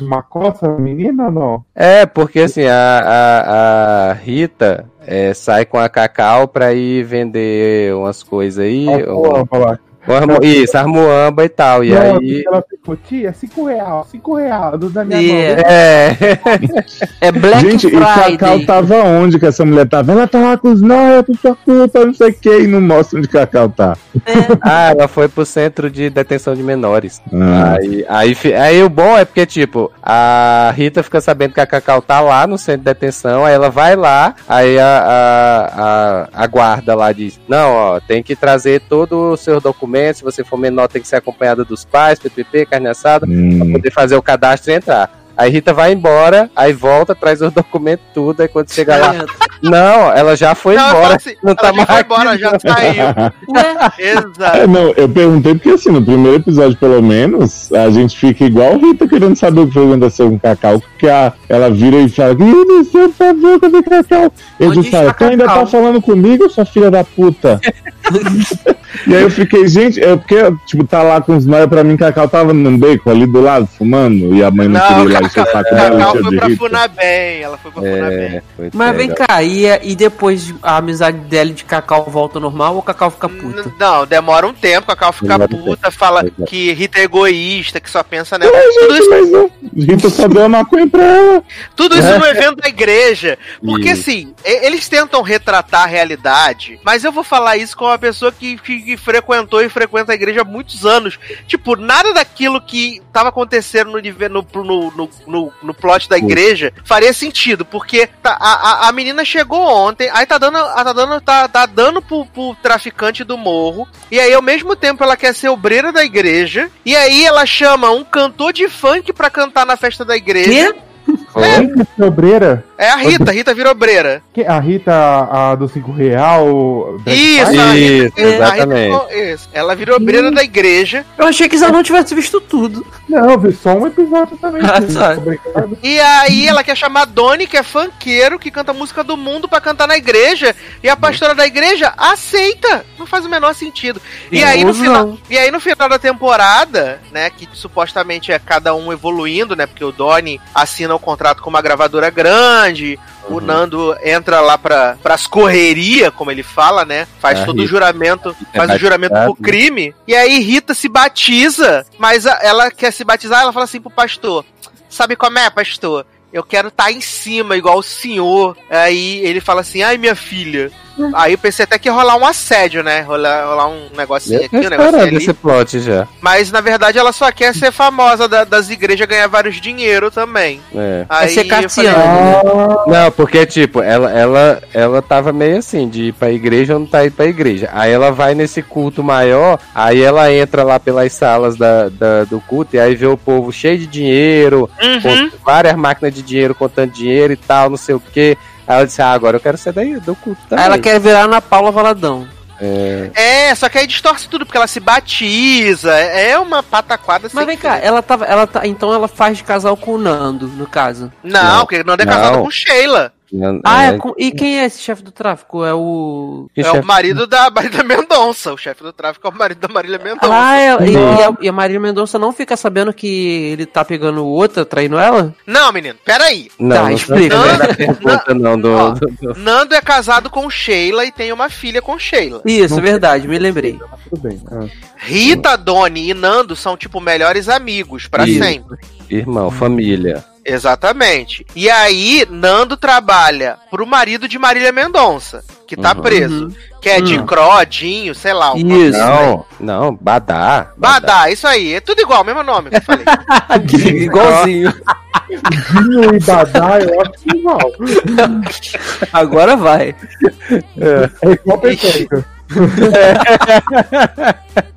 Uma coça, menina ou não? É, porque assim, a, a, a Rita é, sai com a Cacau pra ir vender umas coisas aí. Ah, falar. Armo- isso, armuamba e tal. E Não, aí. ela ficou, tia, 5 real, 5 real, do da minha Yeah. mão. É, É Black Gente, e Cacau Friday. tava onde que essa mulher tava? Ela tá lá com os nóia, por sua culpa, não sei o que, e não mostra onde Cacau tá. ah, ela foi pro centro de detenção de menores. Ah. Aí, aí, fi- aí o bom é porque, tipo, a Rita fica sabendo que a Cacau tá lá no centro de detenção, aí ela vai lá, aí a, a, a, a guarda lá diz, não, ó, tem que trazer todos os seus documentos, se você for menor tem que ser acompanhada dos pais, PPP, carne assada, pra Hum. poder fazer o cadastro e entrar. Aí Rita vai embora, aí volta, traz os documentos tudo, aí quando chega lá, não, ela já foi Não, embora, falo assim, não ela tá já mais foi aqui, embora, já saiu. Ué, <laughs> Exato. É, não, eu perguntei porque assim, no primeiro episódio, pelo menos, a gente fica igual Rita querendo saber o que foi aconteceu com Cacau, porque a, ela vira e fala, Ih, não sei, por favor, cadê Cacau? Eu disse, tu ainda Cacau?" tá falando comigo, sua filha da puta? <laughs> e aí eu fiquei, gente, é porque, tipo, tá lá com os nóia pra mim, Cacau tava num beco ali do lado, fumando, e a mãe não, Não, queria ir lá encher o saco dela, Cacau foi pra. Funabem, ela foi pra Funabem. É, foi Mas vem cá, e, e depois a amizade dela e de Cacau volta ao normal ou Cacau fica puta? N- Não, demora um tempo, Cacau fica Demora puta, fala Exato. que Rita é egoísta, que só pensa nela. É, Tudo gente, isso, mas não, Rita só deu a maconha pra ela. tudo isso no evento da igreja. Porque assim, e- eles tentam retratar a realidade, mas eu vou falar isso com uma pessoa que, que- que frequentou e frequenta a igreja há muitos anos. Tipo, nada daquilo que tava acontecendo no, no, no, no, no, no plot da igreja faria sentido, porque tá- a, a, a menina chegou ontem, aí tá dando, a- tá dando, tá, tá dando pro, pro traficante do morro, e aí ao mesmo tempo ela quer ser obreira da igreja, e aí ela chama um cantor de funk pra cantar na festa da igreja. Que é obreira? É a Rita, Rita virou obreira. Que- A Rita, a do 5 real? Black Isso, a Rita, Isso, a Rita exatamente. ficou- isso. Ela virou obreira da igreja. Eu achei que eu não tivesse visto tudo. Não, eu vi só um episódio também. Ah. E aí ela quer chamar Doni, que é funkeiro, que canta música do mundo pra cantar na igreja. E a pastora da igreja aceita. Não faz o menor sentido. E aí, no final, não. e aí no final da temporada, né, que supostamente é cada um evoluindo, né, porque o Doni assina o contrato com uma gravadora grande, o Nando entra lá pra, pras correrias, como ele fala, né, faz A todo o juramento, É faz o juramento batizado, pro crime, e aí Rita se batiza, mas a- ela quer se batizar, ela fala assim pro pastor, sabe como é, pastor? Eu quero estar em cima, igual o senhor. Aí ele fala assim, ai, minha filha. Aí eu pensei até que ia rolar um assédio, né? Rolar, rolar um negocinho Eu aqui, um negocinho ali. esse plot já. Mas na verdade ela só quer ser famosa da- das igrejas ganhar vários dinheiro também. É. Aí ser eu falei. Ah, Não, porque, tipo, ela, ela, ela tava meio assim, de ir pra igreja ou não tá indo pra igreja. Aí ela vai nesse culto maior, aí ela entra lá pelas salas da, da- do culto e aí vê o povo cheio de dinheiro, Uhum. com várias máquinas de dinheiro, contando dinheiro e tal, não sei o quê. Aí ela disse, ah, agora eu quero ser daí, do culto também. Aí ela quer virar Ana Paula Valadão. É, É, só que aí distorce tudo, porque ela se batiza. É uma pataquada Mas vem cá, ela tava. Ela tá, então ela faz de casal com o Nando, no caso. Não, Não. porque Nando é casado Não. com Sheila. Não- Ah, é, é com- e quem é esse chefe do tráfico? É o. É chefe- o marido da Marília Mendonça. O chefe do tráfico é o marido da Marília Mendonça. Ah, é, e, e a, e a Marília Mendonça não fica sabendo que ele tá pegando outra, traindo ela? Não, menino, peraí. Não, Tá, não explica, foi né? da pergunta, não, do, Ó. do- do- Nando é casado com Sheila e tem uma filha com Sheila. Isso, é verdade, me lembrei. tudo bem. Ah. Rita, Doni e Nando são, tipo, melhores amigos, pra Isso. sempre. Irmão, família. Exatamente. E aí, Nando trabalha pro marido de Marília Mendonça, que tá Uhum. preso. Que é de Hum. Crodinho, sei lá. um Isso. Não, não, Badá. Badá, isso aí. É tudo igual, mesmo nome que eu falei. <laughs> Igualzinho. Dinho e Badá, eu acho que igual. Agora vai. É igual peteca. <laughs>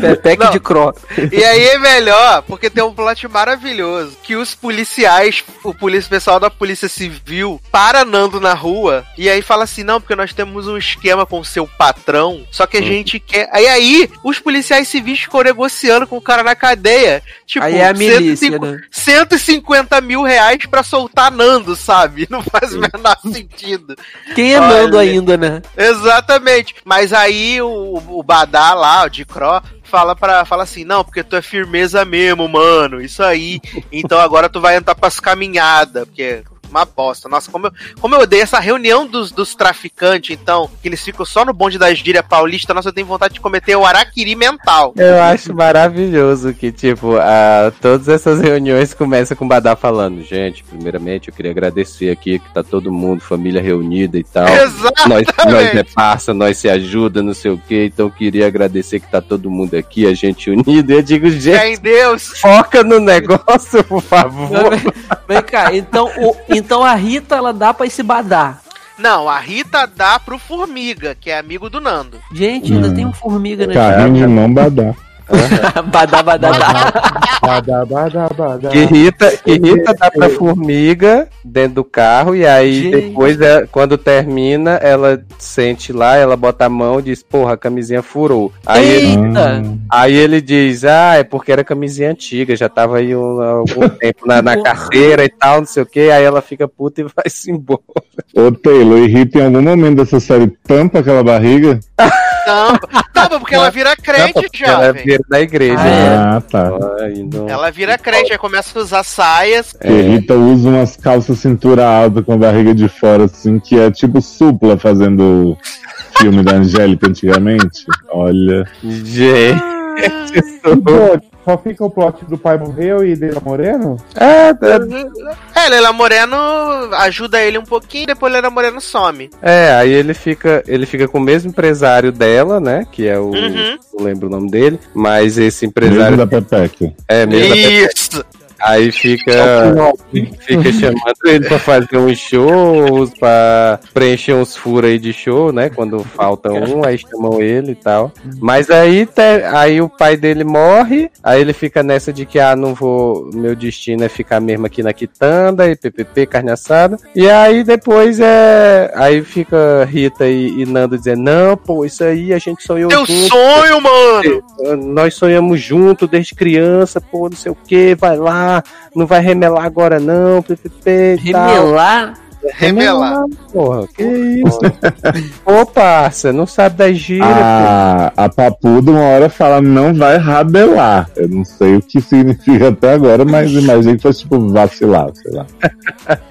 Pepeque Não. de Cro. E aí é melhor, porque tem um plot maravilhoso. Que os policiais, o polícia, pessoal da polícia civil, para Nando na rua e aí fala assim: não, porque nós temos um esquema com o seu patrão, só que a gente quer. Aí aí, os policiais civis ficam negociando com o cara na cadeia. Tipo, Aí é a milícia, 105 né? 150 mil reais pra soltar Nando, sabe? Não faz o menor sentido. Quem é Olha. Nando ainda, né? Exatamente. Mas aí o, o Badá lá, o de Cro, fala para fala assim: "Não, porque tu é firmeza mesmo, mano. Isso aí. Então agora tu vai entrar pras caminhadas, porque uma bosta. Nossa, como eu, como eu odeio essa reunião dos, dos traficantes, então, que eles ficam só no bonde da gíria paulista, nossa, eu tenho vontade de cometer o araquiri mental. Eu acho maravilhoso que, tipo, a, todas essas reuniões começam com o Badá falando, gente, primeiramente eu queria agradecer aqui que tá todo mundo, família reunida e tal. Nós, Exatamente. nós é parça, nós se ajuda, não sei o que, então eu queria agradecer que tá todo mundo aqui, a gente unido. E eu digo, gente, em Deus. foca no negócio, por favor. Vem cá, então, o- então a Rita ela dá pra esse badar. Não, a Rita dá pro Formiga, que é amigo do Nando. Gente, ainda tem um formiga né? Carrinho de mão <laughs> badá. badá, badá, badá. Badá. Que Rita, que Rita dá pra formiga dentro do carro, e aí Gente. depois, é, quando termina, ela sente lá, ela bota a mão e diz, porra, a camisinha furou. Aí ele, Eita! aí ele diz, ah, é porque era camisinha antiga, já tava aí um, algum tempo na, na carteira e tal, não sei o que, aí ela fica puta e <laughs> vai-se embora. Ô Taylor, e Rita em algum momento dessa série tampa aquela barriga? <laughs> Tampa, tampa porque ela vira crente, ela jovem. vira da igreja. Ah, tá. Ai, não. Ela vira crente, aí começa a usar saias. Porque Rita usa umas calças cintura alta com a barriga de fora, assim, que é tipo supla fazendo filme da Angélica antigamente. Olha. Gente, Pô, só fica o plot do pai morreu e Leila Moreno? é, é, É, Leila Moreno ajuda ele um pouquinho, depois Leila Moreno some. É, aí ele fica, ele fica com o mesmo empresário dela, né? Que é o. Uhum. Não lembro o nome dele. Mas esse Mesmo empresário. da Pepeca. É mesmo. da Isso! Aí fica, fica chamando ele pra fazer uns shows, pra preencher uns furos aí de show, né? Quando falta um, aí chamam ele e tal. Mas aí, te- aí o pai dele morre, aí ele fica nessa de que, ah, não vou, meu destino é ficar mesmo aqui na quitanda e PPP, carne assada. E aí depois é, aí fica Rita e, e Nando dizendo, não, pô, isso aí a gente sonhou Teu junto. sonho, mano! Nós sonhamos junto desde criança, pô, não sei o que, vai lá, não vai remelar agora não, PPP. Remelar? Remelar. Porra, que isso? <laughs> Ô, parça, não sabe da gíria, A, a Papuda uma hora fala não vai rabelar. Eu não sei o que significa até agora, mas imagino que fosse tipo vacilar, sei lá. <laughs>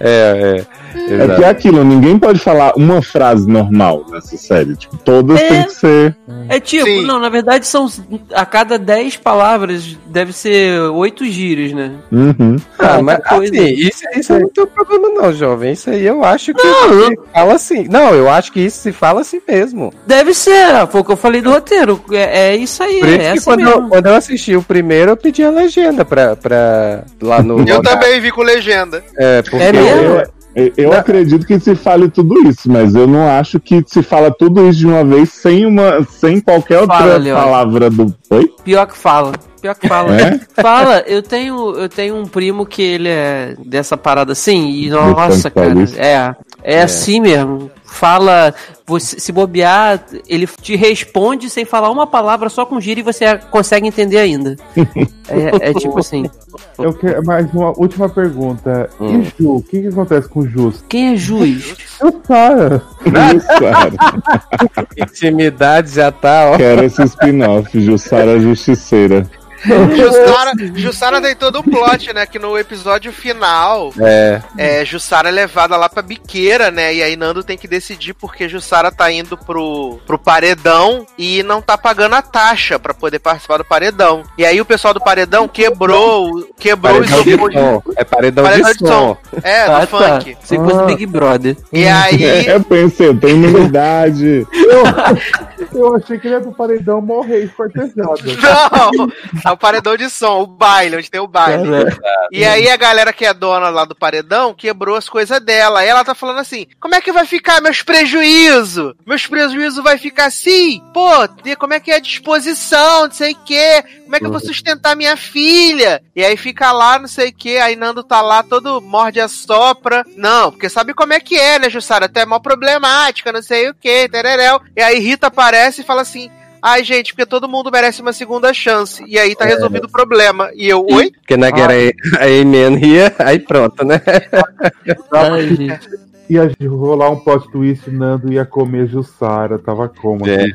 É, é. É Exato. que é aquilo, ninguém pode falar uma frase normal nessa série. Tipo, todas É. têm que ser. É tipo, Sim. não, na verdade são a cada 10 palavras deve ser 8 gírias, né? Uhum. Ah, mas coisa. assim, isso, isso não tem problema não, jovem. Isso aí eu acho que Não, se fala assim. Não, eu acho que isso se fala assim mesmo. Deve ser, foi o que eu falei do roteiro. É, é isso aí, Por isso é que assim quando, eu, mesmo. quando eu assisti o primeiro, eu pedi a legenda pra, pra lá no. Eu lugar. também vi com legenda. É, porque É mesmo? Eu, eu, eu acredito que se fale tudo isso, mas eu não acho que se fala tudo isso de uma vez sem uma, sem qualquer outra Fala, Leon. palavra do. Oi? Pior que fala. Pior que fala. É? Fala, eu tenho, eu tenho um primo que ele é dessa parada assim, e nossa, cara, Paulista. É, é, assim mesmo. Fala, você, se bobear, ele te responde sem falar uma palavra, só com gíria e você consegue entender ainda. <laughs> É, é tipo assim. Eu quero mais uma última pergunta. Hum. E Ju? O que, que acontece com o Jus? Quem é juiz? Eu Sara. Jussara. intimidade já tá, ó. Quero esse spin-off, Jussara Justiceira. <laughs> Jussara, Jussara tem todo um plot, né? Que no episódio final, É. é, Jussara é levada lá pra biqueira, né? E aí Nando tem que decidir porque Jussara tá indo pro, pro paredão e não tá pagando a taxa pra poder participar do paredão. E aí o pessoal do paredão quebrou, o- quebrou o Paredão de isopor. som. É paredão, Paredão de de som. É, do Ah, tá. funk. Você fosse Big Brother. E aí. É, <laughs> eu pensei, eu tenho imunidade. Eu achei que ele ia pro paredão morrer esquartejado. <laughs> Não! É o paredão de som, o baile, onde tem o baile. E aí a galera que é dona lá do paredão quebrou as coisas dela. Aí ela tá falando assim: como é que vai ficar meus prejuízos? Meus prejuízos vai ficar assim? Pô, de- como é que é a disposição, não sei o quê? Como é que eu vou sustentar minha filha? E aí fica lá, não sei o quê. Aí Nando tá lá todo morde a sopra. Não, porque sabe como é que é, né, Jussara? Até mó problemática, não sei o quê, tereréu. E aí Rita aparece e fala assim. Ai, gente, porque todo mundo merece uma segunda chance. E aí tá resolvido o problema. E eu, oi? Porque na guerra a Amen ria, aí pronto, né? <laughs> Ai, gente. Ia rolar um plot twist, Nando ia comer Jussara, tava como? É.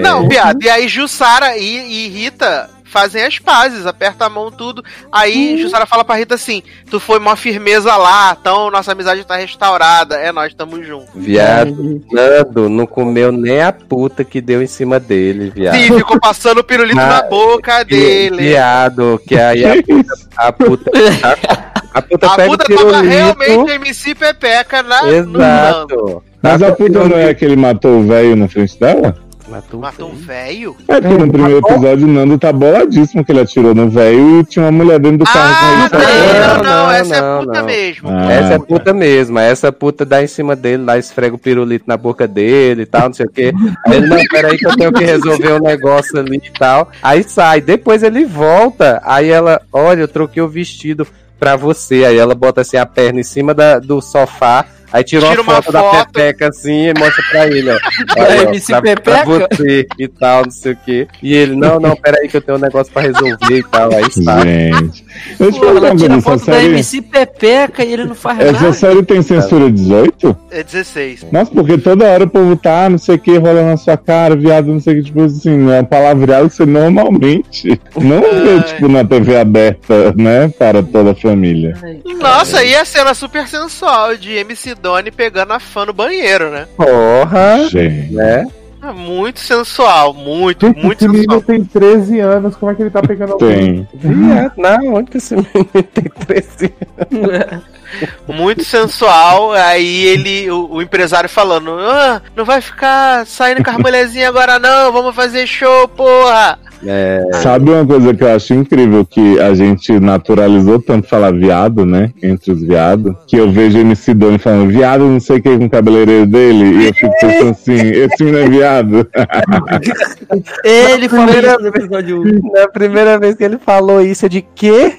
Não, viado. E aí Jussara e, e Rita fazem as pazes, aperta a mão, tudo. Aí Jussara fala pra Rita assim: Tu foi mó firmeza lá, então nossa amizade tá restaurada. É, nós estamos juntos. Viado, Nando não comeu nem a puta que deu em cima dele, viado. Sim, ficou passando o pirulito Ah, na boca Vi- dele. Viado, que aí a puta, a puta, a, a puta A pega puta o tava pirulito. realmente MC Pepeca na, no Nando. Exato. Mas a puta não é que ele matou o velho na frente dela? Matou, Matou um velho? É porque no primeiro episódio o Nando tá boladíssimo que ele atirou no velho e tinha uma mulher dentro do carro com Ah, ele. não, não, não, essa não, é puta não. mesmo. Ah, Essa é puta mesmo, essa puta dá em cima dele, lá esfrega o pirulito na boca dele e tal, não sei o quê. Aí ele, não, peraí que eu tenho que resolver um negócio ali e tal. Aí sai, depois ele volta, aí ela, olha, eu troquei o vestido pra você. Aí ela bota assim a perna em cima da- do sofá, aí tira, Tira uma uma foto, da foto. Pepeca assim e mostra pra ele, ó. <laughs> Olha, ó, MC pra, pra Pepeca? você e tal, não sei o quê. E ele, não, não, peraí que eu tenho um negócio pra resolver e tal. Aí sai. Gente. Eu te uma tira coisa, essa foto da série, MC Pepeca e ele não faz essa nada. série tem censura 18? É 16. Nossa, porque toda hora o povo tá, não sei o que, rola na sua cara, viado, não sei o que, tipo assim, é um palavreado que você normalmente não vê, tipo, na TV aberta, né, para toda a família. Nossa, e a cena super sensual de MC Doni pegando a fã no banheiro, né? Porra, Gente. né? É muito sensual, muito, Gente, muito esse menino sensual. tem 13 anos, como é que ele tá pegando alguém? Tem. Viado, não, onde que esse menino tem 13 <laughs> Muito sensual. Aí ele, o, o empresário falando: ah, não vai ficar saindo com as mulherzinhas agora, não, vamos fazer show, porra. É, Sabe uma coisa que eu acho incrível que a gente naturalizou tanto falar viado, né? Entre os viados, que eu vejo MC Doni falando viado, não sei o que com o cabeleireiro dele, e eu fico pensando assim, esse menino é viado. <laughs> Ele falou Primeira isso no episódio 1. Na primeira vez que ele falou isso, eu de quê?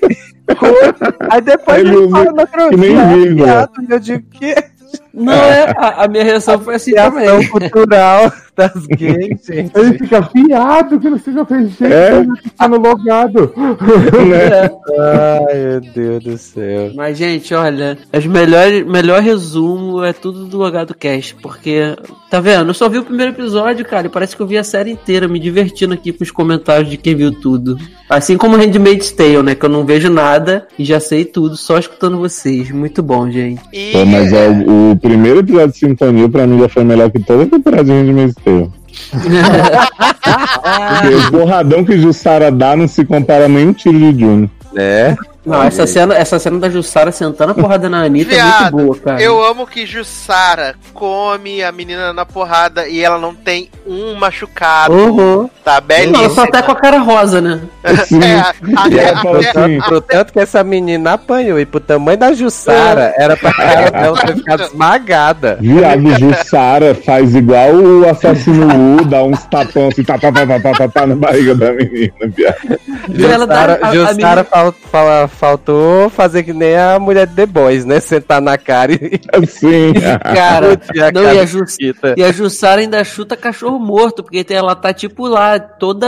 Aí depois Aí ele fala na que vírgula. viado, eu digo quê? Não, é, a, a minha reação foi assim também. Cultural <laughs> das <laughs> gays, gente. Ele fica viado, que não seja fez jeito, É? ele tá no logado. <laughs> né? Ai, meu Deus do céu. Mas, gente, olha, os melhores, melhor resumo é tudo do Logado Cast, porque, tá vendo? Eu só vi o primeiro episódio, cara, e parece que eu vi a série inteira, me divertindo aqui com os comentários de quem viu tudo. Assim como Handmaid's Tale, né? Que eu não vejo nada e já sei tudo, só escutando vocês. Muito bom, gente. E Pô, mas é, o, o primeiro episódio de Sintonia pra mim já foi melhor que toda a temporada de Tale. <laughs> Porque o porradão que Jussara dá não se compara nem um tiro de Juno. Né? Não, essa cena, essa cena da Jussara sentando a porrada na Anitta é muito Viado, boa, cara. eu amo que Jussara come a menina na porrada e ela não tem um machucado. Uhum. Tá Não, ela belíssima. só tá com a cara rosa, né? <laughs> Sim. É, até, ela fala até- Pro tanto que essa menina apanhou e pro tamanho da Jussara, era pra dela <laughs> ter ficado esmagada. Viado, Jussara faz igual o assassino U, dá uns tapão assim, tá, tá, tá, tá, tá, tá, tá na barriga da menina, viado. Ela dá- Jussara, a- a Jussara menina- fal- fala- faltou fazer que nem a mulher de The Boys, né? Sentar na cara e <laughs> Assim. <laughs> Cara, não, cara e a, Jus- e a Jussara ainda chuta cachorro morto, porque tem- ela tá tipo lá, toda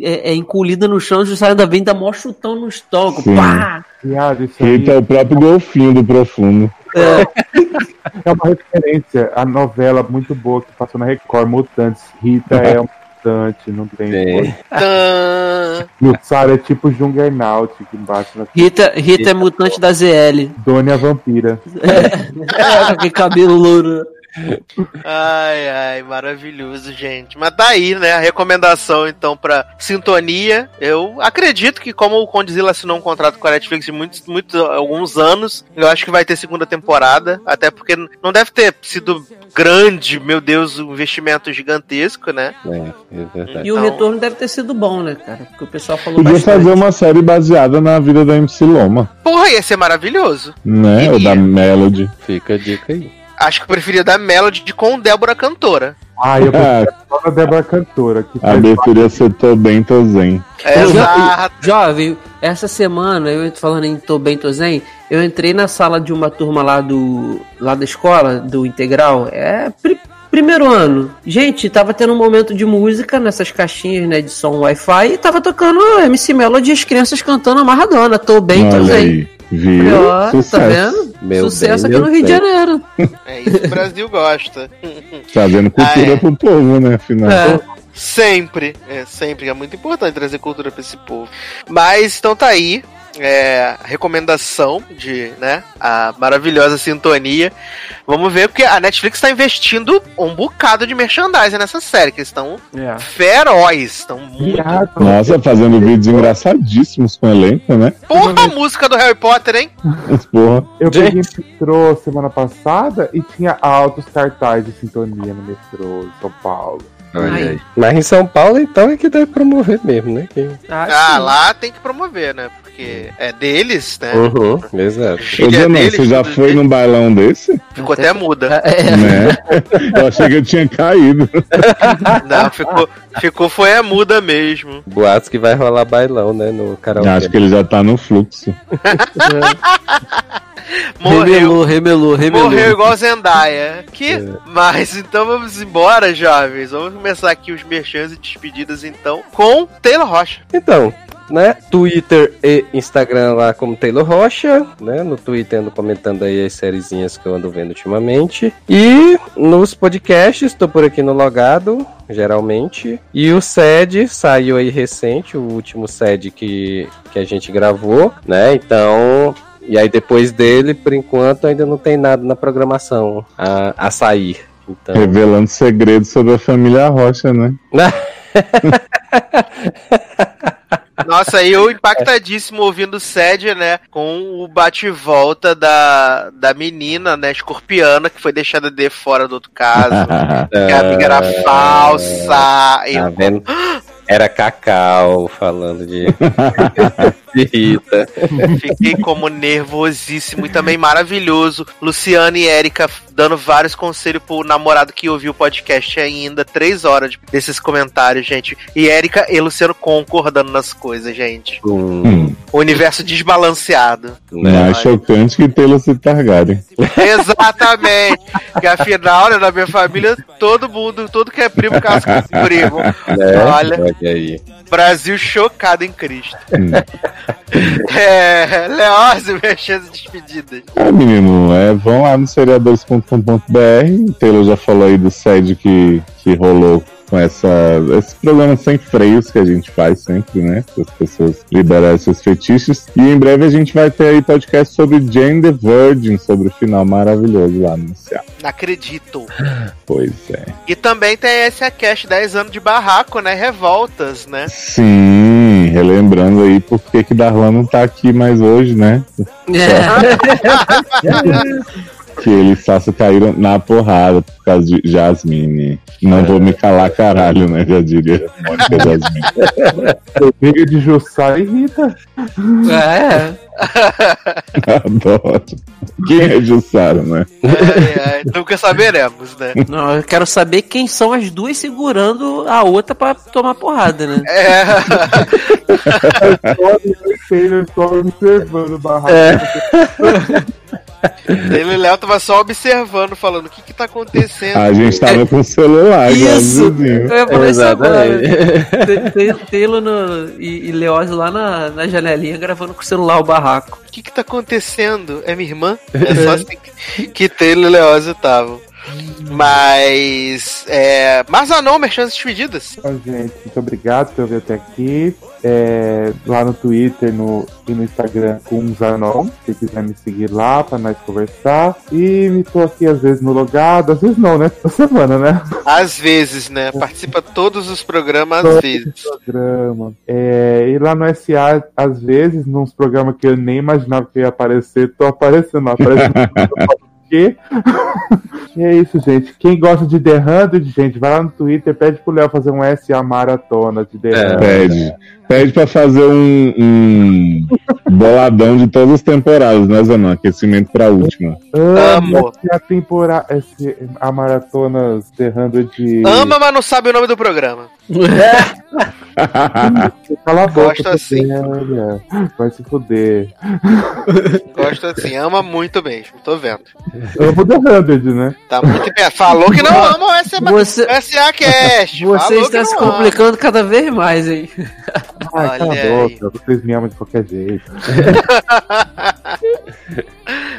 é, é, encolhida no chão, a Jussara ainda vem dar mó chutão no estômago. Sim. Pá! Viado, isso aí Rita é o próprio golfinho do profundo. é uma referência. A novela muito boa que passou na Record, Mutantes. Rita <laughs> é um mutante, não tem. <laughs> Tsar é tipo Juggernaut, que bate na Rita, Rita é mutante da ZL. Dona a vampira. <laughs> É, aquele cabelo louro. Ai, ai, maravilhoso, gente. Mas tá aí, né? A recomendação, então, pra sintonia. Eu acredito que, como o Condzilla assinou um contrato com a Netflix de muitos, muitos, alguns anos, eu acho que vai ter segunda temporada. Até porque não deve ter sido grande, meu Deus, um investimento gigantesco, né? É, é verdade. E o Então- retorno deve ter sido bom, né, cara? Porque o pessoal falou Podia bastante. fazer uma série baseada na vida da MC Loma, Porra, ia ser maravilhoso. né? Ou da. Melody. Fica a dica aí. Acho que eu preferia dar Melody com Débora Cantora. Ai, eu Ah, prefiro a Débora Cantora. Que a faz abertura ia ser Tô Bem, Tô Zen. Exato. Jovem, essa semana, eu tô falando em Tô Bem, Tô Zen, eu entrei na sala de uma turma lá do lá da escola, do Integral, é primeiro ano. Gente, tava tendo um momento de música nessas caixinhas, né, de som Wi-Fi, e tava tocando MC Melody e as crianças cantando amarradona, Tô Bem, Tô aí. Viu? Ó, tá Sucesso. vendo? Meu Sucesso bem, aqui no Rio de bem. Janeiro. <laughs> É isso que o Brasil gosta. Trazendo cultura Ah, é. pro povo, né? Afinal. É. Sempre, é sempre, é muito importante trazer cultura pra esse povo. Mas então tá aí. É, recomendação de, né, a maravilhosa sintonia. Vamos ver, porque a Netflix tá investindo um bocado de merchandising nessa série, que eles estão É. feroz, estão muito. Nossa, fazendo vídeos engraçadíssimos com o elenco, né? Porra, a música do Harry Potter, hein? <laughs> Porra. Eu peguei metrô semana passada e tinha altos cartazes de sintonia no metrô em São Paulo. Olha Ai. aí. Mas em São Paulo, então, é que deve promover mesmo, né? Que... Ah, sim. lá tem que promover, né? Porque é deles, né? Uhum, exato. Ô, Diana, deles, você já foi deles. num bailão desse? Ficou até muda. É, Né? Eu achei que eu tinha caído. <laughs> Não, ficou, ficou foi a muda mesmo. Boatos que vai rolar bailão, né? No karaokê. Acho que ele já tá no fluxo. <laughs> Morreu. remelou, remelou, remelou. Morreu igual Zendaya. Que? É. Mas então vamos embora, jovens. Vamos começar aqui os merchans e despedidas, então, com Taylor Rocha. Então, né? Twitter e Instagram lá como Taylor Rocha, né? No Twitter ando comentando aí as sériezinhas que eu ando vendo ultimamente. E nos podcasts, tô por aqui no Logado, geralmente. E o SED saiu aí recente, o último SED que, que a gente gravou, né? Então. E aí depois dele, por enquanto, ainda não tem nada na programação a, a sair. Então. Revelando segredos sobre a família Rocha, né? <laughs> Nossa, aí eu impactadíssimo ouvindo o Sed, né? Com o bate-volta da, da menina, né? Escorpiana, que foi deixada de fora do outro caso. <laughs> que a amiga era falsa. Tá Eu, vendo? <gasps> Era Cacau falando de, de <laughs> Rita. Fiquei como nervosíssimo e também maravilhoso. Luciana e Érica dando vários conselhos pro namorado que ouviu o podcast ainda. Três horas de- desses comentários, gente. E Érica e Luciano concordando nas coisas, gente. Hum, O universo desbalanceado. né? mais chocante que Taylor se Targaryen. Exatamente. Porque afinal, né, na minha família, todo mundo, todo que é primo, casa com primo. <laughs> Né? Olha, Olha aí. Brasil chocado em Cristo. Hum. É, Leózio, minhas chances despedidas. É, menino, é, vão lá no seriadores.com.br. O Taylor já falou aí do SED que, que rolou com essa, esse programa sem freios que a gente faz sempre, né? Para as pessoas liberarem seus fetiches. E em breve a gente vai ter aí podcast sobre Jane the Virgin, sobre o final maravilhoso lá no céu. Não acredito. Pois é. E também tem esse a Cash 10 anos de barraco, né? Revoltas, né? Sim, relembrando aí por que que Darlan não tá aqui mais hoje, né? <laughs> <laughs> Que eles só se caíram na porrada por causa de Jasmine. Não vou me calar, caralho, né? Já diria Mônica Jasmine. <laughs> Amiga de Jussara e Rita. É, <laughs> Adoro. Quem é Jussara, né? Ai, ai, nunca saberemos, né? não, eu quero saber quem são as duas segurando a outra pra tomar porrada, né? É, eu e só observando o barraco. <laughs> ele e Léo tava só observando, falando o que que tá acontecendo. A gente tava com o celular, igual Isso! Eu ia falar isso agora. Exatamente. Te- te- Taylor no- e, e Leózio lá na, na janelinha gravando com o celular o barraco. O que que tá acontecendo? É minha irmã? É <laughs> só assim que, que Taylor e Leózio estavam. Mas. É, Marzanon, merchan despedidas. Então, gente, muito obrigado por ouvir até aqui. É, lá no Twitter no, e no Instagram com Zanon, se quiser me seguir lá pra nós conversar. E me tô aqui às vezes no logado, às vezes não, né? Toda semana, né? Às vezes, né? Participa todos os programas às vezes. Programa. É, e lá no SA, às vezes, nos programas que eu nem imaginava que ia aparecer, tô aparecendo, aparecendo. <laughs> quê? <laughs> e é isso, gente. Quem gosta de The 100, gente, vai lá no Twitter, pede pro Léo fazer um SA maratona de The 100. É, Pede. Pede pra fazer um, um boladão de todas as temporadas, né, Zanon? Aquecimento pra última. Amo Amo. essa temporada, esse, a maratona The 100 de. Ama, mas não sabe o nome do programa. Cala a boca, Gosto assim. velha. Vai se fuder. Gosto assim, ama muito mesmo, tô vendo. Amo The 100, né? Tá muito bem. Falou que não ama o SA, Você- SA Cast. Você Falou está se ama. complicando cada vez mais, hein? Ai, cala Olha a boca, vocês me amam de qualquer jeito. <laughs>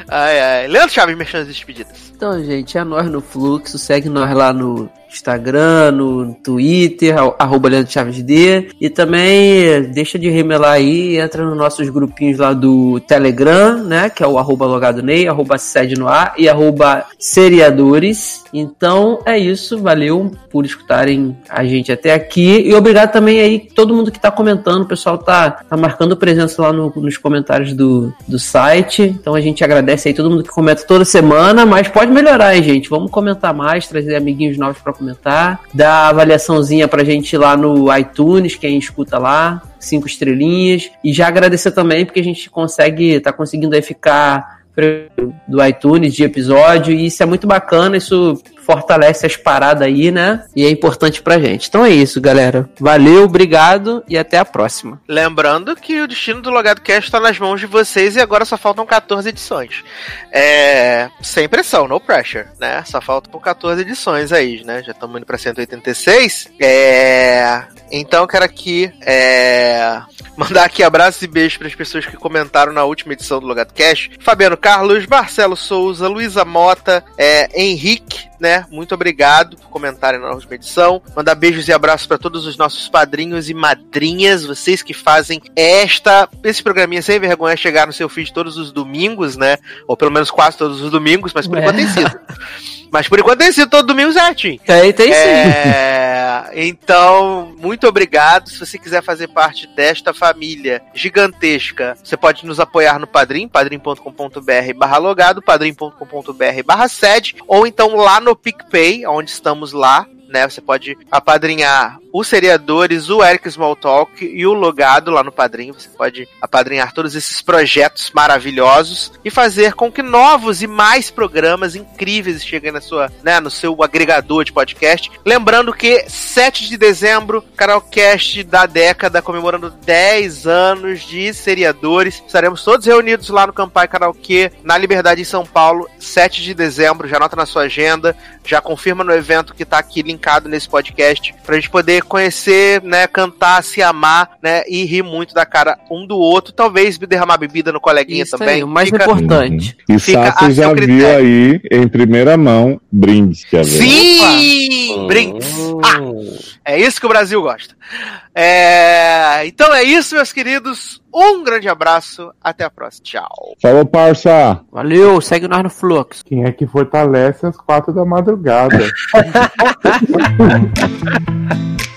Ai, ai. Leandro Chaves, merchan despedidas. Então, gente, é nós no Fluxo. Segue nós lá no Instagram, no Twitter, ar- arroba Leandro Chaves D. E também deixa de remelar aí, entra nos nossos grupinhos lá do Telegram, né? Que é o arroba logado Ney, arroba sede no ar e arroba seriadores. Então é isso, valeu por escutarem a gente até aqui. E obrigado também aí todo mundo que tá comentando, o pessoal tá, tá marcando presença lá no- nos comentários do, do site. Então a gente agradece aí todo mundo que comenta toda semana, mas pode melhorar, hein, gente? Vamos comentar mais, trazer amiguinhos novos pra comentar, dar avaliaçãozinha pra gente lá no iTunes, quem escuta lá, cinco estrelinhas. E já agradecer também, porque a gente consegue, tá conseguindo aí ficar do iTunes de episódio, e isso é muito bacana, isso fortalece as paradas aí, né? E é importante pra gente. Então é isso, galera. Valeu, obrigado e até a próxima. Lembrando que o destino do Logado Cast tá nas mãos de vocês e agora só faltam 14 edições. É. Sem pressão, no pressure, né? Só faltam 14 edições aí, né? Já estamos indo pra 186. É. Então quero aqui é, <laughs> mandar aqui abraços e beijos para as pessoas que comentaram na última edição do Logado Cash. Fabiano Carlos, Marcelo Souza, Luísa Mota, é, Henrique, né? Muito obrigado por comentarem na última edição. Mandar beijos e abraços para todos os nossos padrinhos e madrinhas, vocês que fazem esta esse programinha sem vergonha chegar no seu feed todos os domingos, né? Ou pelo menos quase todos os domingos, mas por É. enquanto tem sido. <laughs> Mas por enquanto tem sido todo domingo certinho. Tem, tem sim. É, <laughs> então, muito obrigado. Se você quiser fazer parte desta família gigantesca, você pode nos apoiar no Padrim, padrim.com.br barra logado, padrim.com.br barra sede, ou então lá no PicPay, onde estamos lá. Né, você pode apadrinhar os seriadores, o Eric Smalltalk e o Logado lá no Padrim. Você pode apadrinhar todos esses projetos maravilhosos e fazer com que novos e mais programas incríveis cheguem na sua, né, no seu agregador de podcast. Lembrando que 7 de dezembro, Canalcast da década, comemorando 10 anos de seriadores. Estaremos todos reunidos lá no Campai Karaokê, na Liberdade em São Paulo, 7 de dezembro. Já anota na sua agenda, já confirma no evento que tá aqui linkado nesse podcast, pra gente poder conhecer, né, cantar, se amar, né, e rir muito da cara um do outro. Talvez derramar bebida no coleguinha Isso também. aí, o mais Fica- importante. E Fica a Sassi já viu critério. aí em primeira mão brindes que haverá. Sim! Brinks! Ah, é isso que o Brasil gosta. É, Então é isso, meus queridos. Um grande abraço. Até a próxima. Tchau. Falou, parça! Valeu, segue nós no Fluxo. Quem é que fortalece às quatro da madrugada? <laughs>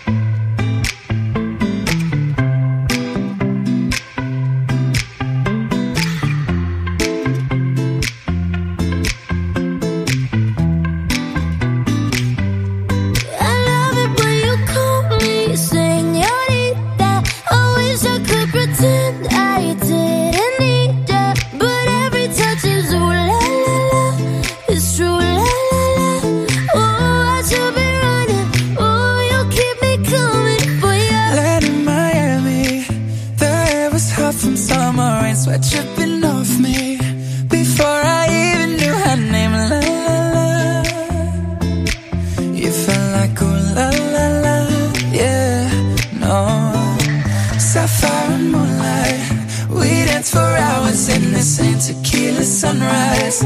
sunrise.